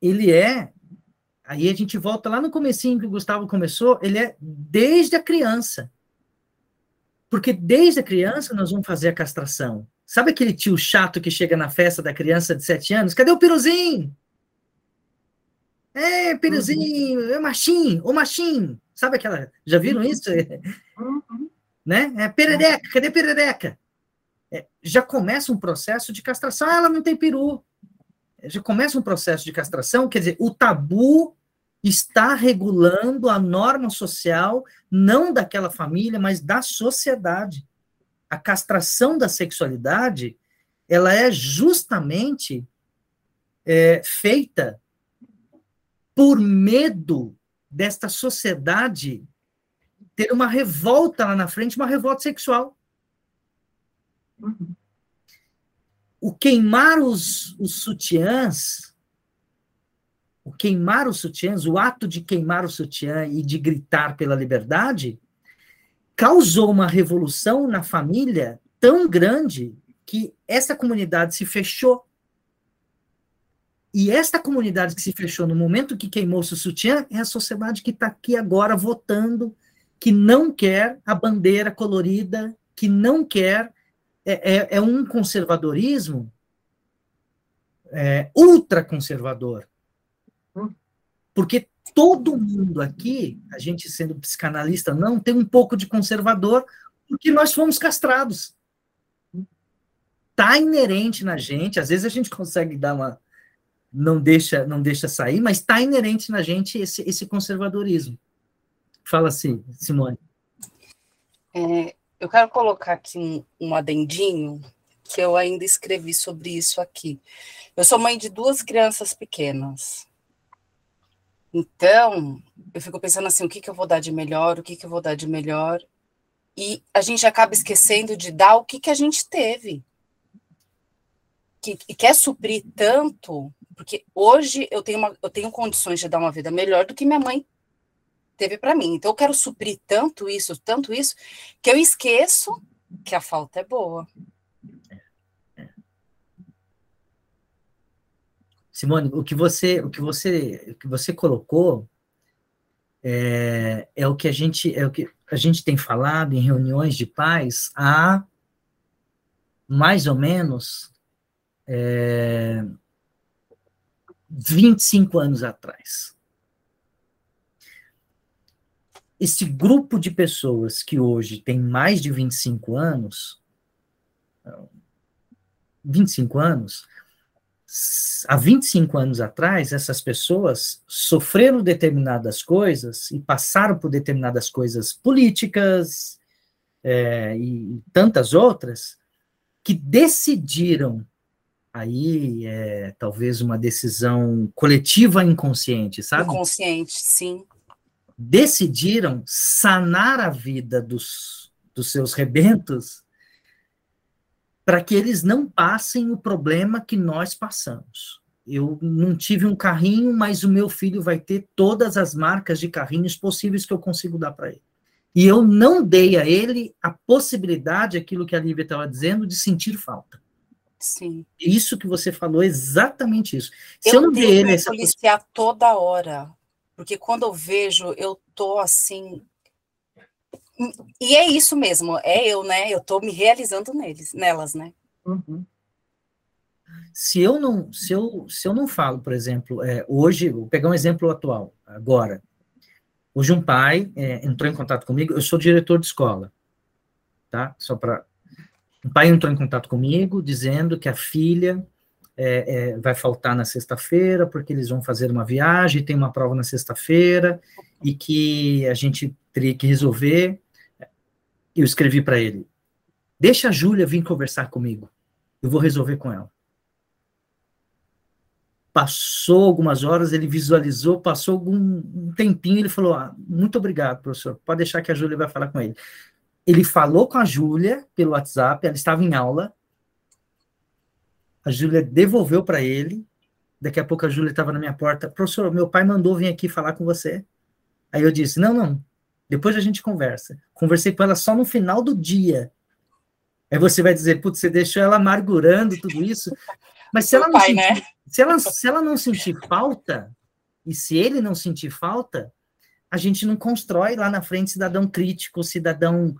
ele é, aí a gente volta lá no comecinho que o Gustavo começou, ele é desde a criança. Porque desde a criança nós vamos fazer a castração. Sabe aquele tio chato que chega na festa da criança de sete anos? Cadê o piruzinho? É, piruzinho, uhum. é machinho, o machinho. Sabe aquela. Já viram uhum. isso? Uhum. Né? É perereca, cadê perereca? É, já começa um processo de castração. Ah, ela não tem peru. Já começa um processo de castração, quer dizer, o tabu está regulando a norma social, não daquela família, mas da sociedade. A castração da sexualidade, ela é justamente é, feita por medo desta sociedade ter uma revolta lá na frente, uma revolta sexual. O queimar os, os sutiãs, o queimar os sutiãs, o ato de queimar o sutiã e de gritar pela liberdade, causou uma revolução na família tão grande que essa comunidade se fechou. E esta comunidade que se fechou no momento que queimou seu sutiã é a sociedade que está aqui agora votando, que não quer a bandeira colorida, que não quer. É, é, é um conservadorismo é, ultraconservador. Hum. Porque todo mundo aqui, a gente sendo psicanalista, não tem um pouco de conservador, porque nós fomos castrados. Está inerente na gente, às vezes a gente consegue dar uma. Não deixa, não deixa sair, mas está inerente na gente esse, esse conservadorismo. Fala assim, Simone. É, eu quero colocar aqui um, um adendinho, que eu ainda escrevi sobre isso aqui. Eu sou mãe de duas crianças pequenas. Então, eu fico pensando assim, o que, que eu vou dar de melhor, o que, que eu vou dar de melhor, e a gente acaba esquecendo de dar o que, que a gente teve. Que, quer suprir tanto, porque hoje eu tenho, uma, eu tenho condições de dar uma vida melhor do que minha mãe teve para mim. Então, eu quero suprir tanto isso, tanto isso, que eu esqueço que a falta é boa. Simone, o que você, o que você, o que você colocou é, é o que a gente, é o que a gente tem falado em reuniões de pais há mais ou menos é, 25 anos atrás. Esse grupo de pessoas que hoje tem mais de 25 anos, 25 anos, há 25 anos atrás, essas pessoas sofreram determinadas coisas e passaram por determinadas coisas políticas é, e tantas outras que decidiram aí é, talvez uma decisão coletiva inconsciente, sabe? Inconsciente, sim. Decidiram sanar a vida dos, dos seus rebentos para que eles não passem o problema que nós passamos. Eu não tive um carrinho, mas o meu filho vai ter todas as marcas de carrinhos possíveis que eu consigo dar para ele. E eu não dei a ele a possibilidade, aquilo que a Lívia estava dizendo, de sentir falta. Sim. Isso que você falou, exatamente isso. Se eu, eu não dei ele essa policiar toda hora, porque quando eu vejo, eu tô assim e é isso mesmo, é eu, né? Eu estou me realizando neles, nelas, né? Uhum. Se eu não, se eu, se eu não falo, por exemplo, é, hoje, vou pegar um exemplo atual, agora. Hoje um pai é, entrou em contato comigo, eu sou diretor de escola, tá? Só para um pai entrou em contato comigo dizendo que a filha é, é, vai faltar na sexta-feira porque eles vão fazer uma viagem, tem uma prova na sexta-feira e que a gente teria que resolver eu escrevi para ele: Deixa a Júlia vir conversar comigo. Eu vou resolver com ela. Passou algumas horas, ele visualizou, passou algum tempinho, ele falou: ah, Muito obrigado, professor. Pode deixar que a Júlia vai falar com ele. Ele falou com a Júlia pelo WhatsApp, ela estava em aula. A Júlia devolveu para ele. Daqui a pouco a Júlia estava na minha porta. Professor, meu pai mandou vir aqui falar com você. Aí eu disse: Não, não, depois a gente conversa. Conversei com ela só no final do dia. Aí você vai dizer, putz, você deixou ela amargurando tudo isso. Mas se ela, não pai, sentir, né? se, ela, se ela não sentir falta, e se ele não sentir falta, a gente não constrói lá na frente cidadão crítico, cidadão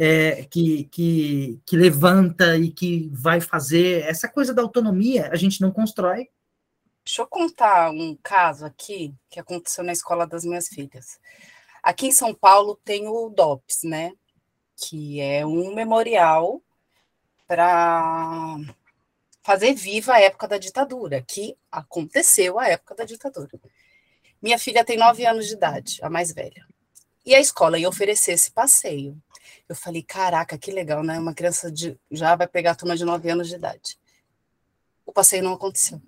é, que, que, que levanta e que vai fazer. Essa coisa da autonomia, a gente não constrói. Deixa eu contar um caso aqui que aconteceu na escola das minhas filhas. Aqui em São Paulo tem o DOPS, né? Que é um memorial para fazer viva a época da ditadura, que aconteceu a época da ditadura. Minha filha tem nove anos de idade, a mais velha. E a escola ia oferecer esse passeio. Eu falei, caraca, que legal, né? Uma criança de, já vai pegar a turma de 9 anos de idade. O passeio não aconteceu.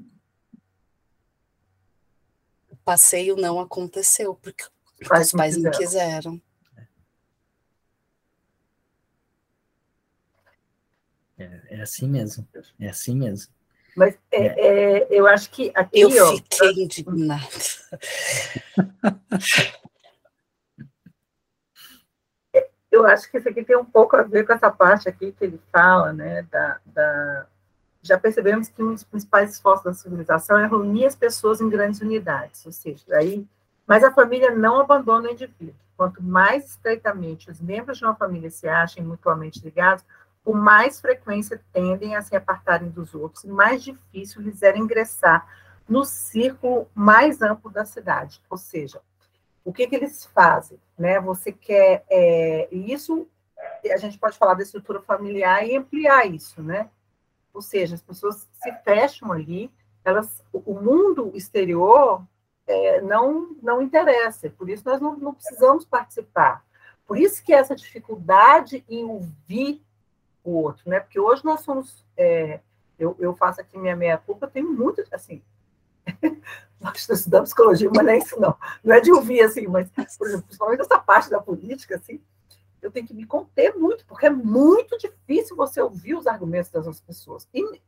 O passeio não aconteceu, porque, os pais não quiseram. É, é assim mesmo, é assim mesmo. Mas é, é. É, eu acho que aqui. Eu ó, fiquei indignada. eu acho que isso aqui tem um pouco a ver com essa parte aqui que ele fala, né, da, da... já percebemos que um dos principais esforços da civilização é reunir as pessoas em grandes unidades, ou seja, aí, mas a família não abandona o indivíduo. Quanto mais estreitamente os membros de uma família se achem mutuamente ligados, com mais frequência tendem a se apartarem dos outros e mais difícil lhes é ingressar no círculo mais amplo da cidade. Ou seja, o que, que eles fazem? Né? Você quer. É, isso, a gente pode falar da estrutura familiar e ampliar isso, né? Ou seja, as pessoas se fecham ali, elas, o mundo exterior é, não, não interessa, por isso nós não, não precisamos participar. Por isso que essa dificuldade em ouvir o outro, né? Porque hoje nós somos, é, eu, eu faço aqui minha meia culpa, tem muito, assim, nós estudamos psicologia, mas não é isso não, não é de ouvir assim, mas, por exemplo, principalmente essa parte da política, assim, eu tenho que me conter muito, porque é muito difícil você ouvir os argumentos das outras pessoas. E,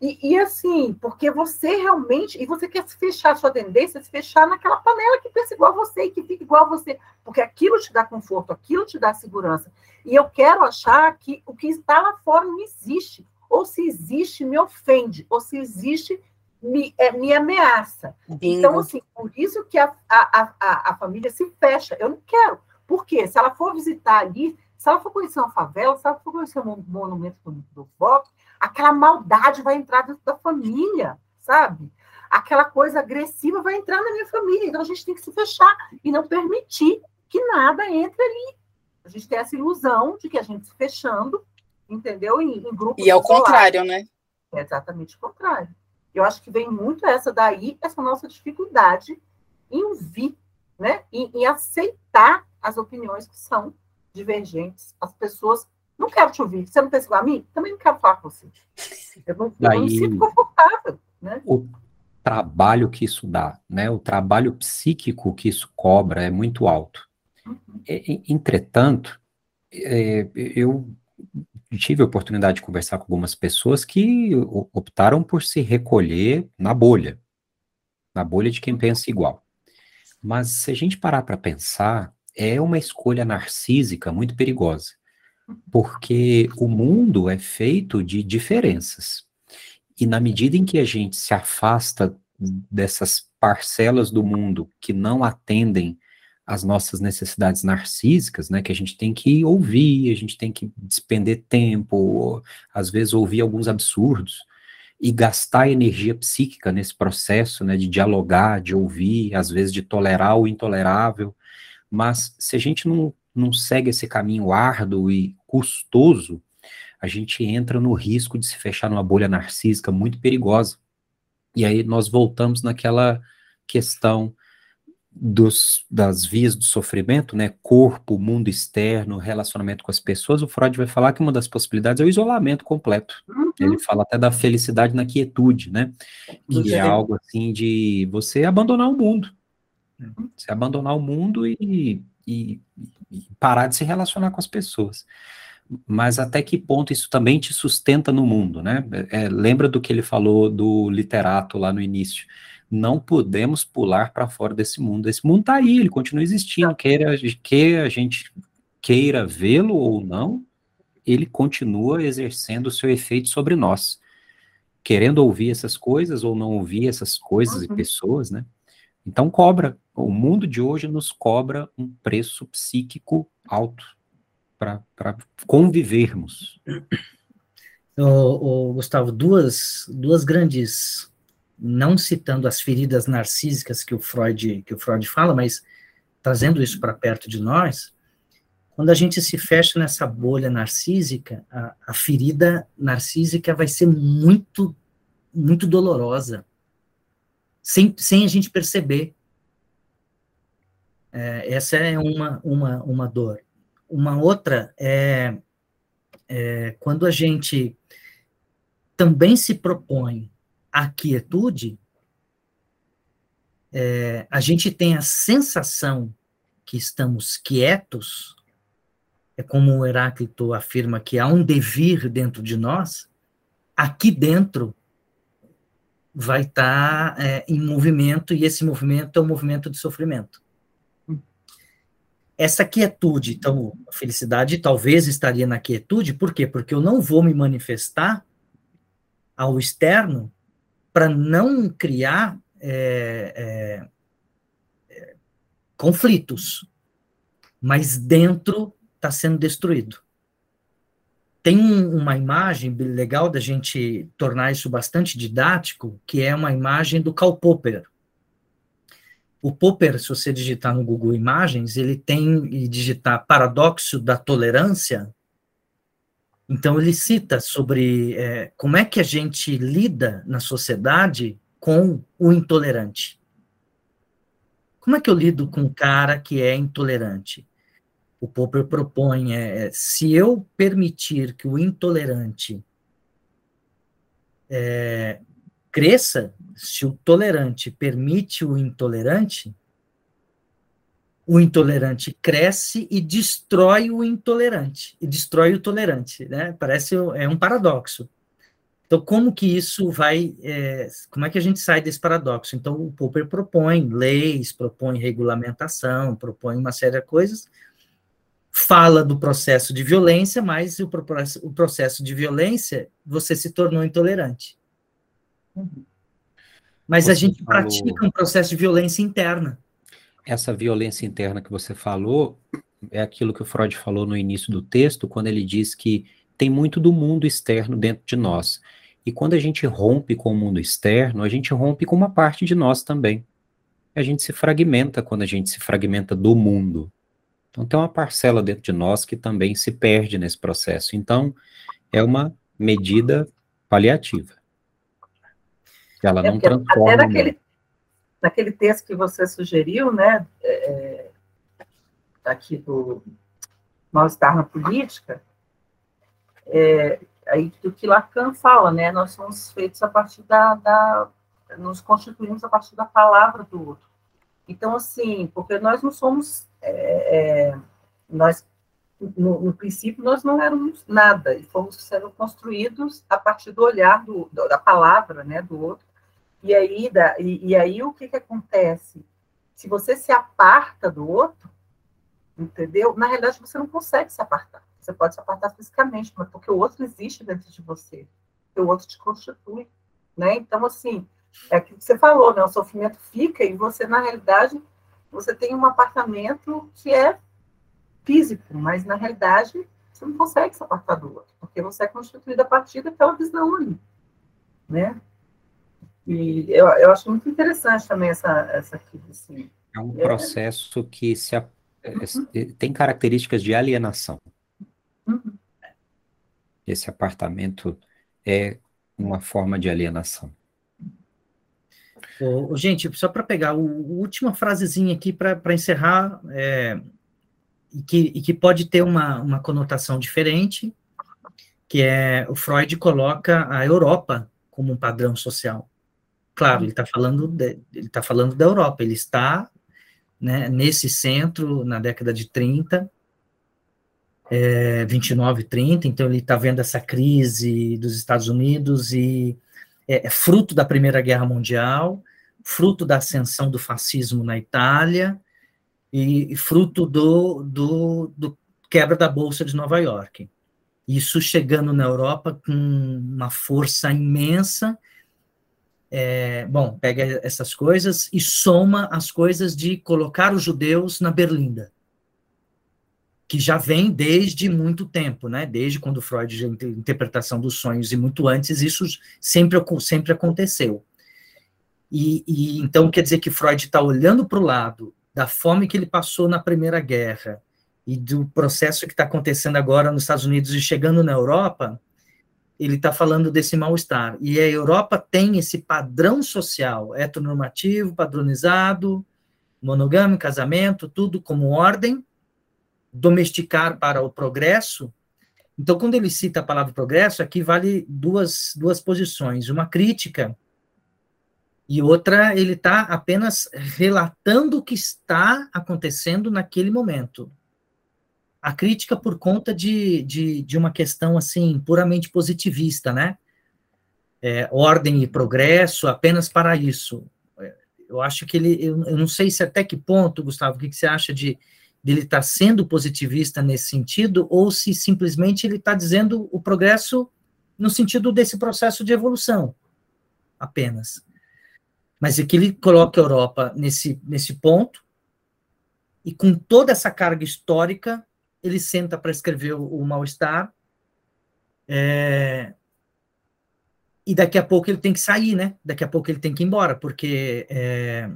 e, e, assim, porque você realmente, e você quer se fechar, sua tendência é se fechar naquela panela que pensa igual a você e que fica igual a você, porque aquilo te dá conforto, aquilo te dá segurança. E eu quero achar que o que está lá fora não existe. Ou se existe, me ofende. Ou se existe, me, é, me ameaça. Bingo. Então, assim, por isso que a, a, a, a família se fecha. Eu não quero. Por quê? Se ela for visitar ali, se ela for conhecer uma favela, se ela for conhecer um monumento do, do Bob, aquela maldade vai entrar dentro da família, sabe? Aquela coisa agressiva vai entrar na minha família. Então a gente tem que se fechar e não permitir que nada entre ali. A gente tem essa ilusão de que a gente se fechando, entendeu? Em, em grupos. E ao contrário, né? É exatamente o contrário. Eu acho que vem muito essa daí, essa nossa dificuldade em ouvir, né? Em, em aceitar as opiniões que são divergentes. As pessoas não quero te ouvir. Você não pensa igual a mim? Também não quero falar com você. Eu não, Daí, eu não me sinto confortável. Né? O trabalho que isso dá, né? o trabalho psíquico que isso cobra é muito alto. Uhum. Entretanto, é, eu tive a oportunidade de conversar com algumas pessoas que optaram por se recolher na bolha, na bolha de quem pensa igual. Mas se a gente parar para pensar, é uma escolha narcísica muito perigosa porque o mundo é feito de diferenças. E na medida em que a gente se afasta dessas parcelas do mundo que não atendem às nossas necessidades narcísicas, né, que a gente tem que ouvir, a gente tem que despender tempo, às vezes ouvir alguns absurdos e gastar energia psíquica nesse processo, né, de dialogar, de ouvir, às vezes de tolerar o intolerável. Mas se a gente não não segue esse caminho árduo e custoso, a gente entra no risco de se fechar numa bolha narcísica muito perigosa. E aí nós voltamos naquela questão dos, das vias do sofrimento, né? Corpo, mundo externo, relacionamento com as pessoas. O Freud vai falar que uma das possibilidades é o isolamento completo. Uhum. Ele fala até da felicidade na quietude, né? Que é algo assim de você abandonar o mundo. Uhum. Você abandonar o mundo e e, e parar de se relacionar com as pessoas. Mas até que ponto isso também te sustenta no mundo, né? É, lembra do que ele falou do literato lá no início? Não podemos pular para fora desse mundo. Esse mundo está aí, ele continua existindo, queira que a gente queira vê-lo ou não, ele continua exercendo o seu efeito sobre nós. Querendo ouvir essas coisas ou não ouvir essas coisas uhum. e pessoas, né? Então cobra. O mundo de hoje nos cobra um preço psíquico alto para convivermos. O, o, Gustavo, duas, duas grandes, não citando as feridas narcísicas que o Freud que o Freud fala, mas trazendo isso para perto de nós, quando a gente se fecha nessa bolha narcísica, a, a ferida narcísica vai ser muito muito dolorosa sem, sem a gente perceber. É, essa é uma, uma, uma dor. Uma outra é, é quando a gente também se propõe a quietude, é, a gente tem a sensação que estamos quietos, é como o Heráclito afirma que há um devir dentro de nós, aqui dentro vai estar tá, é, em movimento, e esse movimento é um movimento de sofrimento. Essa quietude, então, a felicidade talvez estaria na quietude, por quê? Porque eu não vou me manifestar ao externo para não criar é, é, conflitos, mas dentro está sendo destruído. Tem uma imagem legal da gente tornar isso bastante didático, que é uma imagem do Karl Popper. O Popper, se você digitar no Google Imagens, ele tem e digitar paradoxo da tolerância. Então ele cita sobre é, como é que a gente lida na sociedade com o intolerante. Como é que eu lido com um cara que é intolerante? o Popper propõe é, é, se eu permitir que o intolerante é, cresça, se o tolerante permite o intolerante, o intolerante cresce e destrói o intolerante, e destrói o tolerante, né? Parece é um paradoxo. Então, como que isso vai, é, como é que a gente sai desse paradoxo? Então, o Popper propõe leis, propõe regulamentação, propõe uma série de coisas, fala do processo de violência, mas o, o processo de violência, você se tornou intolerante. Mas você a gente falou... pratica um processo de violência interna. Essa violência interna que você falou é aquilo que o Freud falou no início do texto, quando ele diz que tem muito do mundo externo dentro de nós. E quando a gente rompe com o mundo externo, a gente rompe com uma parte de nós também. A gente se fragmenta quando a gente se fragmenta do mundo. Então, tem uma parcela dentro de nós que também se perde nesse processo. Então, é uma medida paliativa. Ela é não transforma. Até naquele, naquele texto que você sugeriu, né, é, é aqui do mal-estar na política, é, aí do que Lacan fala, né, nós somos feitos a partir da, da nos constituímos a partir da palavra do outro. Então, assim, porque nós não somos é, é, nós, no, no, princípio, nós não éramos nada, e fomos sendo construídos a partir do olhar, do, da palavra, né, do outro. E aí, da, e, e aí o que, que acontece? Se você se aparta do outro, entendeu? Na realidade, você não consegue se apartar. Você pode se apartar fisicamente, mas porque o outro existe dentro de você, o outro te constitui, né? Então, assim, é aquilo que você falou, né? O sofrimento fica e você, na realidade, você tem um apartamento que é físico, mas na realidade você não consegue se apartar do outro, porque você é constituído a partir daquela visão ali, né? E eu, eu acho muito interessante também essa, essa aqui, assim. É um processo é... que se, uhum. tem características de alienação. Uhum. Esse apartamento é uma forma de alienação gente, só para pegar a última frasezinha aqui para encerrar, é, e, que, e que pode ter uma, uma conotação diferente, que é o Freud coloca a Europa como um padrão social. Claro, ele está falando, de, ele tá falando da Europa, ele está né, nesse centro na década de 30, é, 29, 30, então ele está vendo essa crise dos Estados Unidos e é, é fruto da Primeira Guerra Mundial, fruto da ascensão do fascismo na Itália e, e fruto do, do, do quebra da Bolsa de Nova York. Isso chegando na Europa com uma força imensa. É, bom, pega essas coisas e soma as coisas de colocar os judeus na Berlinda, que já vem desde muito tempo, né? Desde quando Freud interpretação dos sonhos e muito antes isso sempre sempre aconteceu. E, e então quer dizer que Freud está olhando para o lado da fome que ele passou na Primeira Guerra e do processo que está acontecendo agora nos Estados Unidos e chegando na Europa, ele está falando desse mal-estar. E a Europa tem esse padrão social heteronormativo, padronizado, monogâmico, casamento, tudo como ordem, domesticar para o progresso. Então, quando ele cita a palavra progresso, aqui vale duas, duas posições. Uma crítica e outra ele está apenas relatando o que está acontecendo naquele momento. A crítica por conta de, de, de uma questão, assim, puramente positivista, né? É, ordem e progresso apenas para isso. É, eu acho que ele, eu, eu não sei se até que ponto, Gustavo, o que, que você acha de dele estar tá sendo positivista nesse sentido, ou se simplesmente ele está dizendo o progresso no sentido desse processo de evolução, apenas. Mas é que ele coloca a Europa nesse, nesse ponto, e com toda essa carga histórica, ele senta para escrever o, o mal-estar, é, e daqui a pouco ele tem que sair, né? Daqui a pouco ele tem que ir embora, porque é,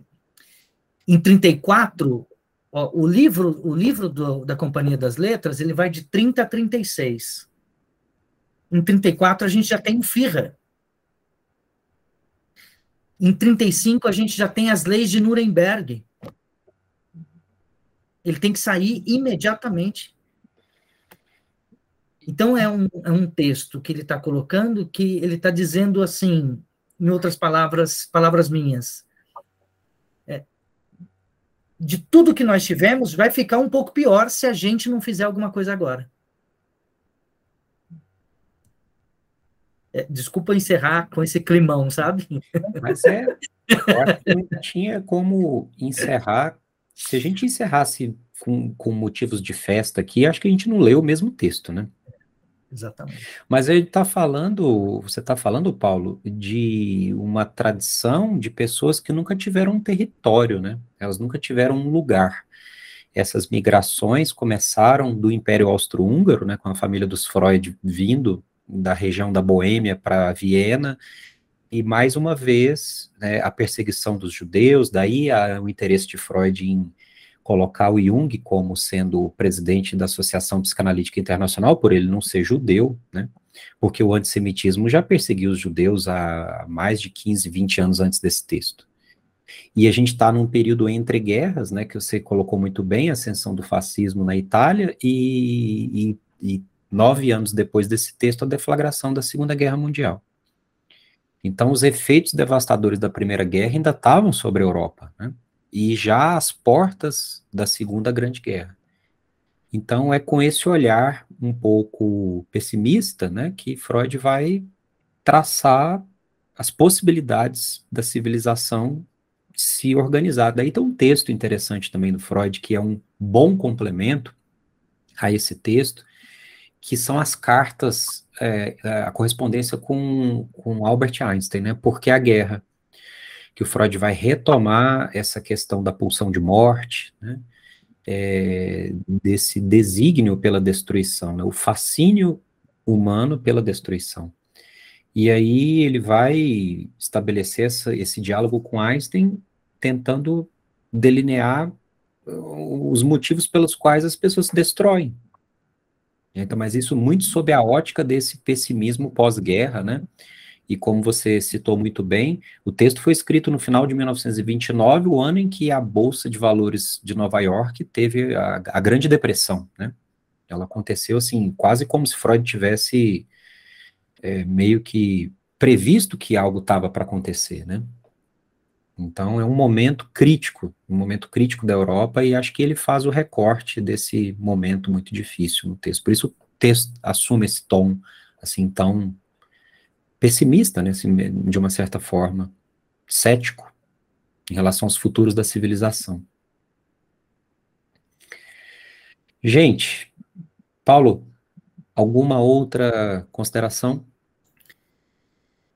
em 34 Ó, o livro, o livro do, da Companhia das Letras, ele vai de 30 a 36. Em 34 a gente já tem o Führer. Em 35 a gente já tem as leis de Nuremberg. Ele tem que sair imediatamente. Então é um, é um texto que ele está colocando que ele está dizendo assim, em outras palavras, palavras minhas, de tudo que nós tivemos, vai ficar um pouco pior se a gente não fizer alguma coisa agora. É, desculpa encerrar com esse climão, sabe? Mas é, eu acho que não tinha como encerrar. Se a gente encerrasse com, com motivos de festa aqui, acho que a gente não leu o mesmo texto, né? Exatamente. Mas ele está falando, você está falando, Paulo, de uma tradição de pessoas que nunca tiveram um território, né? Elas nunca tiveram um lugar. Essas migrações começaram do Império Austro-Húngaro, né, com a família dos Freud vindo da região da Boêmia para Viena, e mais uma vez né, a perseguição dos judeus, daí o interesse de Freud em colocar o Jung como sendo o presidente da Associação Psicanalítica Internacional, por ele não ser judeu, né? Porque o antissemitismo já perseguiu os judeus há mais de 15, 20 anos antes desse texto. E a gente está num período entre guerras, né, que você colocou muito bem, a ascensão do fascismo na Itália, e, e, e nove anos depois desse texto, a deflagração da Segunda Guerra Mundial. Então, os efeitos devastadores da Primeira Guerra ainda estavam sobre a Europa, né? E já às portas da Segunda Grande Guerra. Então é com esse olhar um pouco pessimista, né, que Freud vai traçar as possibilidades da civilização se organizar. Daí tem um texto interessante também do Freud que é um bom complemento a esse texto, que são as cartas, é, a correspondência com, com Albert Einstein, né? Porque a guerra que o Freud vai retomar essa questão da pulsão de morte, né, é, desse desígnio pela destruição, né, o fascínio humano pela destruição. E aí ele vai estabelecer essa, esse diálogo com Einstein, tentando delinear uh, os motivos pelos quais as pessoas se destroem. Então, mas isso muito sob a ótica desse pessimismo pós-guerra, né? E como você citou muito bem, o texto foi escrito no final de 1929, o ano em que a Bolsa de Valores de Nova York teve a, a Grande Depressão, né? Ela aconteceu assim, quase como se Freud tivesse é, meio que previsto que algo estava para acontecer, né? Então é um momento crítico, um momento crítico da Europa, e acho que ele faz o recorte desse momento muito difícil no texto. Por isso o texto assume esse tom assim tão pessimista, né, assim, de uma certa forma, cético em relação aos futuros da civilização. Gente, Paulo, alguma outra consideração?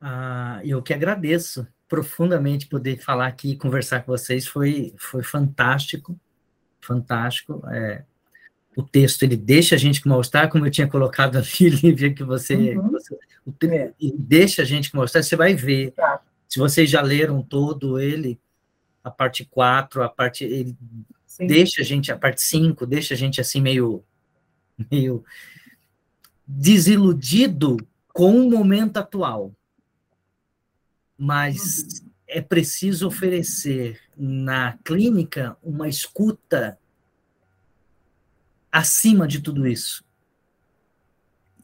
Ah, eu que agradeço profundamente poder falar aqui e conversar com vocês, foi, foi fantástico, fantástico. É, o texto ele deixa a gente com mal-estar, como eu tinha colocado ali, Lívia, que você, uhum. você o, é. deixa a gente com mal-estar, você vai ver. Tá. Se vocês já leram todo ele, a parte 4, a parte. Ele Sim. deixa a gente, a parte 5, deixa a gente assim meio, meio desiludido com o momento atual. Mas uhum. é preciso oferecer na clínica uma escuta acima de tudo isso.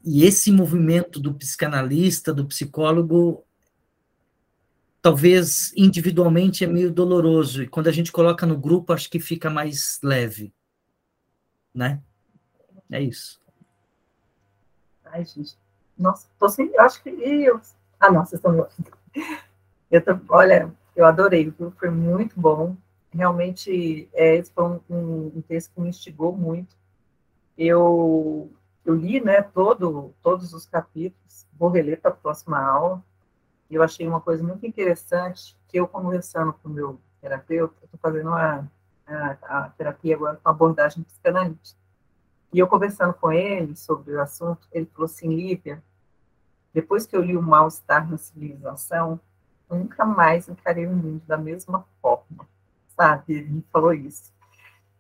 E esse movimento do psicanalista, do psicólogo, talvez individualmente é meio doloroso, e quando a gente coloca no grupo, acho que fica mais leve, né? É isso. Ai, gente. Nossa, tô sem. Eu acho que. Eu... Ah, não, vocês estão. Eu tô... Olha, eu adorei? Foi muito bom. Realmente, é, esse foi um, um, um texto que me instigou muito. Eu, eu li né, todo, todos os capítulos, vou reler para a próxima aula. E eu achei uma coisa muito interessante que eu, conversando com o meu terapeuta, estou fazendo a, a, a, terapia agora com abordagem psicanalítica. E eu conversando com ele sobre o assunto, ele falou assim, Lívia, depois que eu li o Mal-Estar na Civilização, eu nunca mais encarei o mundo da mesma forma, sabe? Ele me falou isso.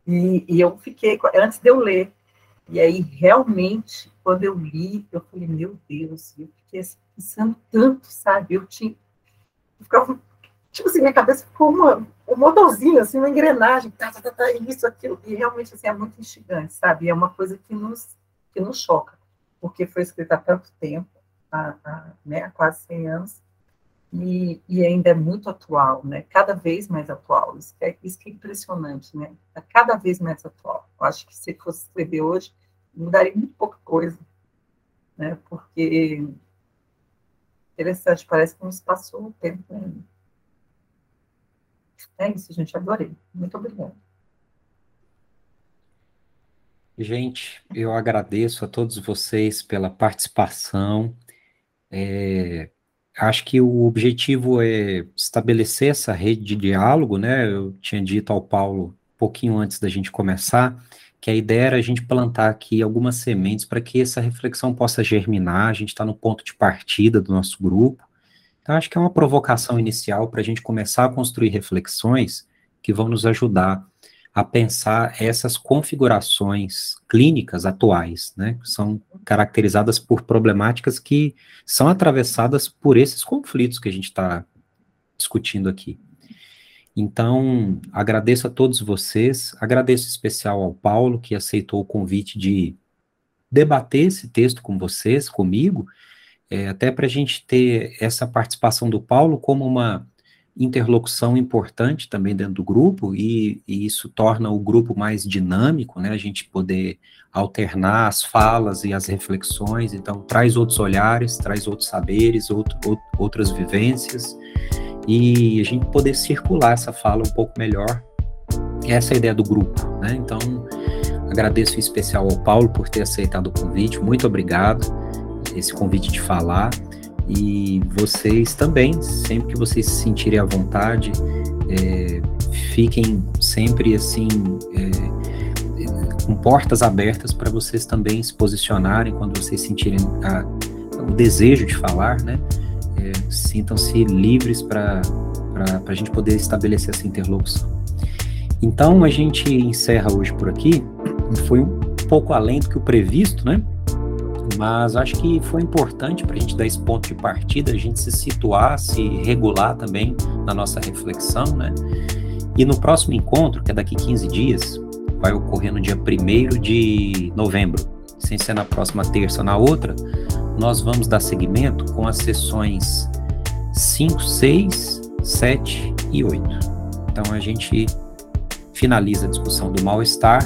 E, e eu fiquei, antes de eu ler, e aí, realmente, quando eu li, eu falei, meu Deus, eu fiquei assim, pensando tanto, sabe? Eu tinha. Eu ficava, tipo assim, minha cabeça ficou uma, um motorzinho, assim, uma engrenagem, tá, tá, tá, tá, isso, aquilo. E realmente, assim, é muito instigante, sabe? É uma coisa que nos, que nos choca, porque foi escrita há tanto tempo, há, há, né, há quase 100 anos, e, e, ainda é muito atual, né? Cada vez mais atual. Isso, é, isso que é impressionante, né? É cada vez mais atual. Eu acho que se fosse escrever hoje, mudaria muito pouca coisa, né? Porque interessante, parece que nos passou o tempo. Né? É isso, gente, adorei. Muito obrigada. Gente, eu agradeço a todos vocês pela participação. É, acho que o objetivo é estabelecer essa rede de diálogo, né? Eu tinha dito ao Paulo um pouquinho antes da gente começar que a ideia era a gente plantar aqui algumas sementes para que essa reflexão possa germinar. A gente está no ponto de partida do nosso grupo. Então, acho que é uma provocação inicial para a gente começar a construir reflexões que vão nos ajudar a pensar essas configurações clínicas atuais, né, que são caracterizadas por problemáticas que são atravessadas por esses conflitos que a gente está discutindo aqui. Então, agradeço a todos vocês, agradeço especial ao Paulo, que aceitou o convite de debater esse texto com vocês, comigo, é, até para a gente ter essa participação do Paulo como uma interlocução importante também dentro do grupo, e, e, isso torna o grupo mais dinâmico, né, a gente poder alternar as falas e as reflexões, então traz outros olhares, traz outros saberes, outro, outras vivências, e a gente poder circular essa fala um pouco melhor, essa é a ideia do grupo, né, então agradeço em especial ao Paulo por ter aceitado o convite, muito obrigado, esse convite de falar, e vocês também, sempre que vocês se sentirem à vontade, é, fiquem sempre assim, é, com portas abertas para vocês também se posicionarem quando vocês sentirem a, o desejo de falar, né? É, Sintam-se livres para a gente poder estabelecer essa interlocução. Então a gente encerra hoje por aqui. Foi um pouco além do que o previsto, né? Mas acho que foi importante para a gente dar esse ponto de partida, a gente se situar, se regular também na nossa reflexão, né? E no próximo encontro, que é daqui 15 dias, vai ocorrer no dia 1 de novembro, sem ser na próxima terça ou na outra, nós vamos dar seguimento com as sessões 5, 6, 7 e 8. Então a gente finaliza a discussão do mal-estar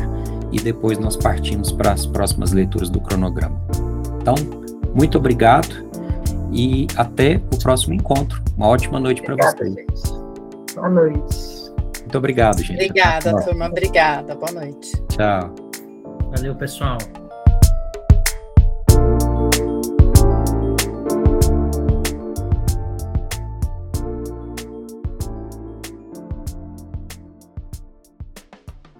e depois nós partimos para as próximas leituras do cronograma. Então, muito obrigado e até o próximo encontro. Uma ótima noite para vocês. Gente. Boa noite. Muito obrigado, gente. Obrigada, turma. Obrigada. Boa noite. Tchau. Valeu, pessoal.